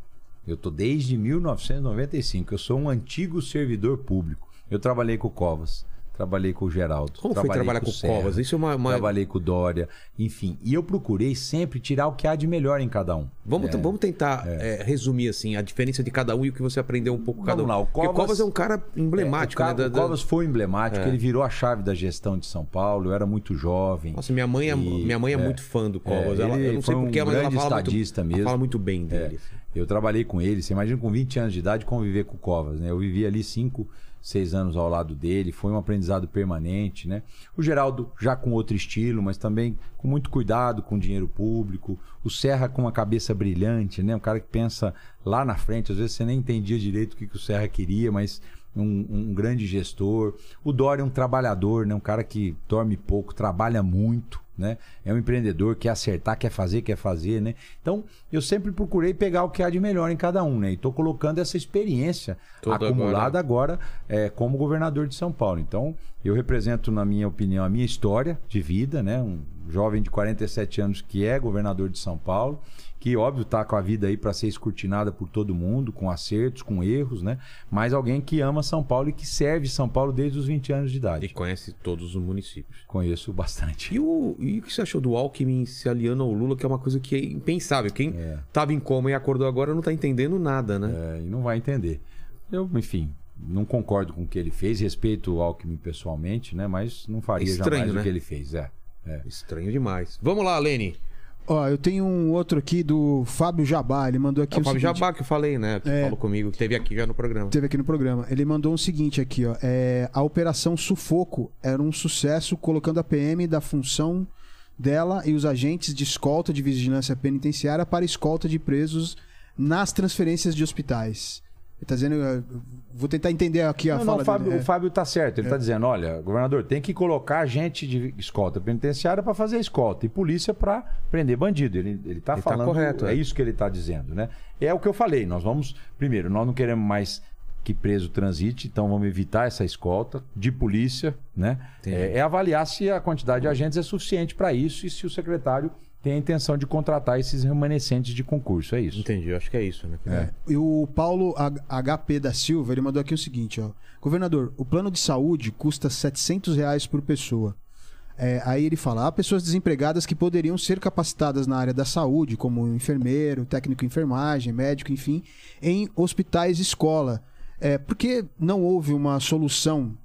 eu tô desde 1995. Eu sou um antigo servidor público. Eu trabalhei com o Covas, trabalhei com o Geraldo. Como foi trabalhar com o Serra, Covas? Isso é uma- uma- Trabalhei com o Dória, enfim. E eu procurei sempre tirar o que há de melhor em cada um. Vamos, É. vamos tentar é, resumir assim a diferença de cada um e o que você aprendeu um pouco cada Vamos um. lá, o Porque Covas- Covas é um cara emblemático, É, o, né? Ca- da- o da- Covas foi emblemático, É. ele virou a chave da gestão de São Paulo. Eu era muito jovem. Nossa, minha mãe é, E- minha mãe é, é. muito fã do Covas. É, ela, ele eu não sei um porquê, mas ela fala muito, estadista ela mesmo. fala muito bem É, dele. assim. Eu trabalhei com ele, você imagina com 20 anos de idade conviver com o Covas, né? Eu vivi ali 5, 6 anos ao lado dele, foi um aprendizado permanente, né? O Geraldo já com outro estilo, mas também com muito cuidado com o dinheiro público. O Serra com uma cabeça brilhante, né? Um cara que pensa lá na frente, às vezes você nem entendia direito o que, que o Serra queria, mas um, um grande gestor. O Dória é um trabalhador, né? Um cara que dorme pouco, trabalha muito, né? É um empreendedor, quer acertar, quer fazer, quer fazer, né? Então, eu sempre procurei pegar o que há de melhor em cada um, né? E estou colocando essa experiência Toda acumulada agora, é, como governador de São Paulo. Então, eu represento, na minha opinião, a minha história de vida, né? Um jovem de 47 anos que é governador de São Paulo, que óbvio tá com a vida aí para ser escrutinada por todo mundo, com acertos, com erros, né? Mas alguém que ama São Paulo e que serve São Paulo desde os 20 anos de E idade. conhece todos os municípios. Conheço bastante. E o, e o que você achou do Alckmin se aliando ao Lula, que é uma coisa que é impensável. Quem tava em coma e acordou agora não tá entendendo nada, né? É, e não vai entender. Eu, enfim, não concordo com o que ele fez, respeito o Alckmin pessoalmente, né? Mas não faria É estranho, jamais né? o que ele fez. É, é. Estranho demais. Vamos lá, Lene. Ó, eu tenho um outro aqui do Fábio Jabá. Ele mandou aqui É o o Fábio seguinte. Jabá que eu falei, né? Que É. falou comigo, que teve aqui já no programa. Teve aqui no programa. Ele mandou o seguinte aqui, ó. É, a Operação Sufoco era um sucesso colocando a PM da função dela e os agentes de escolta de vigilância penitenciária para escolta de presos nas transferências de hospitais. Ele tá dizendo. Vou tentar entender aqui a Não, fala não, o Fábio, dele. É. o Fábio tá certo. Ele tá dizendo: olha, governador, tem que colocar gente de escolta penitenciária para fazer escolta e polícia para prender bandido. Ele, ele tá Ele tá falando. correto, é é. isso que ele tá dizendo, né? É o que eu falei. Nós vamos. Primeiro, nós não queremos mais que preso transite, então vamos evitar essa escolta de polícia, né? É, é avaliar se a quantidade de agentes é suficiente para isso e se o secretário tem a intenção de contratar esses remanescentes de concurso. É isso. Entendi, acho que é isso, né? É. E o Paulo HP da Silva, ele mandou aqui o seguinte, ó. Governador, o plano de saúde custa 700 reais por pessoa. É, aí ele fala, há pessoas desempregadas que poderiam ser capacitadas na área da saúde, como enfermeiro, técnico em enfermagem, médico, enfim, em hospitais escola. É, por que não houve uma solução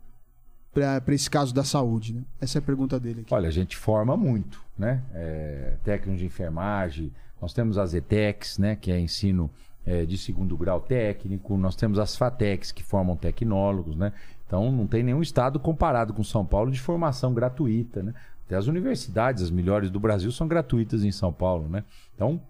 para esse caso da saúde? né? Essa é a pergunta dele aqui. Olha, a gente forma muito, né? É, técnico de enfermagem, nós temos as ETECs, né? Que é ensino é, de segundo grau técnico, nós temos as FATECs, que formam tecnólogos, né? Então, não tem nenhum estado comparado com São Paulo de formação gratuita, né? Até as universidades, as melhores do Brasil, são gratuitas em São Paulo, né? Então,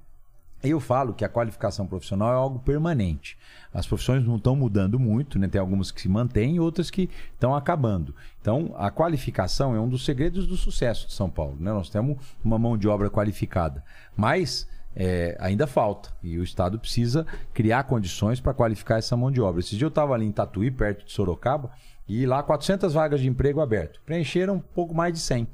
eu falo que a qualificação profissional é algo permanente. As profissões não estão mudando muito, né? Tem algumas que se mantêm outras que estão acabando. Então, a qualificação é um dos segredos do sucesso de São Paulo. Né? Nós temos uma mão de obra qualificada, mas é, ainda falta. E o Estado precisa criar condições para qualificar essa mão de obra. Esse dia eu estava ali em Tatuí, perto de Sorocaba, e lá 400 vagas de emprego aberto. Preencheram um pouco mais de 100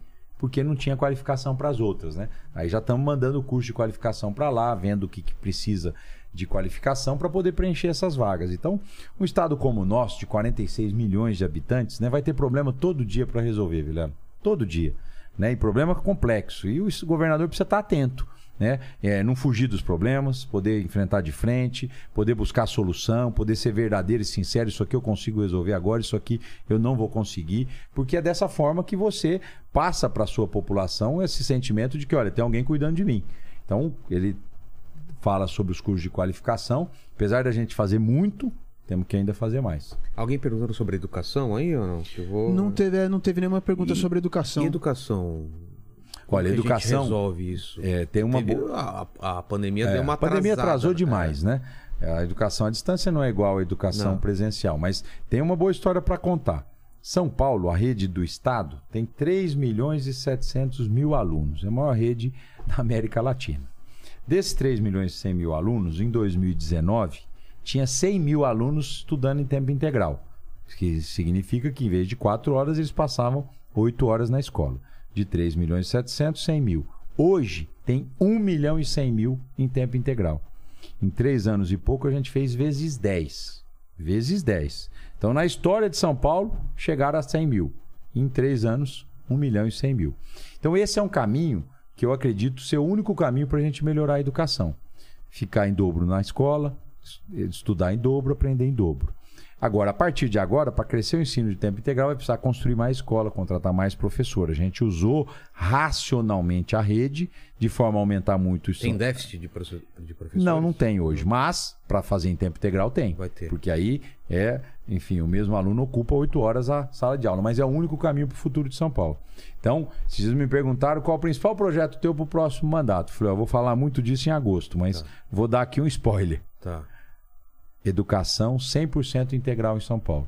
porque não tinha qualificação para as outras, né? Aí já estamos mandando o curso de qualificação para lá, vendo o que, que precisa de qualificação para poder preencher essas vagas. Então, um estado como o nosso, de 46 milhões de habitantes, né, vai ter problema todo dia para resolver, Vilela. Todo dia. Né? E problema complexo. E o governador precisa estar atento. Né? É, não fugir dos problemas, poder enfrentar de frente, poder buscar solução, poder ser verdadeiro e sincero. Isso aqui eu consigo resolver agora, isso aqui eu não vou conseguir, porque é dessa forma que você passa para a sua população esse sentimento de que, olha, tem alguém cuidando de mim. Então, ele fala sobre os cursos de qualificação. Apesar da gente fazer muito, temos que ainda fazer mais. Alguém perguntando sobre educação aí ou não? Vou... Não teve, não teve nenhuma pergunta E- sobre educação. E educação? Olha, a educação- resolve isso? É, tem uma Teve- boa. a, a pandemia É, deu uma a pandemia atrasou né? demais, né? A educação à distância não é igual à educação Não. presencial, mas tem uma boa história para contar. São Paulo, a rede do estado, tem 3 milhões e 700 mil alunos. É a maior rede da América Latina. Desses 3 milhões e 100 mil alunos, em 2019, tinha 100 mil alunos estudando em tempo integral. Que significa que em vez de 4 horas, eles passavam 8 horas na escola. De 3 milhões e 700, 100 mil. Hoje, tem 1 milhão e 100 mil em tempo integral. Em três anos e pouco, a gente fez vezes 10. Vezes 10. Então, na história de São Paulo, chegaram a 100 mil. Em três anos, 1 milhão e 100 mil. Então, esse é um caminho que eu acredito ser o único caminho para a gente melhorar a educação. Ficar em dobro na escola, es- estudar em dobro, aprender em dobro. Agora, a partir de agora, para crescer o ensino de tempo integral, vai precisar construir mais escola, contratar mais professor. A gente usou racionalmente a rede de forma a aumentar muito o Tem déficit de, de professores? não, não tem hoje. Mas, para fazer em tempo integral, tem. Vai ter. Porque aí é, enfim, o mesmo aluno ocupa oito horas a sala de aula. Mas é o único caminho para o futuro de São Paulo. Então, se vocês me perguntaram qual o principal projeto teu para o próximo mandato, eu falei, eu vou falar muito disso em agosto, mas vou dar aqui um spoiler. Tá. Educação 100% integral em São Paulo.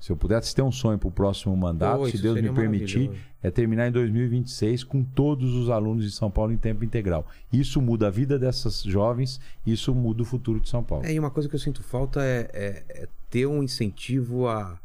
Se eu pudesse ter um sonho para o próximo mandato, Pô, se Deus me permitir, é terminar em 2026 com todos os alunos de São Paulo em tempo integral. Isso muda a vida dessas jovens, isso muda o futuro de São Paulo. É, e uma coisa que eu sinto falta é, é- é ter um incentivo à,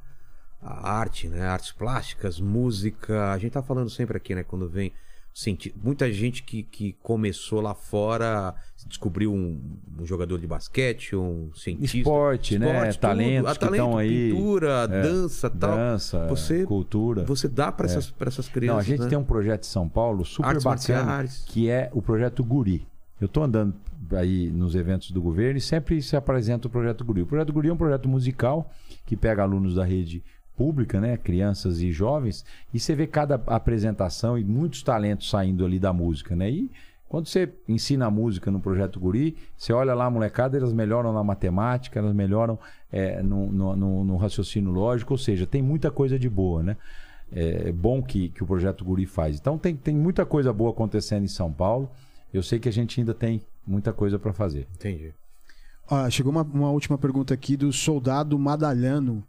à arte, né? Artes plásticas, música. A gente tá falando sempre aqui, né? Quando vem. Senti- Muita gente que, que começou lá fora descobriu um, um jogador de basquete, um cientista. Esporte, né? Esporte, tudo. Talentos Ah, que estão aí. Pintura, É, dança tal. Dança, Você- cultura. Você dá para essas, pra essas crianças. Não, a gente né? tem um projeto em São Paulo super Artes bacana, marciais. que é o projeto Guri. Eu estou andando aí nos eventos do governo e sempre se apresenta o projeto Guri. O projeto Guri é um projeto musical que pega alunos da rede pública, né, crianças e jovens, e você vê cada apresentação e muitos talentos saindo ali da música, né? E Quando você ensina música no Projeto Guri, você olha lá a molecada, elas melhoram na matemática, elas melhoram é, no, no- no- raciocínio lógico, ou seja, tem muita coisa de boa, né? É bom que, que o Projeto Guri faz. Então tem, tem muita coisa boa acontecendo em São Paulo. Eu sei que a gente ainda tem muita coisa para fazer. Entendi. Ó, chegou uma, uma última pergunta aqui do soldado Madalhano.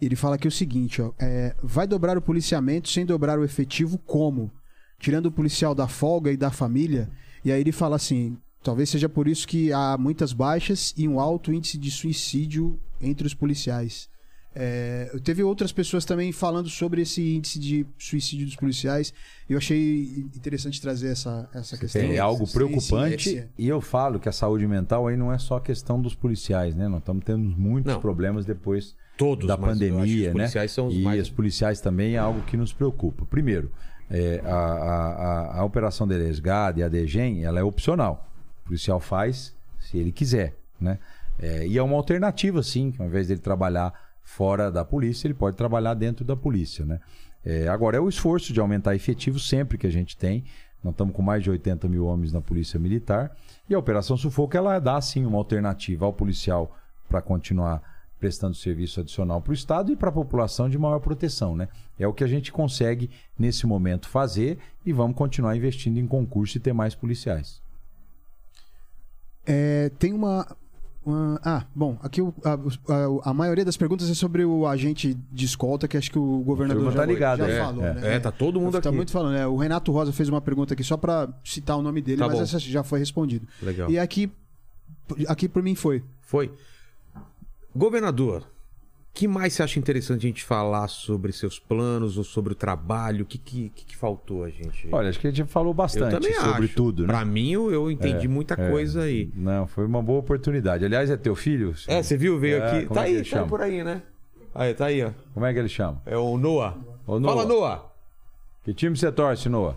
Ele fala aqui o seguinte: ó, é, vai dobrar o policiamento sem dobrar o efetivo como? Tirando o policial da folga e da família. E aí ele fala assim: talvez seja por isso que há muitas baixas e um alto índice de suicídio entre os policiais. É, eu teve outras pessoas também falando sobre esse índice de suicídio dos policiais. Eu achei interessante trazer essa, essa questão. É algo preocupante. esse- E eu falo que a saúde mental aí não é só questão dos policiais, né? Nós estamos tendo muitos Não. problemas depois Todos, da pandemia, os né? policiais são os e mais- os policiais também é algo que nos preocupa. Primeiro, é, a, a, a, a operação de resgate, a DGEM, ela é opcional. O policial faz se ele quiser, né? É, e é uma alternativa, sim, que ao invés dele trabalhar fora da polícia, ele pode trabalhar dentro da polícia, né? É, agora, é o esforço de aumentar efetivo sempre que a gente tem. Nós estamos com mais de 80 mil homens na Polícia Militar. E a Operação Sufoco, ela dá, sim, uma alternativa ao policial para continuar prestando serviço adicional para o Estado e para a população de maior proteção, né? É o que a gente consegue, nesse momento, fazer e vamos continuar investindo em concurso e ter mais policiais. É, tem uma, uma- Ah, bom, aqui o- a, a- a maioria das perguntas é sobre o agente de escolta, que acho que o governador Turma já, tá ligado, já é, falou, é. né? É, tá todo mundo Tá aqui. muito falando, né? O Renato Rosa fez uma pergunta aqui só pra citar o nome dele, Tá mas bom. essa já foi respondido. Legal. E aqui, aqui por mim foi. Foi. Governador, que mais você acha interessante a gente falar sobre seus planos ou sobre o trabalho? O que, que, que, faltou a gente? Olha, acho que a gente falou bastante sobre acho. tudo, né? Pra mim, eu, entendi muita é. coisa aí. Não, foi uma boa oportunidade. Aliás, é teu filho? É, você viu? Veio É, aqui. Tá é aí, tá chama? por aí, né? Aí, tá aí, ó. Como é que ele chama? É o Noah. Ô, Noah. Fala, Noah. Que time você torce, Noah?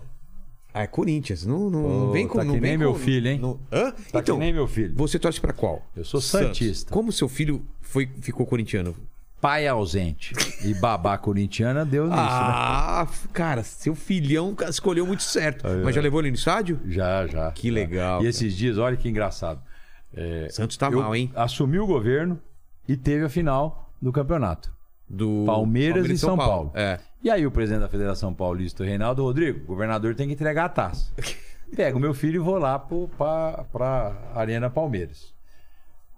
Ah, é Corinthians. Não, não, não vem com tá não que vem nem com- meu filho, hein? não- Hã? Tá então, que nem meu filho. você torce pra qual? Eu sou Santos. santista. Como seu filho foi, ficou corintiano? Pai ausente e babá corintiana deu nisso, né? Ah, cara, seu filhão escolheu muito certo. Mas já levou ele no estádio? Já, já. Que legal, E cara. esses dias, olha que engraçado. É, Santos tá mal, hein? Assumi o governo e teve a final do campeonato. Do Palmeiras e São Paulo. É. E aí o presidente da Federação Paulista, Reinaldo Rodrigo, o governador tem que entregar a taça. [laughs] Pego o meu filho e vou lá pra, pra Arena Palmeiras.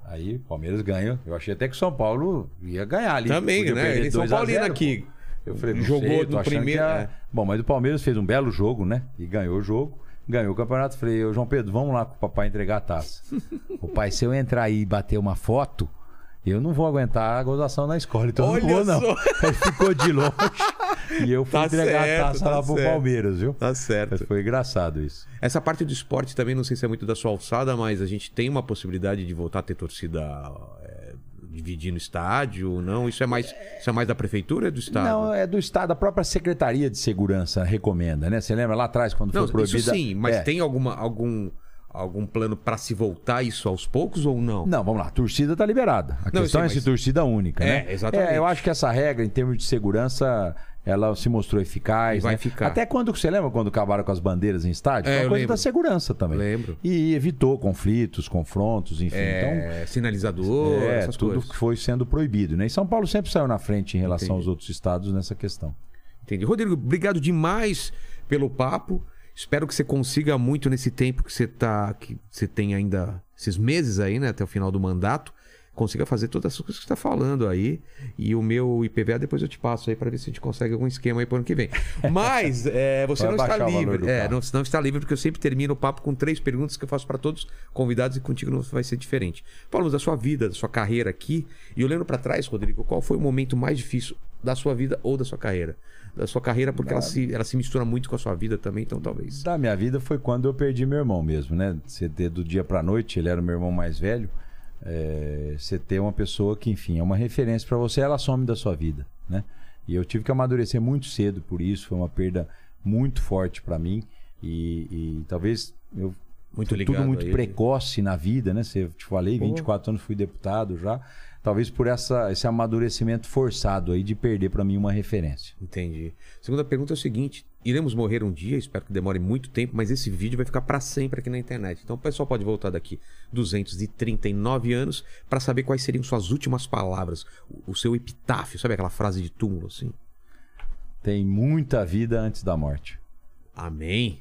Aí o Palmeiras ganha. Eu achei até que o São Paulo ia ganhar ali. Também, né? Ele é São 2 a Paulino 0, aqui. Eu falei, Jogou sei, no primeiro, a- é. Bom, mas o Palmeiras fez um belo jogo, né? E ganhou o jogo. Ganhou o campeonato. Falei, João Pedro, vamos lá com o papai entregar a taça. [laughs] o pai, se eu entrar aí e bater uma foto, eu não vou aguentar a gozação na escola. Então eu Olha não vou, não. só. [laughs] Ele ficou de longe. E eu fui Tá entregar certo, a taça tá lá pro certo. Palmeiras, viu? Tá certo. Foi engraçado isso. Essa parte do esporte também, não sei se é muito da sua alçada, mas a gente tem uma possibilidade de voltar a ter torcida é, dividindo estádio ou não? Isso é mais, isso é mais da prefeitura ou do estado? Não, é do Estado. A própria Secretaria de Segurança recomenda, né? Você lembra lá atrás, quando Não, foi proibida... isso sim, mas É. tem alguma, algum, algum plano pra se voltar isso aos poucos ou não? Não, vamos lá. A torcida tá liberada. A Não, questão sei, é se mas- torcida única, É, né? exatamente. eu acho que essa regra, em termos de segurança, ela se mostrou eficaz. E vai né? ficar. Até quando, você lembra quando acabaram com as bandeiras em estádio? É, Foi eu uma coisa lembro. da segurança também. Lembro. E evitou conflitos, confrontos, enfim. Então, É, sinalizador, é, essas tudo coisas. que foi sendo proibido, né? E São Paulo sempre saiu na frente em relação Entendi. aos outros estados nessa questão. Entendi. Rodrigo, obrigado demais pelo papo. Espero que você consiga muito nesse tempo que você tá. que você tem ainda esses meses aí, né? Até o final do mandato. Consiga fazer todas as coisas que você está falando aí. E o meu IPVA depois eu te passo aí para ver se a gente consegue algum esquema aí para ano que vem. [laughs] Mas é, você Vai não está o livre. É, não, não está livre, porque eu sempre termino o papo com três perguntas que eu faço para todos os convidados e contigo não vai ser diferente. Falamos da sua vida, da sua carreira aqui. E olhando para trás, Rodrigo, qual foi o momento mais difícil da sua vida ou da sua carreira? Da sua carreira, porque ela se, ela se mistura muito com a sua vida também, então talvez. Da minha vida foi quando eu perdi meu irmão mesmo, né? Você ter do dia pra noite, ele era o meu irmão mais velho. É, Você ter uma pessoa que, enfim, é uma referência pra você, ela some da sua vida, né? E eu tive que amadurecer muito cedo por isso, foi uma perda muito forte pra mim. E, e talvez eu Muito ligado tudo muito precoce na vida, né? Você te falei, 24 anos fui deputado já. Talvez por essa, esse amadurecimento forçado aí de perder pra mim uma referência. Entendi. Segunda pergunta é o seguinte: iremos morrer um dia, espero que demore muito tempo, mas esse vídeo vai ficar para sempre aqui na internet. Então o pessoal pode voltar daqui 239 anos para saber quais seriam suas últimas palavras, o- o seu epitáfio, sabe aquela frase de túmulo assim? Tem muita vida antes da morte. Amém.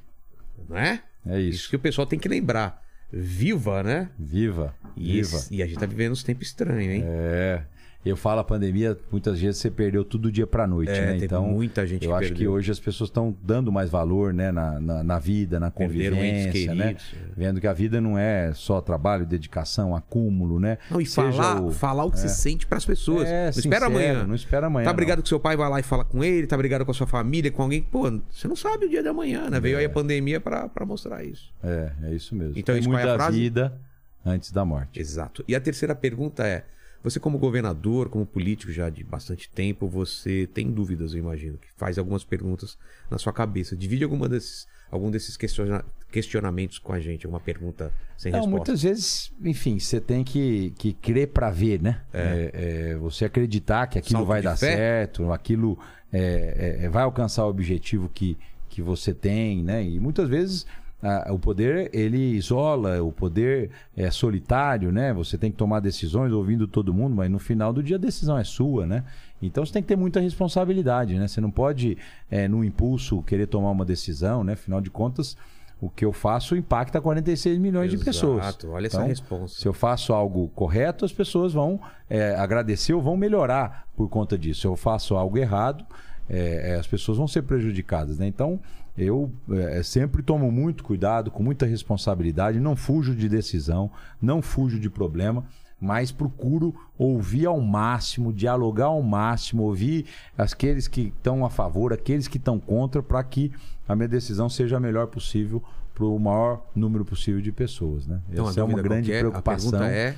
Não é? É Isso isso. que o pessoal tem que lembrar. Viva, né? Viva. E, viva. esse- e a gente tá vivendo uns tempos estranhos, hein? É. Eu falo a pandemia, muitas vezes você perdeu tudo do dia pra noite, É, né? Então, muita gente eu que acho que perdeu. hoje as pessoas estão dando mais valor, né, na, na, na vida, na convivência, né? é. Vendo que a vida não é só trabalho, dedicação, acúmulo, né? Não, e Seja falar o- falar o que você sente pras pessoas. É, não espera sincero, amanhã. Não espera amanhã. Tá não. brigado com seu pai, vai lá e fala com ele, tá brigado com a sua família, com alguém. Pô, você não sabe o dia de amanhã, né? Veio aí a pandemia pra mostrar isso. É, é isso mesmo. Então, Tem isso qual é a muita frase? vida antes da morte. Exato. E a terceira pergunta é: você, como governador, como político já de bastante tempo, você tem dúvidas, eu imagino, que faz algumas perguntas na sua cabeça. Divide alguma desses, algum desses questiona- questionamentos com a gente, alguma pergunta sem Não, resposta. muitas vezes, enfim, você tem que, que crer pra ver, né? É, é, você acreditar que aquilo Salto vai dar fé? certo, aquilo é, é, vai alcançar o objetivo que, que você tem, né? E muitas vezes ah, o poder ele isola, o poder é solitário, né? Você tem que tomar decisões ouvindo todo mundo, mas no final do dia a decisão é sua, né? Então você tem que ter muita responsabilidade, né? Você não pode, é, no impulso, querer tomar uma decisão, né? Afinal de contas, o que eu faço impacta 46 milhões de pessoas. Exato, olha essa Então, resposta. Se eu faço algo correto, as pessoas vão é, agradecer ou vão melhorar por conta disso. Se eu faço algo errado, é, é, as pessoas vão ser prejudicadas. Né? Então, eu é, sempre tomo muito cuidado, com muita responsabilidade, não fujo de decisão, não fujo de problema, mas procuro ouvir ao máximo, dialogar ao máximo, ouvir aqueles que estão a favor, aqueles que estão contra, para que a minha decisão seja a melhor possível para o maior número possível de pessoas. Né? Então, Essa é uma grande qual que é? preocupação. A pergunta é: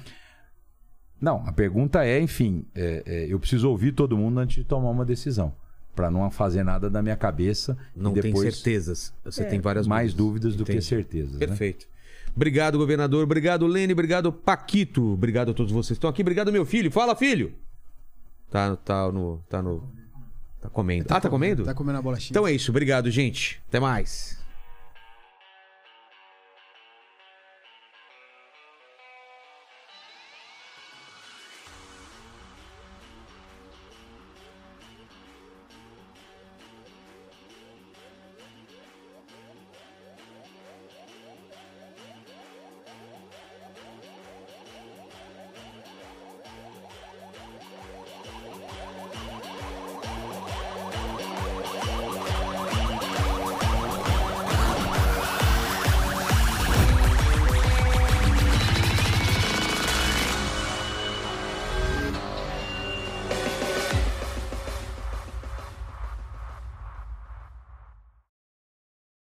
Não, a pergunta é, enfim, é, é, eu preciso ouvir todo mundo antes de tomar uma decisão. Para não fazer nada da minha cabeça não e depois tem certezas. Você É, tem várias mais dúvidas do que certezas. né? Perfeito. Obrigado, governador. Obrigado, Lene. Obrigado, Paquito. Obrigado a todos vocês que estão aqui. Obrigado, meu filho. Fala, filho. Tá, tá no. Tá no. Tá comendo. Ah, tá comendo? Tá comendo a bolachinha. Então é isso. Obrigado, gente. Até mais.